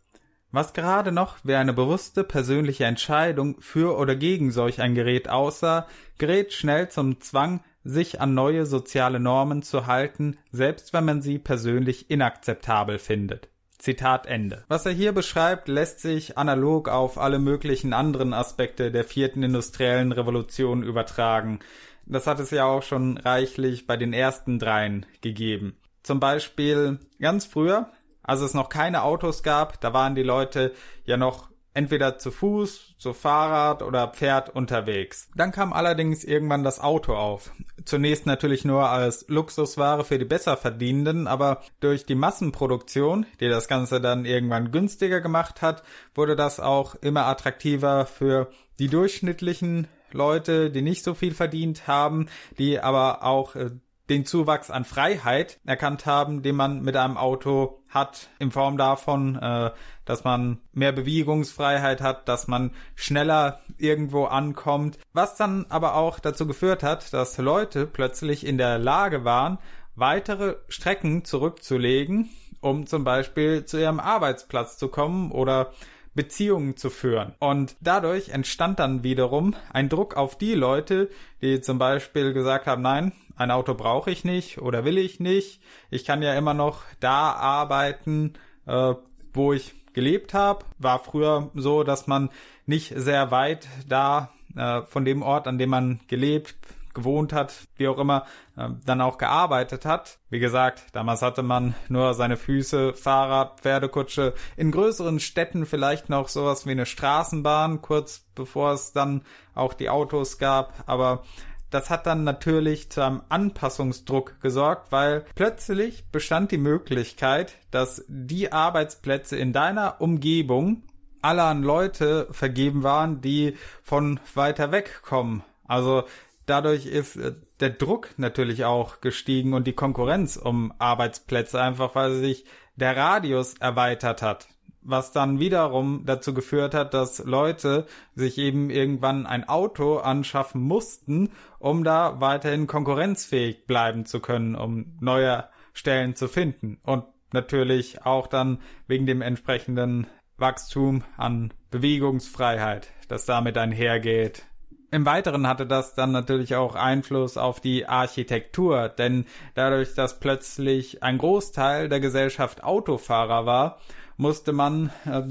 Was gerade noch wie eine bewusste persönliche Entscheidung für oder gegen solch ein Gerät aussah, gerät schnell zum Zwang, sich an neue soziale Normen zu halten, selbst wenn man sie persönlich inakzeptabel findet. Zitat Ende. Was er hier beschreibt, lässt sich analog auf alle möglichen anderen Aspekte der vierten industriellen Revolution übertragen. Das hat es ja auch schon reichlich bei den ersten dreien gegeben. Zum Beispiel ganz früher, als es noch keine Autos gab, da waren die Leute ja noch entweder zu Fuß, zu Fahrrad oder Pferd unterwegs. Dann kam allerdings irgendwann das Auto auf. Zunächst natürlich nur als Luxusware für die Besserverdienenden, aber durch die Massenproduktion, die das Ganze dann irgendwann günstiger gemacht hat, wurde das auch immer attraktiver für die durchschnittlichen Leute, die nicht so viel verdient haben, die aber auch äh, den Zuwachs an Freiheit erkannt haben, den man mit einem Auto hat, in Form davon, äh, dass man mehr Bewegungsfreiheit hat, dass man schneller irgendwo ankommt, was dann aber auch dazu geführt hat, dass Leute plötzlich in der Lage waren, weitere Strecken zurückzulegen, um zum Beispiel zu ihrem Arbeitsplatz zu kommen oder Beziehungen zu führen. Und dadurch entstand dann wiederum ein Druck auf die Leute, die zum Beispiel gesagt haben, nein, ein Auto brauche ich nicht oder will ich nicht. Ich kann ja immer noch da arbeiten, äh, wo ich gelebt habe. War früher so, dass man nicht sehr weit da äh, von dem Ort, an dem man gelebt, gewohnt hat, wie auch immer, äh, dann auch gearbeitet hat. Wie gesagt, damals hatte man nur seine Füße, Fahrrad, Pferdekutsche, in größeren Städten vielleicht noch sowas wie eine Straßenbahn, kurz bevor es dann auch die Autos gab, aber das hat dann natürlich zu einem Anpassungsdruck gesorgt, weil plötzlich bestand die Möglichkeit, dass die Arbeitsplätze in deiner Umgebung alle an Leute vergeben waren, die von weiter weg kommen. Also dadurch ist äh, der Druck natürlich auch gestiegen und die Konkurrenz um Arbeitsplätze einfach, weil sich der Radius erweitert hat was dann wiederum dazu geführt hat, dass Leute sich eben irgendwann ein Auto anschaffen mussten, um da weiterhin konkurrenzfähig bleiben zu können, um neue Stellen zu finden. Und natürlich auch dann wegen dem entsprechenden Wachstum an Bewegungsfreiheit, das damit einhergeht. Im Weiteren hatte das dann natürlich auch Einfluss auf die Architektur, denn dadurch, dass plötzlich ein Großteil der Gesellschaft Autofahrer war, musste man äh,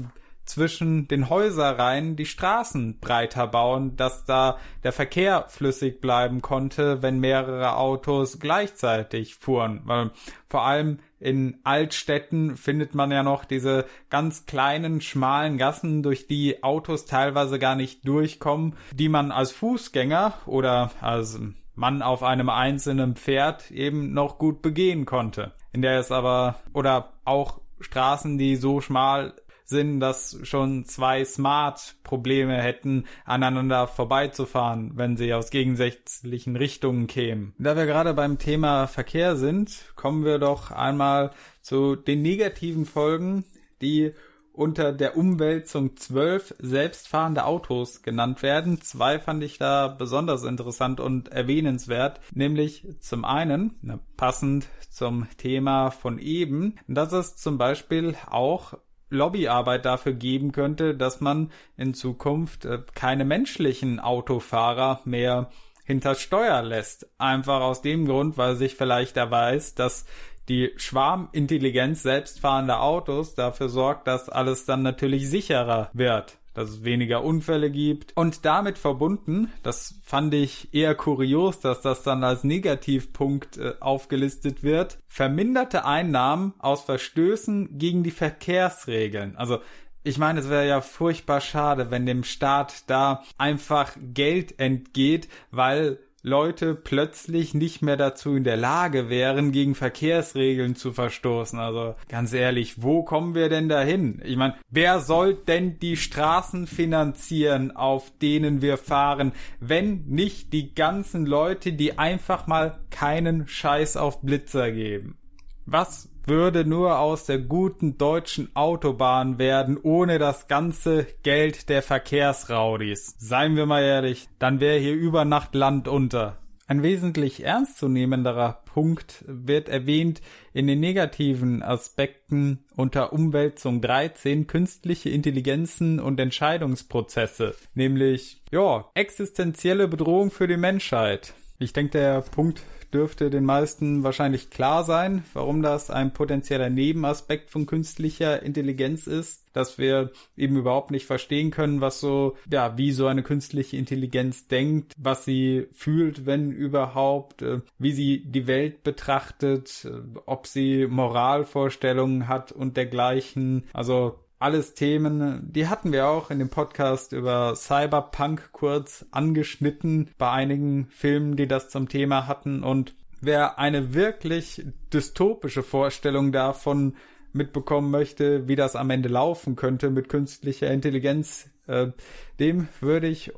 zwischen den Häuserreihen die Straßen breiter bauen, dass da der Verkehr flüssig bleiben konnte, wenn mehrere Autos gleichzeitig fuhren. Weil vor allem in Altstädten findet man ja noch diese ganz kleinen, schmalen Gassen, durch die Autos teilweise gar nicht durchkommen, die man als Fußgänger oder als Mann auf einem einzelnen Pferd eben noch gut begehen konnte. In der es aber oder auch Straßen, die so schmal sind, dass schon zwei Smart-Probleme hätten, aneinander vorbeizufahren, wenn sie aus gegensätzlichen Richtungen kämen. Da wir gerade beim Thema Verkehr sind, kommen wir doch einmal zu den negativen Folgen, die unter der Umwälzung zwölf selbstfahrende Autos genannt werden. Zwei fand ich da besonders interessant und erwähnenswert, nämlich zum einen, passend zum Thema von eben, dass es zum Beispiel auch Lobbyarbeit dafür geben könnte, dass man in Zukunft äh, keine menschlichen Autofahrer mehr hinter Steuer lässt. Einfach aus dem Grund, weil sich vielleicht erweist, dass die Schwarmintelligenz selbstfahrender Autos dafür sorgt, dass alles dann natürlich sicherer wird dass es weniger Unfälle gibt. Und damit verbunden, das fand ich eher kurios, dass das dann als Negativpunkt äh, aufgelistet wird, verminderte Einnahmen aus Verstößen gegen die Verkehrsregeln. Also ich meine, es wäre ja furchtbar schade, wenn dem Staat da einfach Geld entgeht, weil Leute plötzlich nicht mehr dazu in der Lage wären, gegen Verkehrsregeln zu verstoßen. Also ganz ehrlich, wo kommen wir denn dahin? Ich meine, wer soll denn die Straßen finanzieren, auf denen wir fahren, wenn nicht die ganzen Leute, die einfach mal keinen Scheiß auf Blitzer geben? Was würde nur aus der guten deutschen Autobahn werden, ohne das ganze Geld der Verkehrsraudis. Seien wir mal ehrlich, dann wäre hier über Nacht Land unter. Ein wesentlich ernstzunehmenderer Punkt wird erwähnt in den negativen Aspekten unter Umwälzung 13 künstliche Intelligenzen und Entscheidungsprozesse, nämlich, ja, existenzielle Bedrohung für die Menschheit. Ich denke, der Punkt dürfte den meisten wahrscheinlich klar sein, warum das ein potenzieller Nebenaspekt von künstlicher Intelligenz ist, dass wir eben überhaupt nicht verstehen können, was so, ja, wie so eine künstliche Intelligenz denkt, was sie fühlt, wenn überhaupt, äh, wie sie die Welt betrachtet, äh, ob sie Moralvorstellungen hat und dergleichen. Also alles Themen, die hatten wir auch in dem Podcast über Cyberpunk kurz angeschnitten bei einigen Filmen, die das zum Thema hatten. Und wer eine wirklich dystopische Vorstellung davon mitbekommen möchte, wie das am Ende laufen könnte mit künstlicher Intelligenz, äh, dem würde ich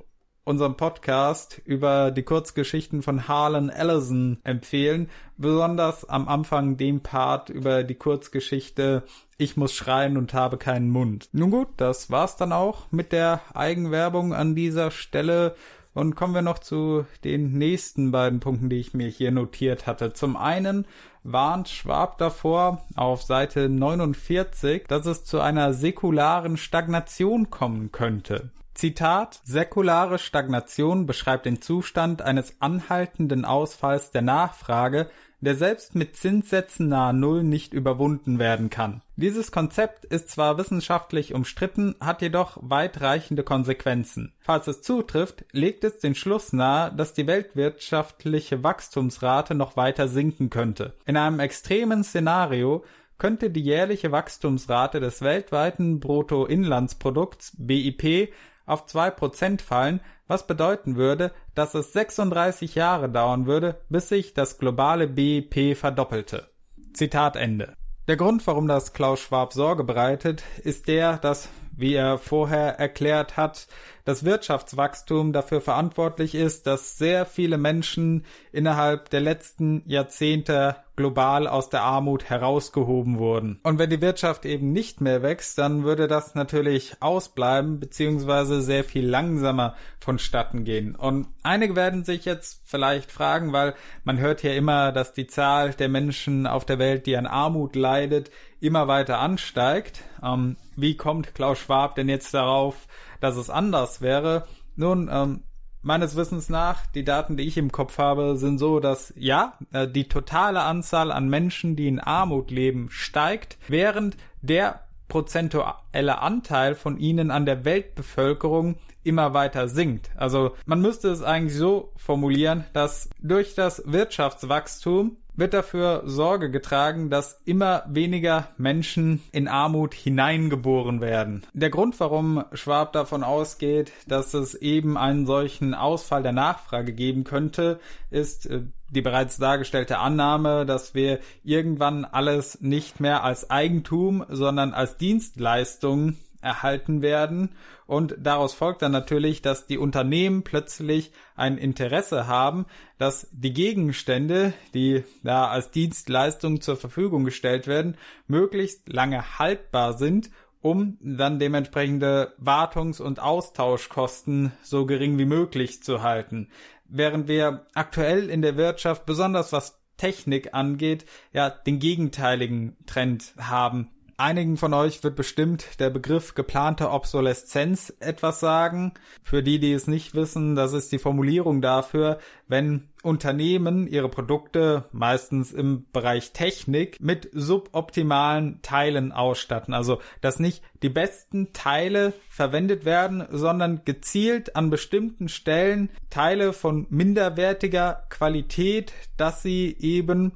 unserem Podcast über die Kurzgeschichten von Harlan Ellison empfehlen, besonders am Anfang dem Part über die Kurzgeschichte Ich muss schreien und habe keinen Mund. Nun gut, das war's dann auch mit der Eigenwerbung an dieser Stelle. Und kommen wir noch zu den nächsten beiden Punkten, die ich mir hier notiert hatte. Zum einen warnt Schwab davor auf Seite 49, dass es zu einer säkularen Stagnation kommen könnte. Zitat Säkulare Stagnation beschreibt den Zustand eines anhaltenden Ausfalls der Nachfrage, der selbst mit Zinssätzen nahe Null nicht überwunden werden kann. Dieses Konzept ist zwar wissenschaftlich umstritten, hat jedoch weitreichende Konsequenzen. Falls es zutrifft, legt es den Schluss nahe, dass die weltwirtschaftliche Wachstumsrate noch weiter sinken könnte. In einem extremen Szenario könnte die jährliche Wachstumsrate des weltweiten Bruttoinlandsprodukts BIP auf zwei Prozent fallen, was bedeuten würde, dass es 36 Jahre dauern würde, bis sich das globale BIP verdoppelte. Zitat Ende. Der Grund, warum das Klaus Schwab Sorge bereitet, ist der, dass, wie er vorher erklärt hat, das Wirtschaftswachstum dafür verantwortlich ist, dass sehr viele Menschen innerhalb der letzten Jahrzehnte global aus der Armut herausgehoben wurden. Und wenn die Wirtschaft eben nicht mehr wächst, dann würde das natürlich ausbleiben, beziehungsweise sehr viel langsamer vonstatten gehen. Und einige werden sich jetzt vielleicht fragen, weil man hört ja immer, dass die Zahl der Menschen auf der Welt, die an Armut leidet, immer weiter ansteigt. Ähm, wie kommt Klaus Schwab denn jetzt darauf, dass es anders wäre. Nun, ähm, meines Wissens nach, die Daten, die ich im Kopf habe, sind so, dass ja, äh, die totale Anzahl an Menschen, die in Armut leben, steigt, während der prozentuelle Anteil von ihnen an der Weltbevölkerung immer weiter sinkt. Also man müsste es eigentlich so formulieren, dass durch das Wirtschaftswachstum wird dafür Sorge getragen, dass immer weniger Menschen in Armut hineingeboren werden. Der Grund, warum Schwab davon ausgeht, dass es eben einen solchen Ausfall der Nachfrage geben könnte, ist äh, die bereits dargestellte Annahme, dass wir irgendwann alles nicht mehr als Eigentum, sondern als Dienstleistung erhalten werden. Und daraus folgt dann natürlich, dass die Unternehmen plötzlich ein Interesse haben, dass die Gegenstände, die da als Dienstleistung zur Verfügung gestellt werden, möglichst lange haltbar sind um dann dementsprechende Wartungs- und Austauschkosten so gering wie möglich zu halten. Während wir aktuell in der Wirtschaft, besonders was Technik angeht, ja den gegenteiligen Trend haben. Einigen von euch wird bestimmt der Begriff geplante Obsoleszenz etwas sagen. Für die, die es nicht wissen, das ist die Formulierung dafür, wenn Unternehmen ihre Produkte meistens im Bereich Technik mit suboptimalen Teilen ausstatten. Also, dass nicht die besten Teile verwendet werden, sondern gezielt an bestimmten Stellen Teile von minderwertiger Qualität, dass sie eben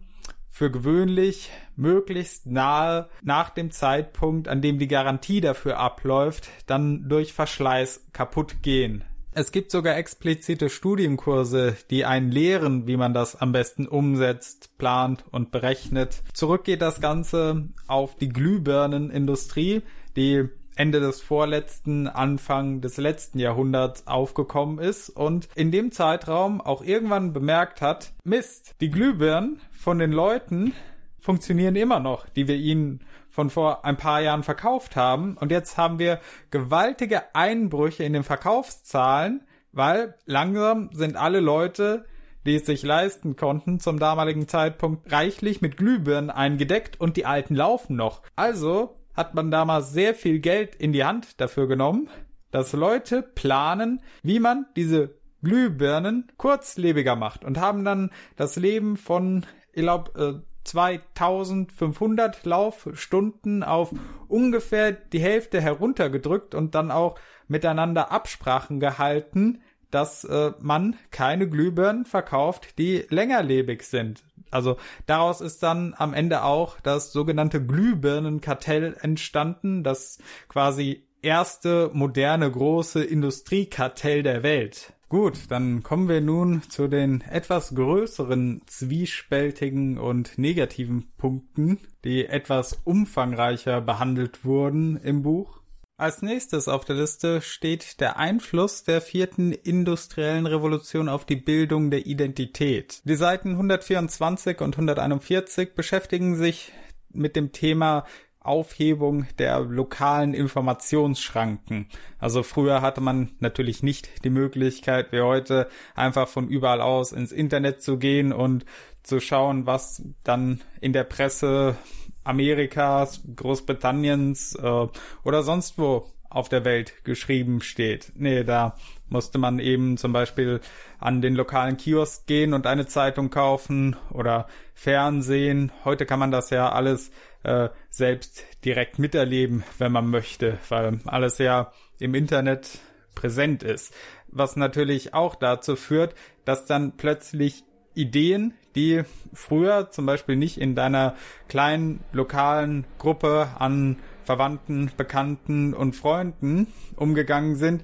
für gewöhnlich möglichst nahe nach dem Zeitpunkt, an dem die Garantie dafür abläuft, dann durch Verschleiß kaputt gehen. Es gibt sogar explizite Studienkurse, die einen lehren, wie man das am besten umsetzt, plant und berechnet. Zurück geht das Ganze auf die Glühbirnenindustrie, die Ende des vorletzten, Anfang des letzten Jahrhunderts aufgekommen ist und in dem Zeitraum auch irgendwann bemerkt hat, Mist, die Glühbirnen von den Leuten funktionieren immer noch, die wir ihnen von vor ein paar Jahren verkauft haben. Und jetzt haben wir gewaltige Einbrüche in den Verkaufszahlen, weil langsam sind alle Leute, die es sich leisten konnten, zum damaligen Zeitpunkt reichlich mit Glühbirnen eingedeckt und die alten laufen noch. Also hat man damals sehr viel Geld in die Hand dafür genommen, dass Leute planen, wie man diese Glühbirnen kurzlebiger macht und haben dann das Leben von, ich glaube, 2500 Laufstunden auf ungefähr die Hälfte heruntergedrückt und dann auch miteinander Absprachen gehalten, dass äh, man keine Glühbirnen verkauft, die längerlebig sind. Also daraus ist dann am Ende auch das sogenannte Glühbirnenkartell entstanden, das quasi erste moderne große Industriekartell der Welt. Gut, dann kommen wir nun zu den etwas größeren, zwiespältigen und negativen Punkten, die etwas umfangreicher behandelt wurden im Buch. Als nächstes auf der Liste steht der Einfluss der vierten industriellen Revolution auf die Bildung der Identität. Die Seiten 124 und 141 beschäftigen sich mit dem Thema Aufhebung der lokalen Informationsschranken. Also früher hatte man natürlich nicht die Möglichkeit wie heute einfach von überall aus ins Internet zu gehen und zu schauen, was dann in der Presse Amerikas, Großbritanniens äh, oder sonst wo auf der Welt geschrieben steht. Nee, da musste man eben zum Beispiel an den lokalen Kiosk gehen und eine Zeitung kaufen oder Fernsehen. Heute kann man das ja alles äh, selbst direkt miterleben, wenn man möchte, weil alles ja im Internet präsent ist. Was natürlich auch dazu führt, dass dann plötzlich Ideen, die früher zum Beispiel nicht in deiner kleinen lokalen Gruppe an Verwandten, Bekannten und Freunden umgegangen sind,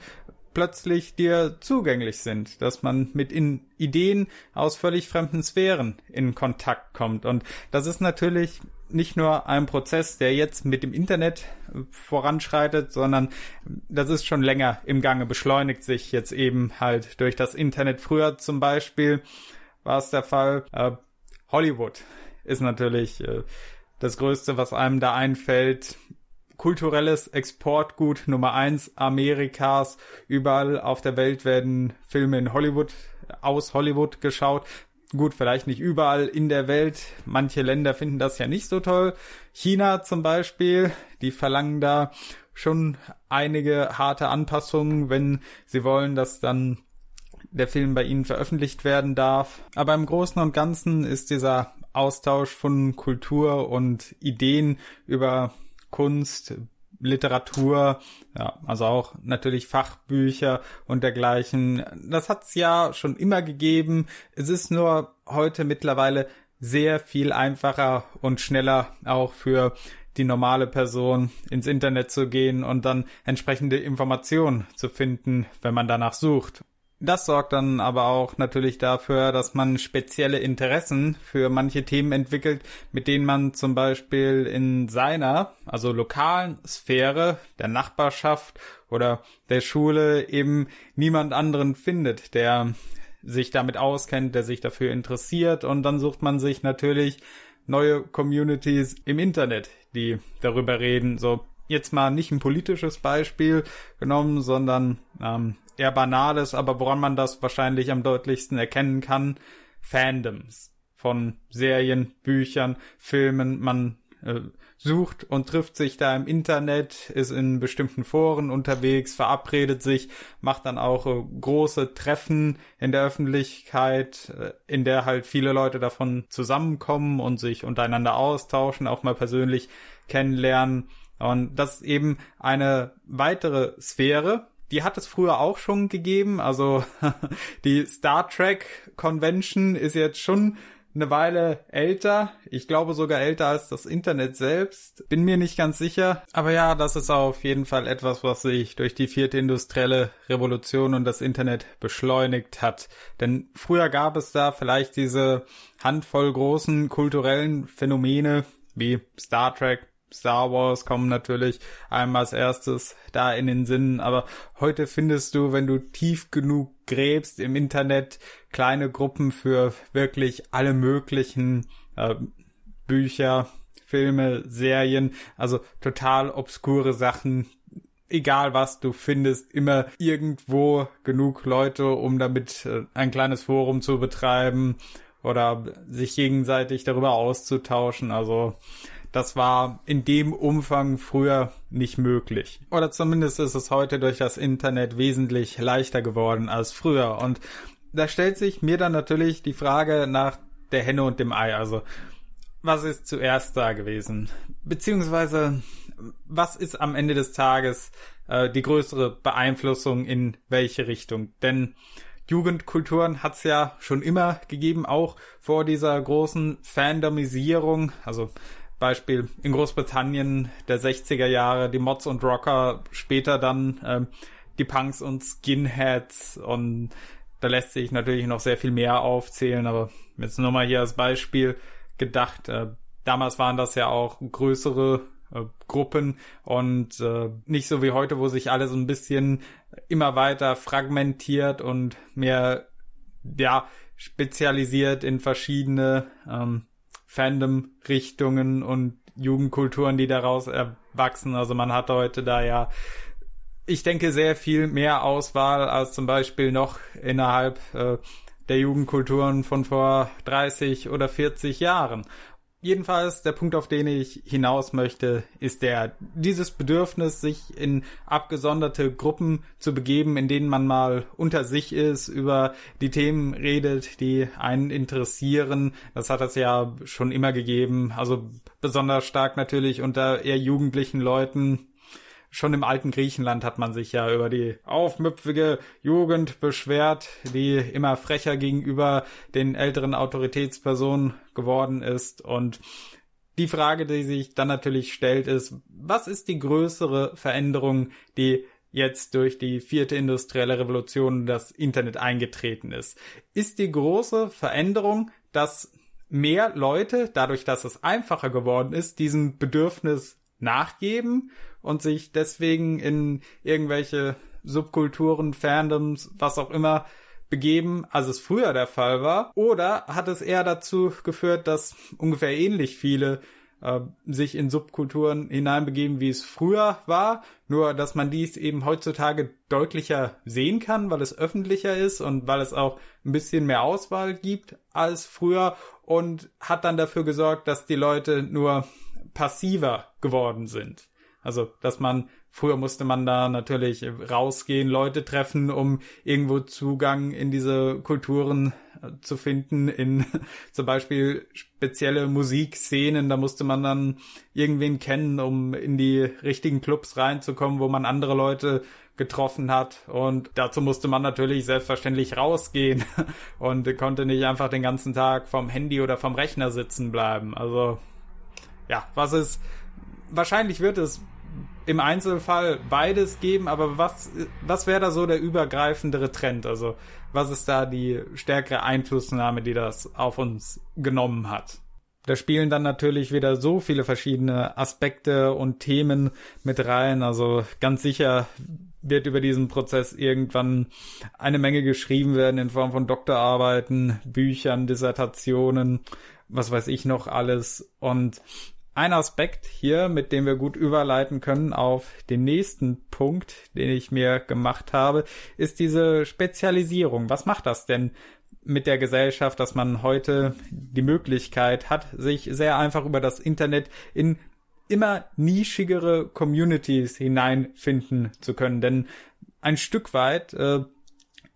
plötzlich dir zugänglich sind, dass man mit in Ideen aus völlig fremden Sphären in Kontakt kommt. Und das ist natürlich nicht nur ein Prozess, der jetzt mit dem Internet voranschreitet, sondern das ist schon länger im Gange, beschleunigt sich jetzt eben halt durch das Internet. Früher zum Beispiel war es der Fall, äh, Hollywood ist natürlich äh, das Größte, was einem da einfällt. Kulturelles Exportgut Nummer eins Amerikas. Überall auf der Welt werden Filme in Hollywood aus Hollywood geschaut. Gut, vielleicht nicht überall in der Welt. Manche Länder finden das ja nicht so toll. China zum Beispiel, die verlangen da schon einige harte Anpassungen, wenn sie wollen, dass dann der Film bei ihnen veröffentlicht werden darf. Aber im Großen und Ganzen ist dieser Austausch von Kultur und Ideen über Kunst, Literatur, ja, also auch natürlich Fachbücher und dergleichen. Das hat's ja schon immer gegeben. Es ist nur heute mittlerweile sehr viel einfacher und schneller auch für die normale Person ins Internet zu gehen und dann entsprechende Informationen zu finden, wenn man danach sucht. Das sorgt dann aber auch natürlich dafür, dass man spezielle Interessen für manche Themen entwickelt, mit denen man zum Beispiel in seiner, also lokalen Sphäre, der Nachbarschaft oder der Schule eben niemand anderen findet, der sich damit auskennt, der sich dafür interessiert und dann sucht man sich natürlich neue Communities im Internet, die darüber reden. So jetzt mal nicht ein politisches Beispiel genommen, sondern ähm, eher banales, aber woran man das wahrscheinlich am deutlichsten erkennen kann, Fandoms von Serien, Büchern, Filmen. Man äh, sucht und trifft sich da im Internet, ist in bestimmten Foren unterwegs, verabredet sich, macht dann auch äh, große Treffen in der Öffentlichkeit, äh, in der halt viele Leute davon zusammenkommen und sich untereinander austauschen, auch mal persönlich kennenlernen. Und das ist eben eine weitere Sphäre, die hat es früher auch schon gegeben. Also die Star Trek Convention ist jetzt schon eine Weile älter. Ich glaube sogar älter als das Internet selbst. Bin mir nicht ganz sicher. Aber ja, das ist auf jeden Fall etwas, was sich durch die vierte industrielle Revolution und das Internet beschleunigt hat. Denn früher gab es da vielleicht diese Handvoll großen kulturellen Phänomene wie Star Trek, Star Wars kommen natürlich einmal als erstes da in den Sinn, aber heute findest du, wenn du tief genug gräbst im Internet, kleine Gruppen für wirklich alle möglichen äh, Bücher, Filme, Serien, also total obskure Sachen, egal was du findest, immer irgendwo genug Leute, um damit äh, ein kleines Forum zu betreiben oder sich gegenseitig darüber auszutauschen. Also das war in dem Umfang früher nicht möglich. Oder zumindest ist es heute durch das Internet wesentlich leichter geworden als früher. Und da stellt sich mir dann natürlich die Frage nach der Henne und dem Ei. Also, was ist zuerst da gewesen? Beziehungsweise, was ist am Ende des Tages äh, die größere Beeinflussung in welche Richtung? Denn Jugendkulturen hat es ja schon immer gegeben, auch vor dieser großen Fandomisierung. Also Beispiel in Großbritannien der 60er Jahre, die Mods und Rocker, später dann ähm, die Punks und Skinheads und da lässt sich natürlich noch sehr viel mehr aufzählen, aber jetzt nur mal hier als Beispiel gedacht. Äh, damals waren das ja auch größere äh, Gruppen und äh, nicht so wie heute, wo sich alle so ein bisschen immer weiter fragmentiert und mehr ja spezialisiert in verschiedene ähm, Fandom-Richtungen und Jugendkulturen, die daraus erwachsen. Also man hat heute da ja, ich denke, sehr viel mehr Auswahl als zum Beispiel noch innerhalb äh, der Jugendkulturen von vor 30 oder 40 Jahren. Jedenfalls der Punkt, auf den ich hinaus möchte, ist der, dieses Bedürfnis, sich in abgesonderte Gruppen zu begeben, in denen man mal unter sich ist, über die Themen redet, die einen interessieren. Das hat es ja schon immer gegeben. Also besonders stark natürlich unter eher jugendlichen Leuten, schon im alten Griechenland hat man sich ja über die aufmüpfige Jugend beschwert, die immer frecher gegenüber den älteren Autoritätspersonen geworden ist. Und die Frage, die sich dann natürlich stellt, ist, was ist die größere Veränderung, die jetzt durch die vierte industrielle Revolution das Internet eingetreten ist? Ist die große Veränderung, dass mehr Leute, dadurch, dass es einfacher geworden ist, diesem Bedürfnis nachgeben und sich deswegen in irgendwelche Subkulturen, Fandoms, was auch immer begeben, als es früher der Fall war? Oder hat es eher dazu geführt, dass ungefähr ähnlich viele äh, sich in Subkulturen hineinbegeben, wie es früher war, nur dass man dies eben heutzutage deutlicher sehen kann, weil es öffentlicher ist und weil es auch ein bisschen mehr Auswahl gibt als früher und hat dann dafür gesorgt, dass die Leute nur passiver geworden sind. Also, dass man, früher musste man da natürlich rausgehen, Leute treffen, um irgendwo Zugang in diese Kulturen äh, zu finden, in zum Beispiel spezielle Musikszenen, da musste man dann irgendwen kennen, um in die richtigen Clubs reinzukommen, wo man andere Leute getroffen hat. Und dazu musste man natürlich selbstverständlich rausgehen und konnte nicht einfach den ganzen Tag vom Handy oder vom Rechner sitzen bleiben. Also, ja, was ist, wahrscheinlich wird es im Einzelfall beides geben, aber was, was wäre da so der übergreifendere Trend? Also, was ist da die stärkere Einflussnahme, die das auf uns genommen hat? Da spielen dann natürlich wieder so viele verschiedene Aspekte und Themen mit rein. Also ganz sicher wird über diesen Prozess irgendwann eine Menge geschrieben werden in Form von Doktorarbeiten, Büchern, Dissertationen, was weiß ich noch alles. Und ein Aspekt hier, mit dem wir gut überleiten können auf den nächsten Punkt, den ich mir gemacht habe, ist diese Spezialisierung. Was macht das denn mit der Gesellschaft, dass man heute die Möglichkeit hat, sich sehr einfach über das Internet in immer nischigere Communities hineinfinden zu können. Denn ein Stück weit äh,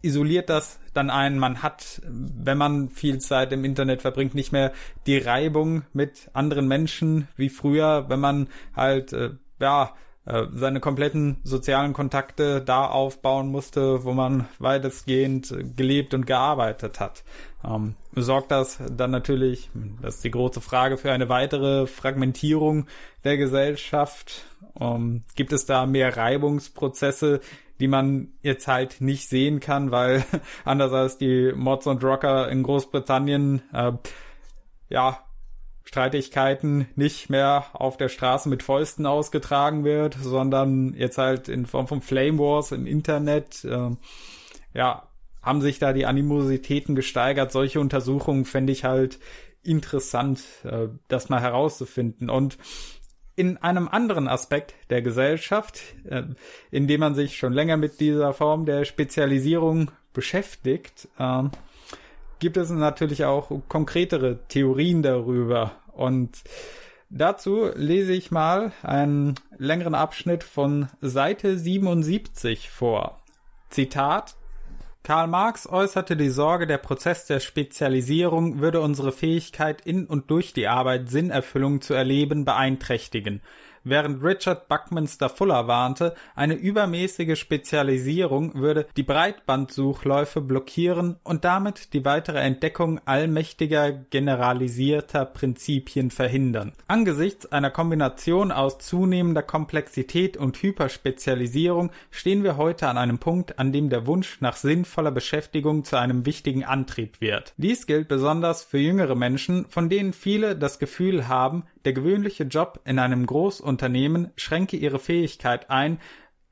isoliert das dann einen. Man hat, wenn man viel Zeit im Internet verbringt, nicht mehr die Reibung mit anderen Menschen wie früher, wenn man halt, äh, ja, äh, seine kompletten sozialen Kontakte da aufbauen musste, wo man weitestgehend gelebt und gearbeitet hat. Ähm, sorgt das dann natürlich, das ist die große Frage, für eine weitere Fragmentierung der Gesellschaft? Ähm, gibt es da mehr Reibungsprozesse, die man jetzt halt nicht sehen kann, weil anders als die Mods und Rocker in Großbritannien, äh, ja, Streitigkeiten nicht mehr auf der Straße mit Fäusten ausgetragen wird, sondern jetzt halt in Form von Flame Wars im Internet. Äh, ja, haben sich da die Animositäten gesteigert. Solche Untersuchungen fände ich halt interessant, äh, das mal herauszufinden. Und in einem anderen Aspekt der Gesellschaft, äh, in dem man sich schon länger mit dieser Form der Spezialisierung beschäftigt, äh, gibt es natürlich auch konkretere Theorien darüber. Und dazu lese ich mal einen längeren Abschnitt von Seite 77 vor. Zitat Karl Marx äußerte die Sorge, der Prozess der Spezialisierung würde unsere Fähigkeit in und durch die Arbeit Sinnerfüllung zu erleben beeinträchtigen während Richard Buckminster Fuller warnte, eine übermäßige Spezialisierung würde die Breitbandsuchläufe blockieren und damit die weitere Entdeckung allmächtiger generalisierter Prinzipien verhindern. Angesichts einer Kombination aus zunehmender Komplexität und Hyperspezialisierung stehen wir heute an einem Punkt, an dem der Wunsch nach sinnvoller Beschäftigung zu einem wichtigen Antrieb wird. Dies gilt besonders für jüngere Menschen, von denen viele das Gefühl haben, der gewöhnliche Job in einem Großunternehmen schränke ihre Fähigkeit ein,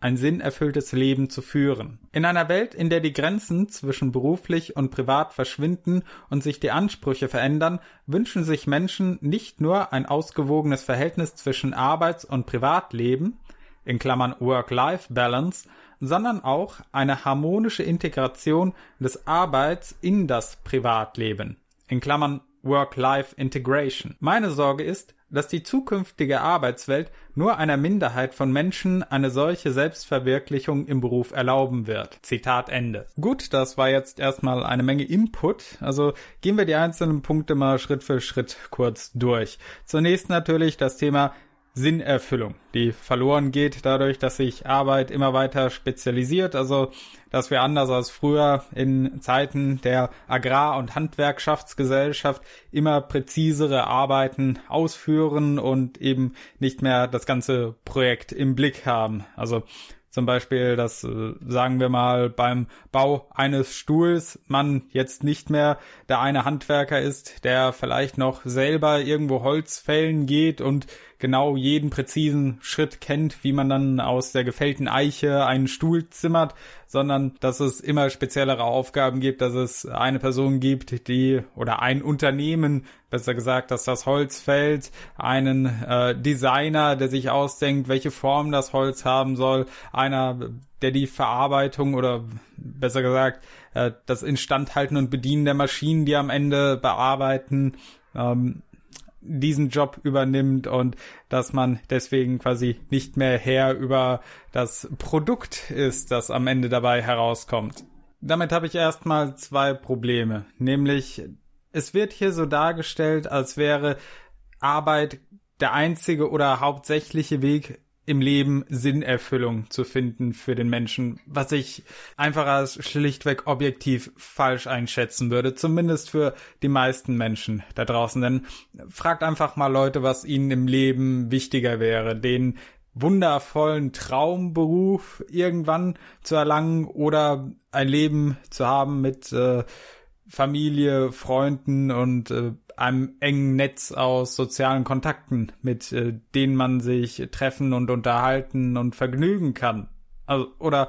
ein sinnerfülltes Leben zu führen. In einer Welt, in der die Grenzen zwischen beruflich und privat verschwinden und sich die Ansprüche verändern, wünschen sich Menschen nicht nur ein ausgewogenes Verhältnis zwischen Arbeits- und Privatleben, in Klammern Work-Life-Balance, sondern auch eine harmonische Integration des Arbeits in das Privatleben, in Klammern Work-Life-Integration. Meine Sorge ist, dass die zukünftige Arbeitswelt nur einer Minderheit von Menschen eine solche Selbstverwirklichung im Beruf erlauben wird. Zitat Ende. Gut, das war jetzt erstmal eine Menge Input. Also gehen wir die einzelnen Punkte mal Schritt für Schritt kurz durch. Zunächst natürlich das Thema Sinnerfüllung, die verloren geht dadurch, dass sich Arbeit immer weiter spezialisiert, also dass wir anders als früher in Zeiten der Agrar- und Handwerkschaftsgesellschaft immer präzisere Arbeiten ausführen und eben nicht mehr das ganze Projekt im Blick haben. Also zum Beispiel, dass, äh, sagen wir mal, beim Bau eines Stuhls man jetzt nicht mehr der eine Handwerker ist, der vielleicht noch selber irgendwo Holz fällen geht und genau jeden präzisen Schritt kennt, wie man dann aus der gefällten Eiche einen Stuhl zimmert, sondern dass es immer speziellere Aufgaben gibt, dass es eine Person gibt, die oder ein Unternehmen, besser gesagt, dass das Holz fällt, einen äh, Designer, der sich ausdenkt, welche Form das Holz haben soll, einer, der die Verarbeitung oder besser gesagt äh, das Instandhalten und Bedienen der Maschinen, die am Ende bearbeiten, ähm, diesen Job übernimmt und dass man deswegen quasi nicht mehr Herr über das Produkt ist, das am Ende dabei herauskommt. Damit habe ich erstmal zwei Probleme, nämlich es wird hier so dargestellt, als wäre Arbeit der einzige oder hauptsächliche Weg im Leben Sinnerfüllung zu finden für den Menschen, was ich einfach als schlichtweg objektiv falsch einschätzen würde, zumindest für die meisten Menschen da draußen. Denn fragt einfach mal Leute, was ihnen im Leben wichtiger wäre, den wundervollen Traumberuf irgendwann zu erlangen oder ein Leben zu haben mit äh, Familie, Freunden und äh, einem engen Netz aus sozialen Kontakten, mit äh, denen man sich treffen und unterhalten und vergnügen kann. Also, oder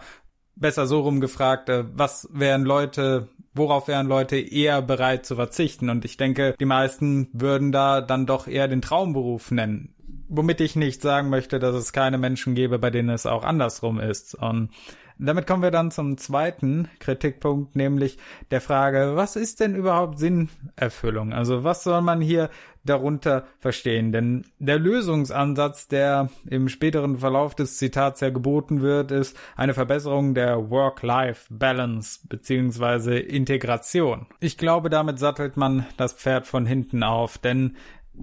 besser so rumgefragt, äh, was wären Leute, worauf wären Leute eher bereit zu verzichten? Und ich denke, die meisten würden da dann doch eher den Traumberuf nennen. Womit ich nicht sagen möchte, dass es keine Menschen gäbe, bei denen es auch andersrum ist. Und damit kommen wir dann zum zweiten Kritikpunkt, nämlich der Frage, was ist denn überhaupt Sinnerfüllung? Also was soll man hier darunter verstehen? Denn der Lösungsansatz, der im späteren Verlauf des Zitats ja geboten wird, ist eine Verbesserung der Work-Life-Balance beziehungsweise Integration. Ich glaube, damit sattelt man das Pferd von hinten auf, denn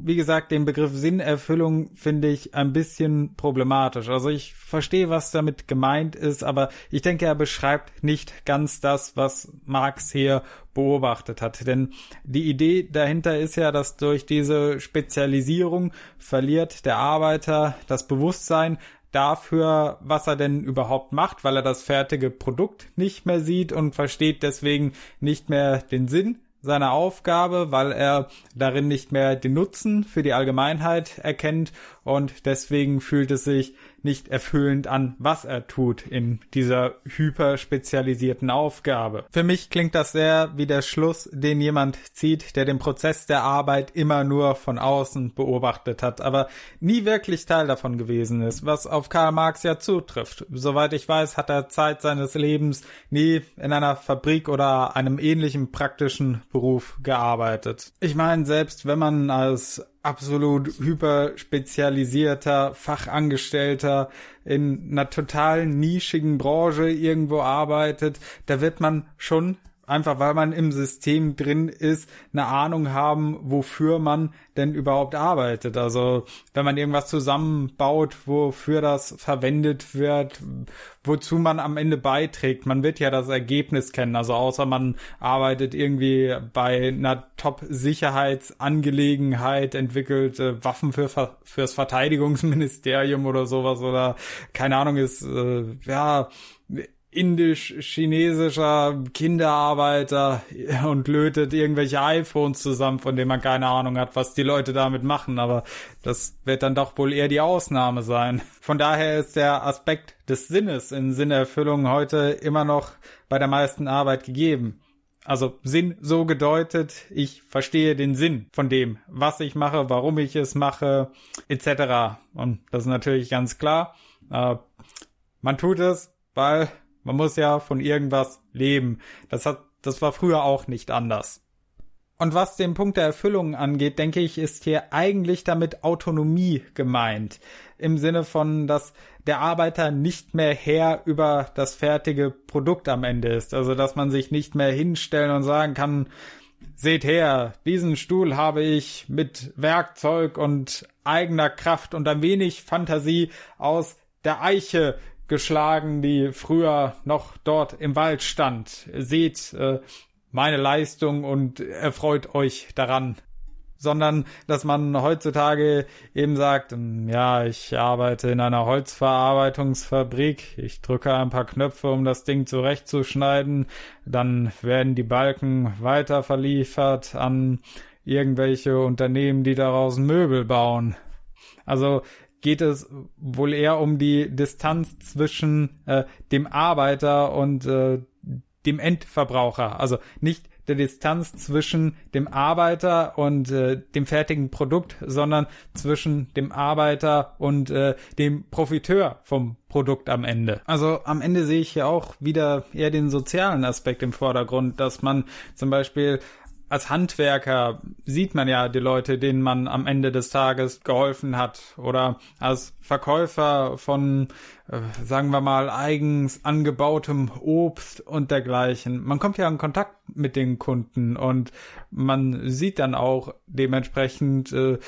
wie gesagt, den Begriff Sinnerfüllung finde ich ein bisschen problematisch. Also ich verstehe, was damit gemeint ist, aber ich denke, er beschreibt nicht ganz das, was Marx hier beobachtet hat. Denn die Idee dahinter ist ja, dass durch diese Spezialisierung verliert der Arbeiter das Bewusstsein dafür, was er denn überhaupt macht, weil er das fertige Produkt nicht mehr sieht und versteht deswegen nicht mehr den Sinn seiner Aufgabe, weil er darin nicht mehr den Nutzen für die Allgemeinheit erkennt und deswegen fühlt es sich nicht erfüllend an, was er tut in dieser hyperspezialisierten Aufgabe. Für mich klingt das sehr wie der Schluss, den jemand zieht, der den Prozess der Arbeit immer nur von außen beobachtet hat, aber nie wirklich Teil davon gewesen ist, was auf Karl Marx ja zutrifft. Soweit ich weiß, hat er Zeit seines Lebens nie in einer Fabrik oder einem ähnlichen praktischen Beruf gearbeitet. Ich meine, selbst wenn man als absolut hyperspezialisierter Fachangestellter in einer total nischigen Branche irgendwo arbeitet, da wird man schon einfach weil man im System drin ist, eine Ahnung haben, wofür man denn überhaupt arbeitet. Also wenn man irgendwas zusammenbaut, wofür das verwendet wird, wozu man am Ende beiträgt. Man wird ja das Ergebnis kennen. Also außer man arbeitet irgendwie bei einer Top-Sicherheitsangelegenheit, entwickelt äh, Waffen für fürs Verteidigungsministerium oder sowas oder keine Ahnung ist äh, ja indisch-chinesischer Kinderarbeiter und lötet irgendwelche iPhones zusammen, von denen man keine Ahnung hat, was die Leute damit machen. Aber das wird dann doch wohl eher die Ausnahme sein. Von daher ist der Aspekt des Sinnes in Sinnerfüllung heute immer noch bei der meisten Arbeit gegeben. Also Sinn so gedeutet, ich verstehe den Sinn von dem, was ich mache, warum ich es mache, etc. Und das ist natürlich ganz klar. Äh, man tut es, weil man muss ja von irgendwas leben. Das hat, das war früher auch nicht anders. Und was den Punkt der Erfüllung angeht, denke ich, ist hier eigentlich damit Autonomie gemeint. Im Sinne von, dass der Arbeiter nicht mehr Herr über das fertige Produkt am Ende ist. Also, dass man sich nicht mehr hinstellen und sagen kann, seht her, diesen Stuhl habe ich mit Werkzeug und eigener Kraft und ein wenig Fantasie aus der Eiche geschlagen, die früher noch dort im Wald stand. Seht äh, meine Leistung und erfreut euch daran. Sondern, dass man heutzutage eben sagt, hm, ja, ich arbeite in einer Holzverarbeitungsfabrik, ich drücke ein paar Knöpfe, um das Ding zurechtzuschneiden, dann werden die Balken weiter verliefert an irgendwelche Unternehmen, die daraus Möbel bauen. Also geht es wohl eher um die Distanz zwischen äh, dem Arbeiter und äh, dem Endverbraucher. Also nicht der Distanz zwischen dem Arbeiter und äh, dem fertigen Produkt, sondern zwischen dem Arbeiter und äh, dem Profiteur vom Produkt am Ende. Also am Ende sehe ich hier auch wieder eher den sozialen Aspekt im Vordergrund, dass man zum Beispiel als Handwerker sieht man ja die Leute, denen man am Ende des Tages geholfen hat. Oder als Verkäufer von, äh, sagen wir mal, eigens angebautem Obst und dergleichen. Man kommt ja in Kontakt mit den Kunden und man sieht dann auch dementsprechend, äh,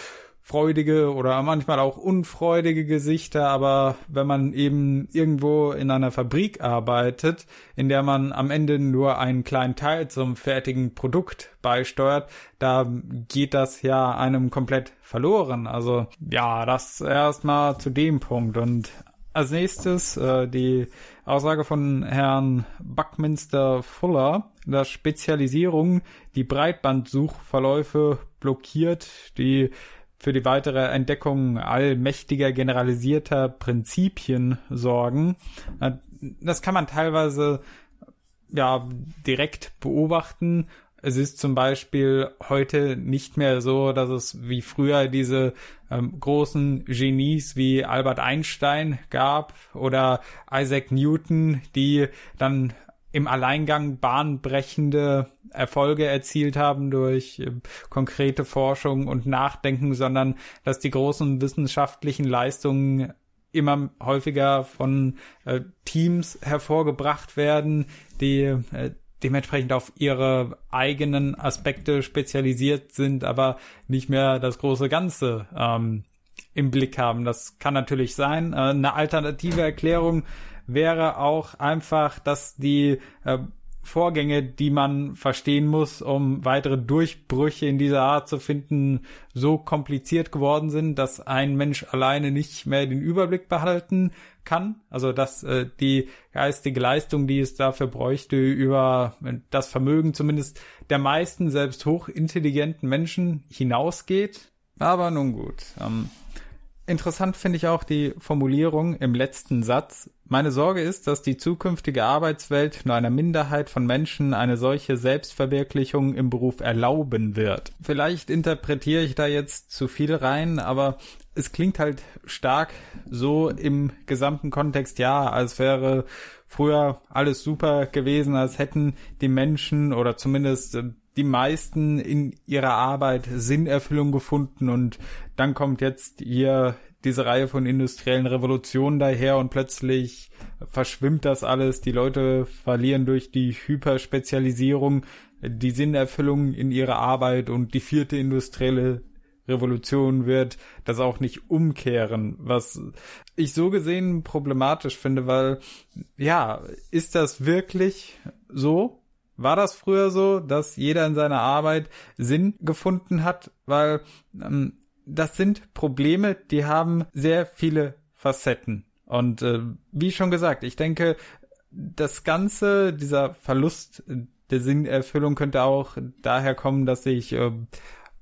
freudige oder manchmal auch unfreudige Gesichter, aber wenn man eben irgendwo in einer Fabrik arbeitet, in der man am Ende nur einen kleinen Teil zum fertigen Produkt beisteuert, da geht das ja einem komplett verloren. Also ja, das erstmal zu dem Punkt und als nächstes äh, die Aussage von Herrn Buckminster Fuller, dass Spezialisierung die Breitbandsuchverläufe blockiert, die für die weitere Entdeckung allmächtiger generalisierter Prinzipien sorgen. Äh, das kann man teilweise ja direkt beobachten. Es ist zum Beispiel heute nicht mehr so, dass es wie früher diese ähm, großen Genies wie Albert Einstein gab oder Isaac Newton, die dann im Alleingang bahnbrechende Erfolge erzielt haben durch äh, konkrete Forschung und Nachdenken, sondern dass die großen wissenschaftlichen Leistungen immer häufiger von äh, Teams hervorgebracht werden, die äh, dementsprechend auf ihre eigenen Aspekte spezialisiert sind, aber nicht mehr das große Ganze ähm, im Blick haben. Das kann natürlich sein. Äh, eine alternative Erklärung wäre auch einfach, dass die äh, Vorgänge, die man verstehen muss, um weitere Durchbrüche in dieser Art zu finden, so kompliziert geworden sind, dass ein Mensch alleine nicht mehr den Überblick behalten kann. Also dass äh, die geistige Leistung, die es dafür bräuchte, über das Vermögen zumindest der meisten, selbst hochintelligenten Menschen hinausgeht. Aber nun gut. Ähm, Interessant finde ich auch die Formulierung im letzten Satz. Meine Sorge ist, dass die zukünftige Arbeitswelt nur einer Minderheit von Menschen eine solche Selbstverwirklichung im Beruf erlauben wird. Vielleicht interpretiere ich da jetzt zu viel rein, aber es klingt halt stark so im gesamten Kontext, ja, als wäre früher alles super gewesen, als hätten die Menschen oder zumindest die meisten in ihrer Arbeit Sinnerfüllung gefunden und dann kommt jetzt hier diese Reihe von industriellen Revolutionen daher und plötzlich verschwimmt das alles. Die Leute verlieren durch die Hyperspezialisierung die Sinnerfüllung in ihrer Arbeit und die vierte industrielle Revolution wird das auch nicht umkehren, was ich so gesehen problematisch finde, weil ja, ist das wirklich so? War das früher so, dass jeder in seiner Arbeit Sinn gefunden hat? Weil ähm, das sind Probleme, die haben sehr viele Facetten. Und äh, wie schon gesagt, ich denke, das Ganze, dieser Verlust der Sinnerfüllung könnte auch daher kommen, dass sich äh,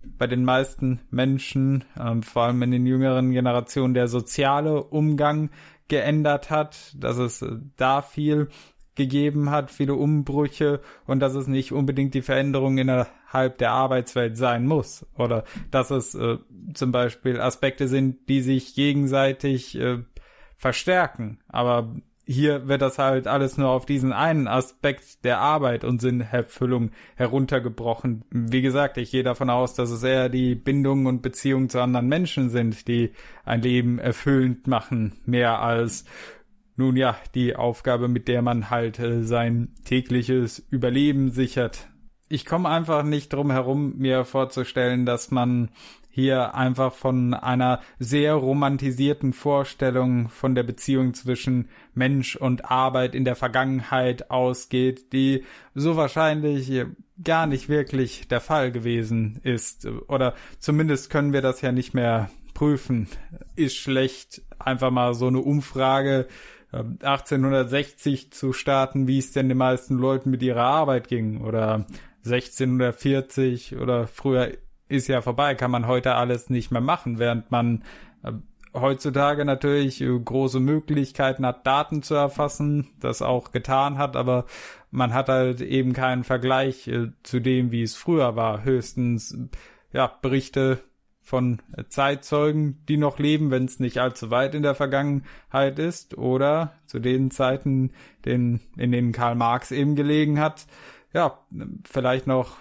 bei den meisten Menschen, äh, vor allem in den jüngeren Generationen, der soziale Umgang geändert hat, dass es äh, da viel gegeben hat, viele Umbrüche und dass es nicht unbedingt die Veränderung innerhalb der Arbeitswelt sein muss oder dass es äh, zum Beispiel Aspekte sind, die sich gegenseitig äh, verstärken. Aber hier wird das halt alles nur auf diesen einen Aspekt der Arbeit und Sinnerfüllung heruntergebrochen. Wie gesagt, ich gehe davon aus, dass es eher die Bindungen und Beziehungen zu anderen Menschen sind, die ein Leben erfüllend machen, mehr als nun ja, die Aufgabe, mit der man halt äh, sein tägliches Überleben sichert. Ich komme einfach nicht drum herum, mir vorzustellen, dass man hier einfach von einer sehr romantisierten Vorstellung von der Beziehung zwischen Mensch und Arbeit in der Vergangenheit ausgeht, die so wahrscheinlich gar nicht wirklich der Fall gewesen ist. Oder zumindest können wir das ja nicht mehr prüfen. Ist schlecht, einfach mal so eine Umfrage 1860 ähm, zu starten, wie es denn den meisten Leuten mit ihrer Arbeit ging oder 1640 oder früher ist ja vorbei, kann man heute alles nicht mehr machen, während man äh, heutzutage natürlich äh, große Möglichkeiten hat, Daten zu erfassen, das auch getan hat, aber man hat halt eben keinen Vergleich äh, zu dem, wie es früher war. Höchstens ja Berichte von Zeitzeugen, die noch leben, wenn es nicht allzu weit in der Vergangenheit ist, oder zu den Zeiten, den, in denen Karl Marx eben gelegen hat, ja, vielleicht noch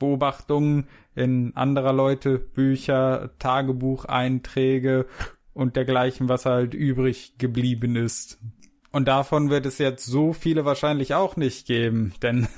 Beobachtungen in anderer Leute, Bücher, Tagebucheinträge und dergleichen, was halt übrig geblieben ist. Und davon wird es jetzt so viele wahrscheinlich auch nicht geben, denn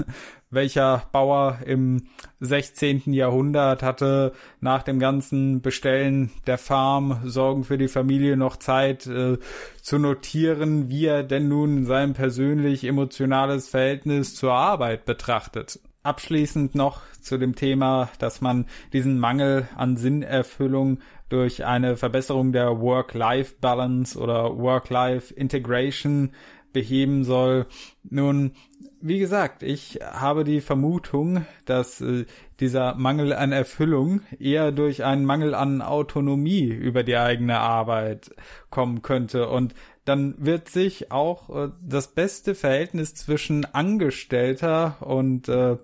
welcher Bauer im 16. Jahrhundert hatte nach dem ganzen Bestellen der Farm, Sorgen für die Familie noch Zeit äh, zu notieren, wie er denn nun sein persönlich emotionales Verhältnis zur Arbeit betrachtet. Abschließend noch zu dem Thema, dass man diesen Mangel an Sinnerfüllung durch eine Verbesserung der Work-Life-Balance oder Work-Life-Integration beheben soll. Nun, wie gesagt, ich habe die Vermutung, dass äh, dieser Mangel an Erfüllung eher durch einen Mangel an Autonomie über die eigene Arbeit kommen könnte. Und dann wird sich auch äh, das beste Verhältnis zwischen Angestellter und äh,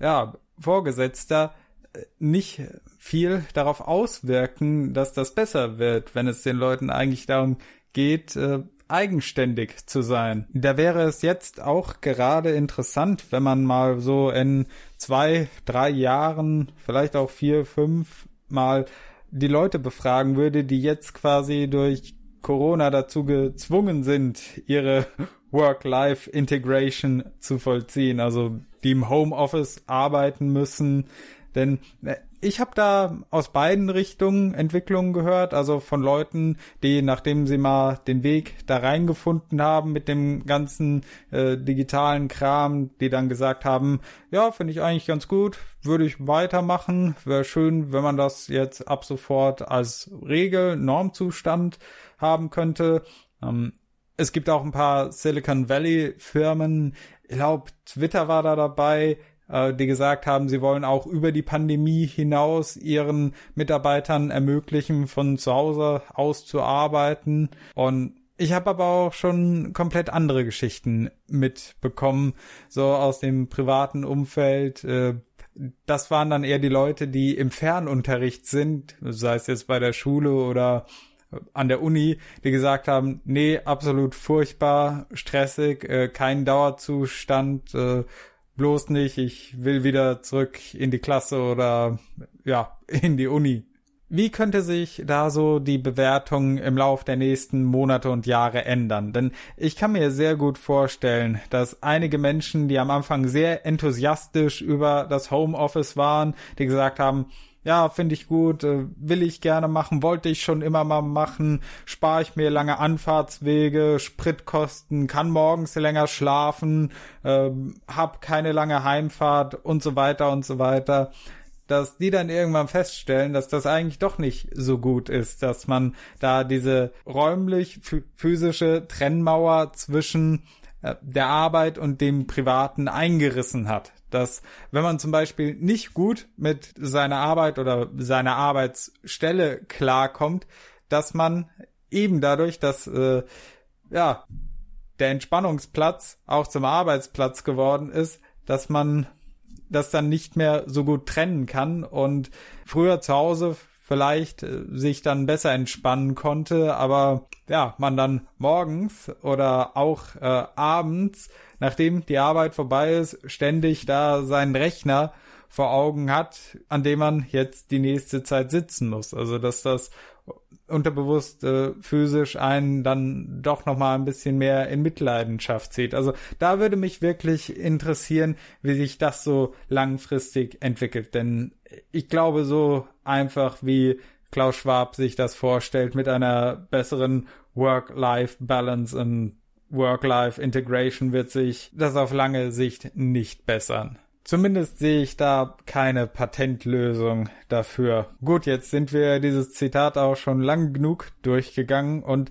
ja, Vorgesetzter äh, nicht viel darauf auswirken, dass das besser wird, wenn es den Leuten eigentlich darum geht, äh, eigenständig zu sein. Da wäre es jetzt auch gerade interessant, wenn man mal so in zwei, drei Jahren, vielleicht auch vier, fünf Mal die Leute befragen würde, die jetzt quasi durch Corona dazu gezwungen sind, ihre Work-Life-Integration zu vollziehen, also die im Homeoffice arbeiten müssen. Denn äh, ich habe da aus beiden Richtungen Entwicklungen gehört, also von Leuten, die, nachdem sie mal den Weg da reingefunden haben mit dem ganzen äh, digitalen Kram, die dann gesagt haben, ja, finde ich eigentlich ganz gut, würde ich weitermachen, wäre schön, wenn man das jetzt ab sofort als Regel, Normzustand haben könnte. Ähm, es gibt auch ein paar Silicon Valley Firmen, ich glaube, Twitter war da dabei, die gesagt haben, sie wollen auch über die Pandemie hinaus ihren Mitarbeitern ermöglichen, von zu Hause aus zu arbeiten. Und ich habe aber auch schon komplett andere Geschichten mitbekommen, so aus dem privaten Umfeld. Äh, das waren dann eher die Leute, die im Fernunterricht sind, sei es jetzt bei der Schule oder an der Uni, die gesagt haben, nee, absolut furchtbar, stressig, äh, kein Dauerzustand, äh, bloß nicht, ich will wieder zurück in die Klasse oder ja, in die Uni. Wie könnte sich da so die Bewertung im Lauf der nächsten Monate und Jahre ändern? Denn ich kann mir sehr gut vorstellen, dass einige Menschen, die am Anfang sehr enthusiastisch über das Homeoffice waren, die gesagt haben, ja, finde ich gut, äh, will ich gerne machen, wollte ich schon immer mal machen, spare ich mir lange Anfahrtswege, Spritkosten, kann morgens länger schlafen, äh, hab keine lange Heimfahrt und so weiter und so weiter. Dass die dann irgendwann feststellen, dass das eigentlich doch nicht so gut ist, dass man da diese räumlich physische Trennmauer zwischen äh, der Arbeit und dem Privaten eingerissen hat dass wenn man zum Beispiel nicht gut mit seiner Arbeit oder seiner Arbeitsstelle klarkommt, dass man eben dadurch, dass äh, ja der Entspannungsplatz auch zum Arbeitsplatz geworden ist, dass man das dann nicht mehr so gut trennen kann. Und früher zu Hause vielleicht äh, sich dann besser entspannen konnte, aber ja, man dann morgens oder auch äh, abends nachdem die Arbeit vorbei ist, ständig da seinen Rechner vor Augen hat, an dem man jetzt die nächste Zeit sitzen muss. Also dass das unterbewusst äh, physisch einen dann doch noch mal ein bisschen mehr in Mitleidenschaft zieht. Also da würde mich wirklich interessieren, wie sich das so langfristig entwickelt, denn ich glaube so einfach wie Klaus Schwab sich das vorstellt mit einer besseren Work-Life-Balance und Work-Life-Integration wird sich das auf lange Sicht nicht bessern. Zumindest sehe ich da keine Patentlösung dafür. Gut, jetzt sind wir dieses Zitat auch schon lang genug durchgegangen und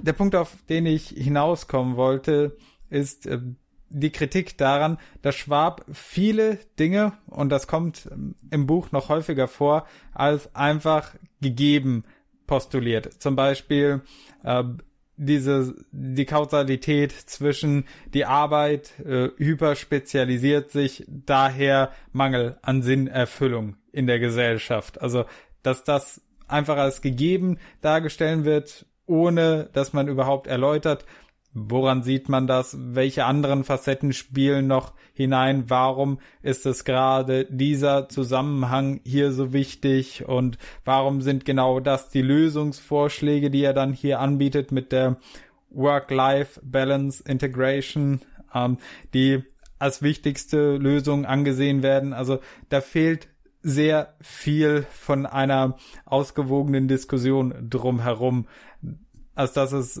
der Punkt, auf den ich hinauskommen wollte, ist äh, die Kritik daran, dass Schwab viele Dinge, und das kommt im Buch noch häufiger vor, als einfach gegeben postuliert. Zum Beispiel äh, diese die Kausalität zwischen die Arbeit äh, hyperspezialisiert sich, daher Mangel an Sinnerfüllung in der Gesellschaft. Also dass das einfach als gegeben dargestellt wird, ohne dass man überhaupt erläutert, Woran sieht man das? Welche anderen Facetten spielen noch hinein? Warum ist es gerade dieser Zusammenhang hier so wichtig? Und warum sind genau das die Lösungsvorschläge, die er dann hier anbietet mit der Work-Life-Balance Integration, ähm, die als wichtigste Lösung angesehen werden? Also da fehlt sehr viel von einer ausgewogenen Diskussion drumherum, als dass es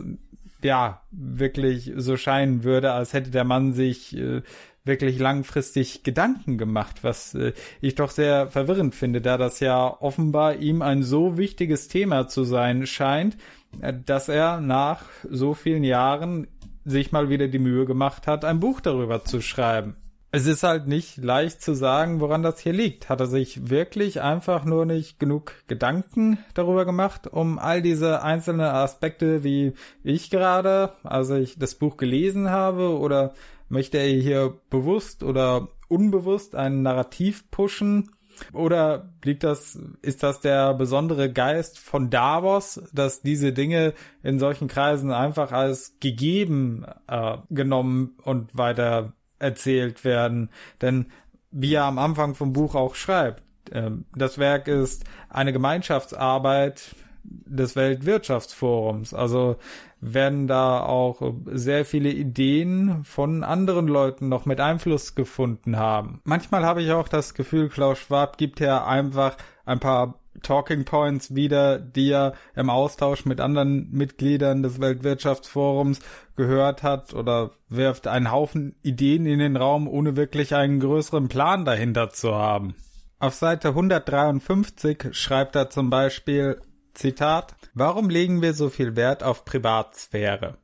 ja, wirklich so scheinen würde, als hätte der Mann sich äh, wirklich langfristig Gedanken gemacht, was äh, ich doch sehr verwirrend finde, da das ja offenbar ihm ein so wichtiges Thema zu sein scheint, äh, dass er nach so vielen Jahren sich mal wieder die Mühe gemacht hat, ein Buch darüber zu schreiben es ist halt nicht leicht zu sagen, woran das hier liegt. Hat er sich wirklich einfach nur nicht genug Gedanken darüber gemacht, um all diese einzelnen Aspekte, wie ich gerade, als ich das Buch gelesen habe, oder möchte er hier bewusst oder unbewusst ein Narrativ pushen? Oder liegt das, ist das der besondere Geist von Davos, dass diese Dinge in solchen Kreisen einfach als gegeben äh, genommen und weiter erzählt werden. Denn wie er am Anfang vom Buch auch schreibt, äh, das Werk ist eine Gemeinschaftsarbeit, des Weltwirtschaftsforums. Also werden da auch sehr viele Ideen von anderen Leuten noch mit Einfluss gefunden haben. Manchmal habe ich auch das Gefühl, Klaus Schwab gibt ja einfach ein paar Talking Points wieder, die er im Austausch mit anderen Mitgliedern des Weltwirtschaftsforums gehört hat oder wirft einen Haufen Ideen in den Raum, ohne wirklich einen größeren Plan dahinter zu haben. Auf Seite 153 schreibt er zum Beispiel, Zitat, Warum legen wir so viel Wert auf Privatsphäre?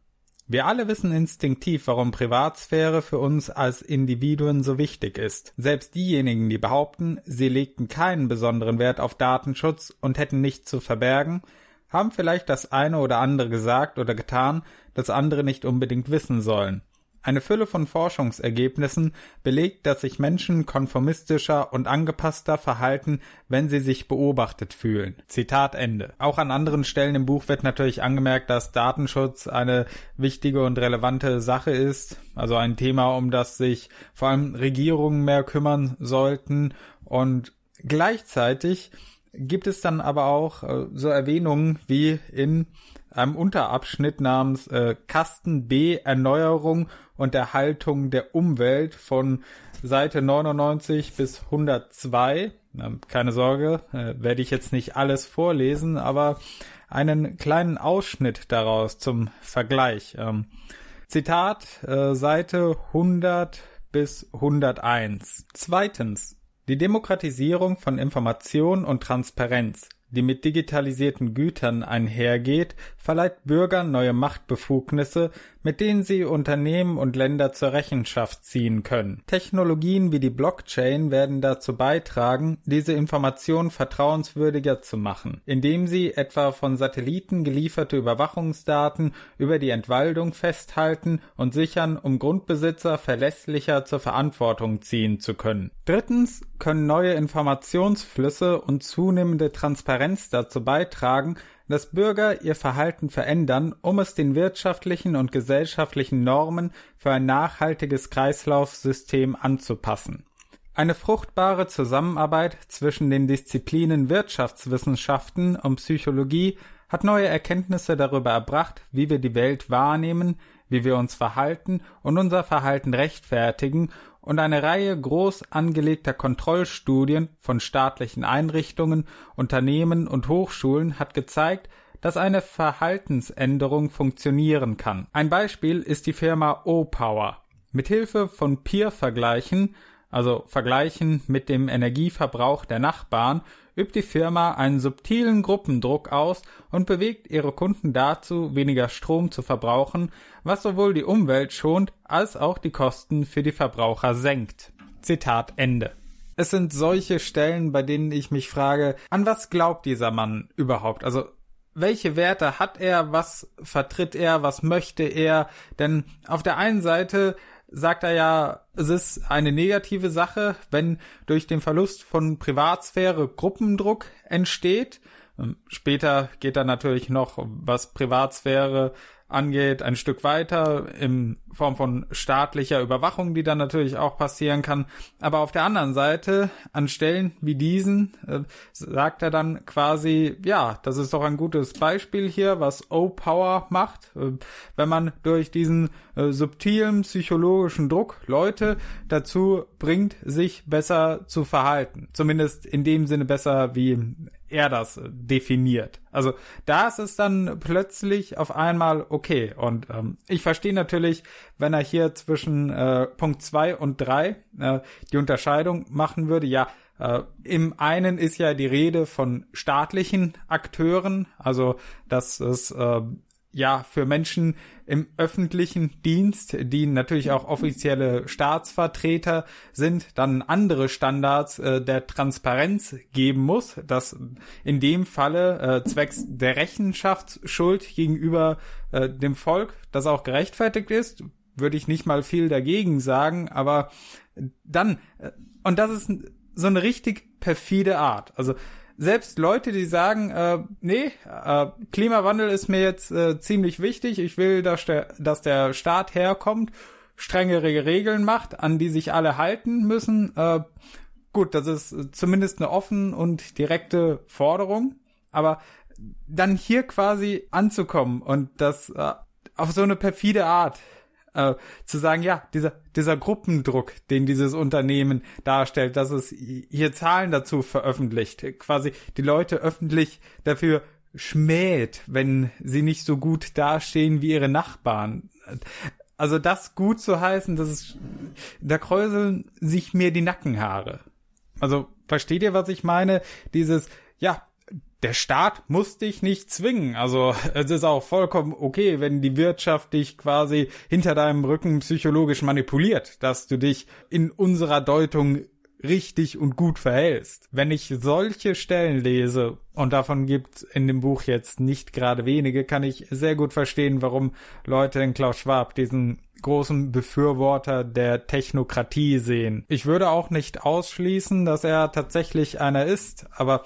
Wir alle wissen instinktiv, warum Privatsphäre für uns als Individuen so wichtig ist. Selbst diejenigen, die behaupten, sie legten keinen besonderen Wert auf Datenschutz und hätten nichts zu verbergen, haben vielleicht das eine oder andere gesagt oder getan, das andere nicht unbedingt wissen sollen. Eine Fülle von Forschungsergebnissen belegt, dass sich Menschen konformistischer und angepasster verhalten, wenn sie sich beobachtet fühlen. Zitat Ende. Auch an anderen Stellen im Buch wird natürlich angemerkt, dass Datenschutz eine wichtige und relevante Sache ist, also ein Thema, um das sich vor allem Regierungen mehr kümmern sollten und gleichzeitig gibt es dann aber auch äh, so Erwähnungen wie in einem Unterabschnitt namens äh, Kasten B Erneuerung und Erhaltung der Umwelt von Seite 99 bis 102. Keine Sorge, äh, werde ich jetzt nicht alles vorlesen, aber einen kleinen Ausschnitt daraus zum Vergleich. Ähm, Zitat, äh, Seite 100 bis 101. Zweitens, die Demokratisierung von Information und Transparenz die mit digitalisierten Gütern einhergeht, verleiht Bürgern neue Machtbefugnisse, mit denen sie Unternehmen und Länder zur Rechenschaft ziehen können. Technologien wie die Blockchain werden dazu beitragen, diese Informationen vertrauenswürdiger zu machen, indem sie etwa von Satelliten gelieferte Überwachungsdaten über die Entwaldung festhalten und sichern, um Grundbesitzer verlässlicher zur Verantwortung ziehen zu können. Drittens können neue Informationsflüsse und zunehmende Transparenz dazu beitragen, dass Bürger ihr Verhalten verändern, um es den wirtschaftlichen und gesellschaftlichen Normen für ein nachhaltiges Kreislaufsystem anzupassen. Eine fruchtbare Zusammenarbeit zwischen den Disziplinen Wirtschaftswissenschaften und Psychologie hat neue Erkenntnisse darüber erbracht, wie wir die Welt wahrnehmen, wie wir uns verhalten und unser Verhalten rechtfertigen und eine Reihe groß angelegter Kontrollstudien von staatlichen Einrichtungen, Unternehmen und Hochschulen hat gezeigt, dass eine Verhaltensänderung funktionieren kann. Ein Beispiel ist die Firma O-Power. Mithilfe von Peer-Vergleichen, also Vergleichen mit dem Energieverbrauch der Nachbarn, übt die Firma einen subtilen Gruppendruck aus und bewegt ihre Kunden dazu, weniger Strom zu verbrauchen, was sowohl die Umwelt schont als auch die Kosten für die Verbraucher senkt. Zitat Ende. Es sind solche Stellen, bei denen ich mich frage, an was glaubt dieser Mann überhaupt? Also welche Werte hat er, was vertritt er, was möchte er? Denn auf der einen Seite sagt er ja, es ist eine negative Sache, wenn durch den Verlust von Privatsphäre Gruppendruck entsteht. Ähm, später geht er natürlich noch, was Privatsphäre angeht, ein Stück weiter in Form von staatlicher Überwachung, die dann natürlich auch passieren kann. Aber auf der anderen Seite, an Stellen wie diesen, äh, sagt er dann quasi, ja, das ist doch ein gutes Beispiel hier, was O-Power macht, äh, wenn man durch diesen äh, subtilen psychologischen Druck Leute dazu bringt, sich besser zu verhalten. Zumindest in dem Sinne besser, wie er das definiert. Also da ist es dann plötzlich auf einmal okay. Und ähm, ich verstehe natürlich, wenn er hier zwischen äh, Punkt zwei und drei äh, die Unterscheidung machen würde. Ja, äh, Im einen ist ja die Rede von staatlichen Akteuren, also dass es äh, ja für Menschen im öffentlichen Dienst, die natürlich auch offizielle Staatsvertreter sind, dann andere Standards äh, der Transparenz geben muss, dass in dem Falle äh, zwecks der Rechenschaftsschuld gegenüber äh, dem Volk das auch gerechtfertigt ist, würde ich nicht mal viel dagegen sagen, aber dann, äh, und das ist so eine richtig perfide Art. Also selbst Leute, die sagen, äh, nee, äh, Klimawandel ist mir jetzt äh, ziemlich wichtig, ich will, dass der, dass der Staat herkommt, strengere Regeln macht, an die sich alle halten müssen. Äh, gut, das ist zumindest eine offen und direkte Forderung, aber dann hier quasi anzukommen und das äh, auf so eine perfide Art äh, zu sagen, ja, dieser, dieser Gruppendruck, den dieses Unternehmen darstellt, dass es hier Zahlen dazu veröffentlicht, quasi die Leute öffentlich dafür schmäht, wenn sie nicht so gut dastehen wie ihre Nachbarn. Also das gut zu heißen, das ist, da kräuseln sich mir die Nackenhaare. Also versteht ihr, was ich meine? Dieses, ja, der Staat muss dich nicht zwingen. Also es ist auch vollkommen okay, wenn die Wirtschaft dich quasi hinter deinem Rücken psychologisch manipuliert, dass du dich in unserer Deutung richtig und gut verhältst. Wenn ich solche Stellen lese, und davon gibt's in dem Buch jetzt nicht gerade wenige, kann ich sehr gut verstehen, warum Leute in Klaus Schwab diesen großen Befürworter der Technokratie sehen. Ich würde auch nicht ausschließen, dass er tatsächlich einer ist, aber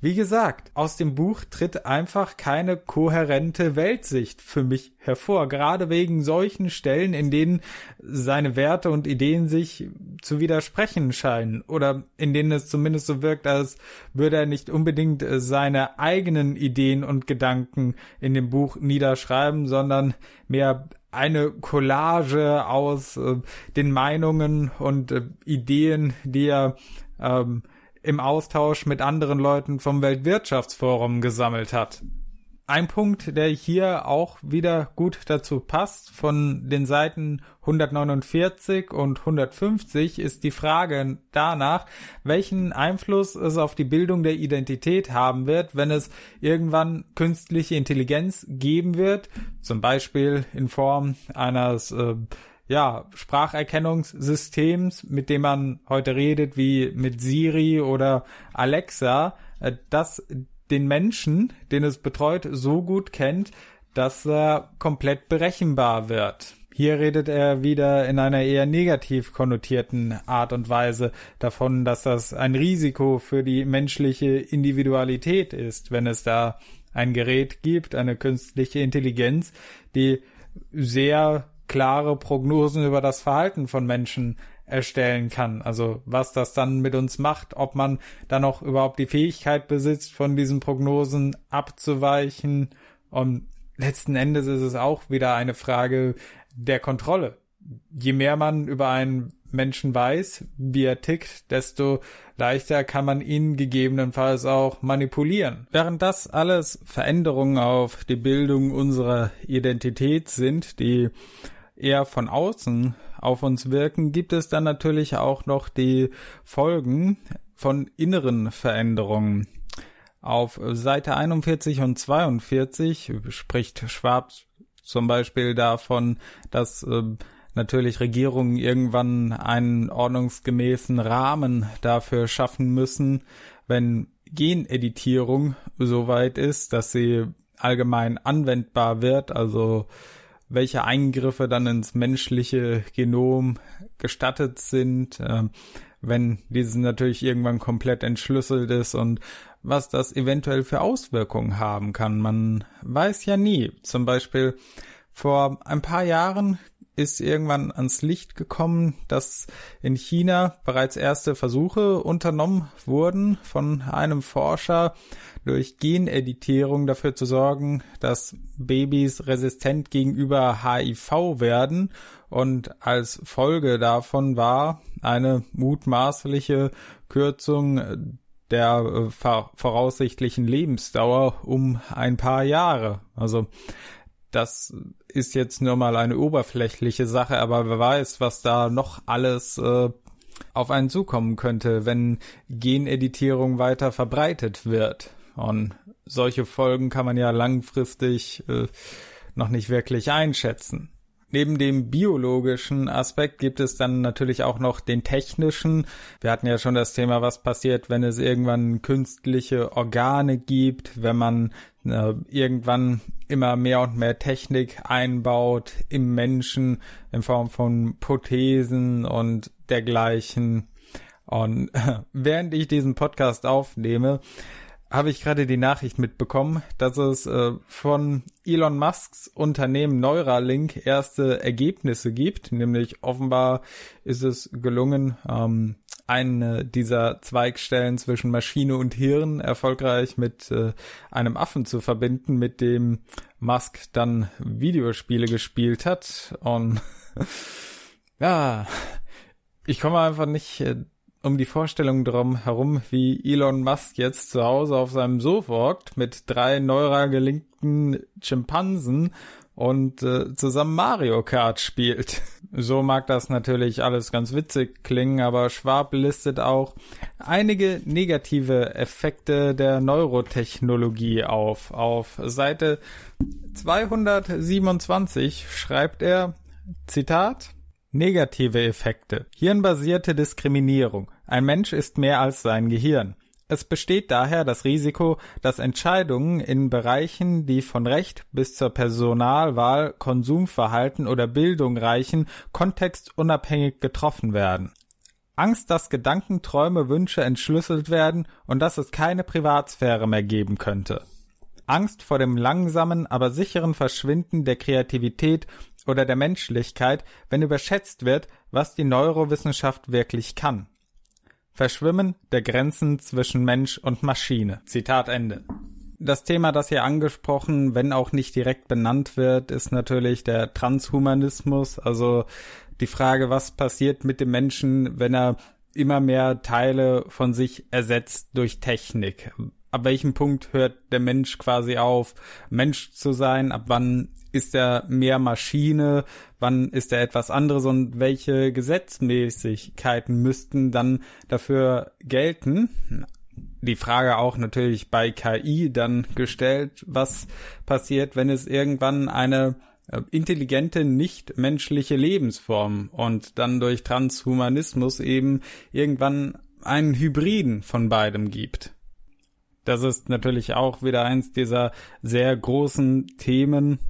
wie gesagt, aus dem Buch tritt einfach keine kohärente Weltsicht für mich hervor, gerade wegen solchen Stellen, in denen seine Werte und Ideen sich zu widersprechen scheinen oder in denen es zumindest so wirkt, als würde er nicht unbedingt seine eigenen Ideen und Gedanken in dem Buch niederschreiben, sondern mehr eine Collage aus äh, den Meinungen und äh, Ideen, die er ähm, im Austausch mit anderen Leuten vom Weltwirtschaftsforum gesammelt hat. Ein Punkt, der hier auch wieder gut dazu passt, von den Seiten 149 und 150 ist die Frage danach, welchen Einfluss es auf die Bildung der Identität haben wird, wenn es irgendwann künstliche Intelligenz geben wird, zum Beispiel in Form eines äh, ja, Spracherkennungssystems, mit dem man heute redet, wie mit Siri oder Alexa, äh, das den Menschen, den es betreut, so gut kennt, dass er komplett berechenbar wird. Hier redet er wieder in einer eher negativ konnotierten Art und Weise davon, dass das ein Risiko für die menschliche Individualität ist, wenn es da ein Gerät gibt, eine künstliche Intelligenz, die sehr klare Prognosen über das Verhalten von Menschen erstellen kann. Also was das dann mit uns macht, ob man dann auch überhaupt die Fähigkeit besitzt, von diesen Prognosen abzuweichen. Und letzten Endes ist es auch wieder eine Frage der Kontrolle. Je mehr man über einen Menschen weiß, wie er tickt, desto leichter kann man ihn gegebenenfalls auch manipulieren. Während das alles Veränderungen auf die Bildung unserer Identität sind, die eher von außen auf uns wirken, gibt es dann natürlich auch noch die Folgen von inneren Veränderungen. Auf Seite 41 und 42 spricht Schwab zum Beispiel davon, dass äh, natürlich Regierungen irgendwann einen ordnungsgemäßen Rahmen dafür schaffen müssen, wenn Geneditierung soweit ist, dass sie allgemein anwendbar wird, also welche Eingriffe dann ins menschliche Genom gestattet sind, äh, wenn dieses natürlich irgendwann komplett entschlüsselt ist und was das eventuell für Auswirkungen haben kann. Man weiß ja nie. Zum Beispiel vor ein paar Jahren ist irgendwann ans Licht gekommen, dass in China bereits erste Versuche unternommen wurden von einem Forscher, durch Geneditierung dafür zu sorgen, dass Babys resistent gegenüber HIV werden und als Folge davon war eine mutmaßliche Kürzung der äh, voraussichtlichen Lebensdauer um ein paar Jahre. Also das ist jetzt nur mal eine oberflächliche Sache, aber wer weiß, was da noch alles äh, auf einen zukommen könnte, wenn Geneditierung weiter verbreitet wird. Und solche Folgen kann man ja langfristig äh, noch nicht wirklich einschätzen. Neben dem biologischen Aspekt gibt es dann natürlich auch noch den technischen. Wir hatten ja schon das Thema, was passiert, wenn es irgendwann künstliche Organe gibt, wenn man äh, irgendwann immer mehr und mehr Technik einbaut im Menschen in Form von Prothesen und dergleichen. Und äh, während ich diesen Podcast aufnehme, habe ich gerade die Nachricht mitbekommen, dass es äh, von Elon Musks Unternehmen Neuralink erste Ergebnisse gibt. Nämlich offenbar ist es gelungen, ähm, eine dieser Zweigstellen zwischen Maschine und Hirn erfolgreich mit äh, einem Affen zu verbinden, mit dem Musk dann Videospiele gespielt hat. Und ja, ich komme einfach nicht äh, um die Vorstellung drum herum, wie Elon Musk jetzt zu Hause auf seinem Sofa hockt mit drei neural gelinkten Schimpansen und äh, zusammen Mario Kart spielt. So mag das natürlich alles ganz witzig klingen, aber Schwab listet auch einige negative Effekte der Neurotechnologie auf. Auf Seite 227 schreibt er, Zitat, Negative Effekte. Hirnbasierte Diskriminierung. Ein Mensch ist mehr als sein Gehirn. Es besteht daher das Risiko, dass Entscheidungen in Bereichen, die von Recht bis zur Personalwahl, Konsumverhalten oder Bildung reichen, kontextunabhängig getroffen werden. Angst, dass Gedanken, Träume, Wünsche entschlüsselt werden und dass es keine Privatsphäre mehr geben könnte. Angst vor dem langsamen, aber sicheren Verschwinden der Kreativität oder der Menschlichkeit, wenn überschätzt wird, was die Neurowissenschaft wirklich kann. Verschwimmen der Grenzen zwischen Mensch und Maschine. Zitat Ende. Das Thema, das hier angesprochen, wenn auch nicht direkt benannt wird, ist natürlich der Transhumanismus, also die Frage, was passiert mit dem Menschen, wenn er immer mehr Teile von sich ersetzt durch Technik. Ab welchem Punkt hört der Mensch quasi auf, Mensch zu sein? Ab wann ist er mehr Maschine, wann ist er etwas anderes und welche Gesetzmäßigkeiten müssten dann dafür gelten? Die Frage auch natürlich bei KI dann gestellt, was passiert, wenn es irgendwann eine äh, intelligente, nicht menschliche Lebensform und dann durch Transhumanismus eben irgendwann einen Hybriden von beidem gibt. Das ist natürlich auch wieder eins dieser sehr großen Themen.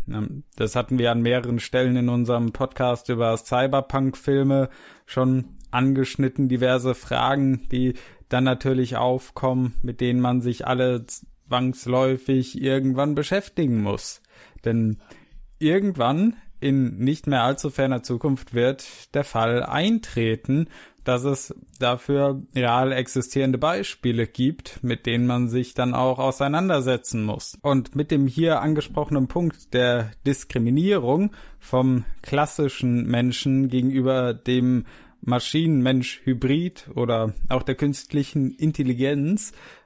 Das hatten wir an mehreren Stellen in unserem Podcast über Cyberpunk-Filme schon angeschnitten. Diverse Fragen, die dann natürlich aufkommen, mit denen man sich alle zwangsläufig irgendwann beschäftigen muss. Denn irgendwann in nicht mehr allzu ferner Zukunft wird der Fall eintreten, dass es dafür real existierende Beispiele gibt, mit denen man sich dann auch auseinandersetzen muss. Und mit dem hier angesprochenen Punkt der Diskriminierung vom klassischen Menschen gegenüber dem Maschinenmensch-Hybrid oder auch der künstlichen Intelligenz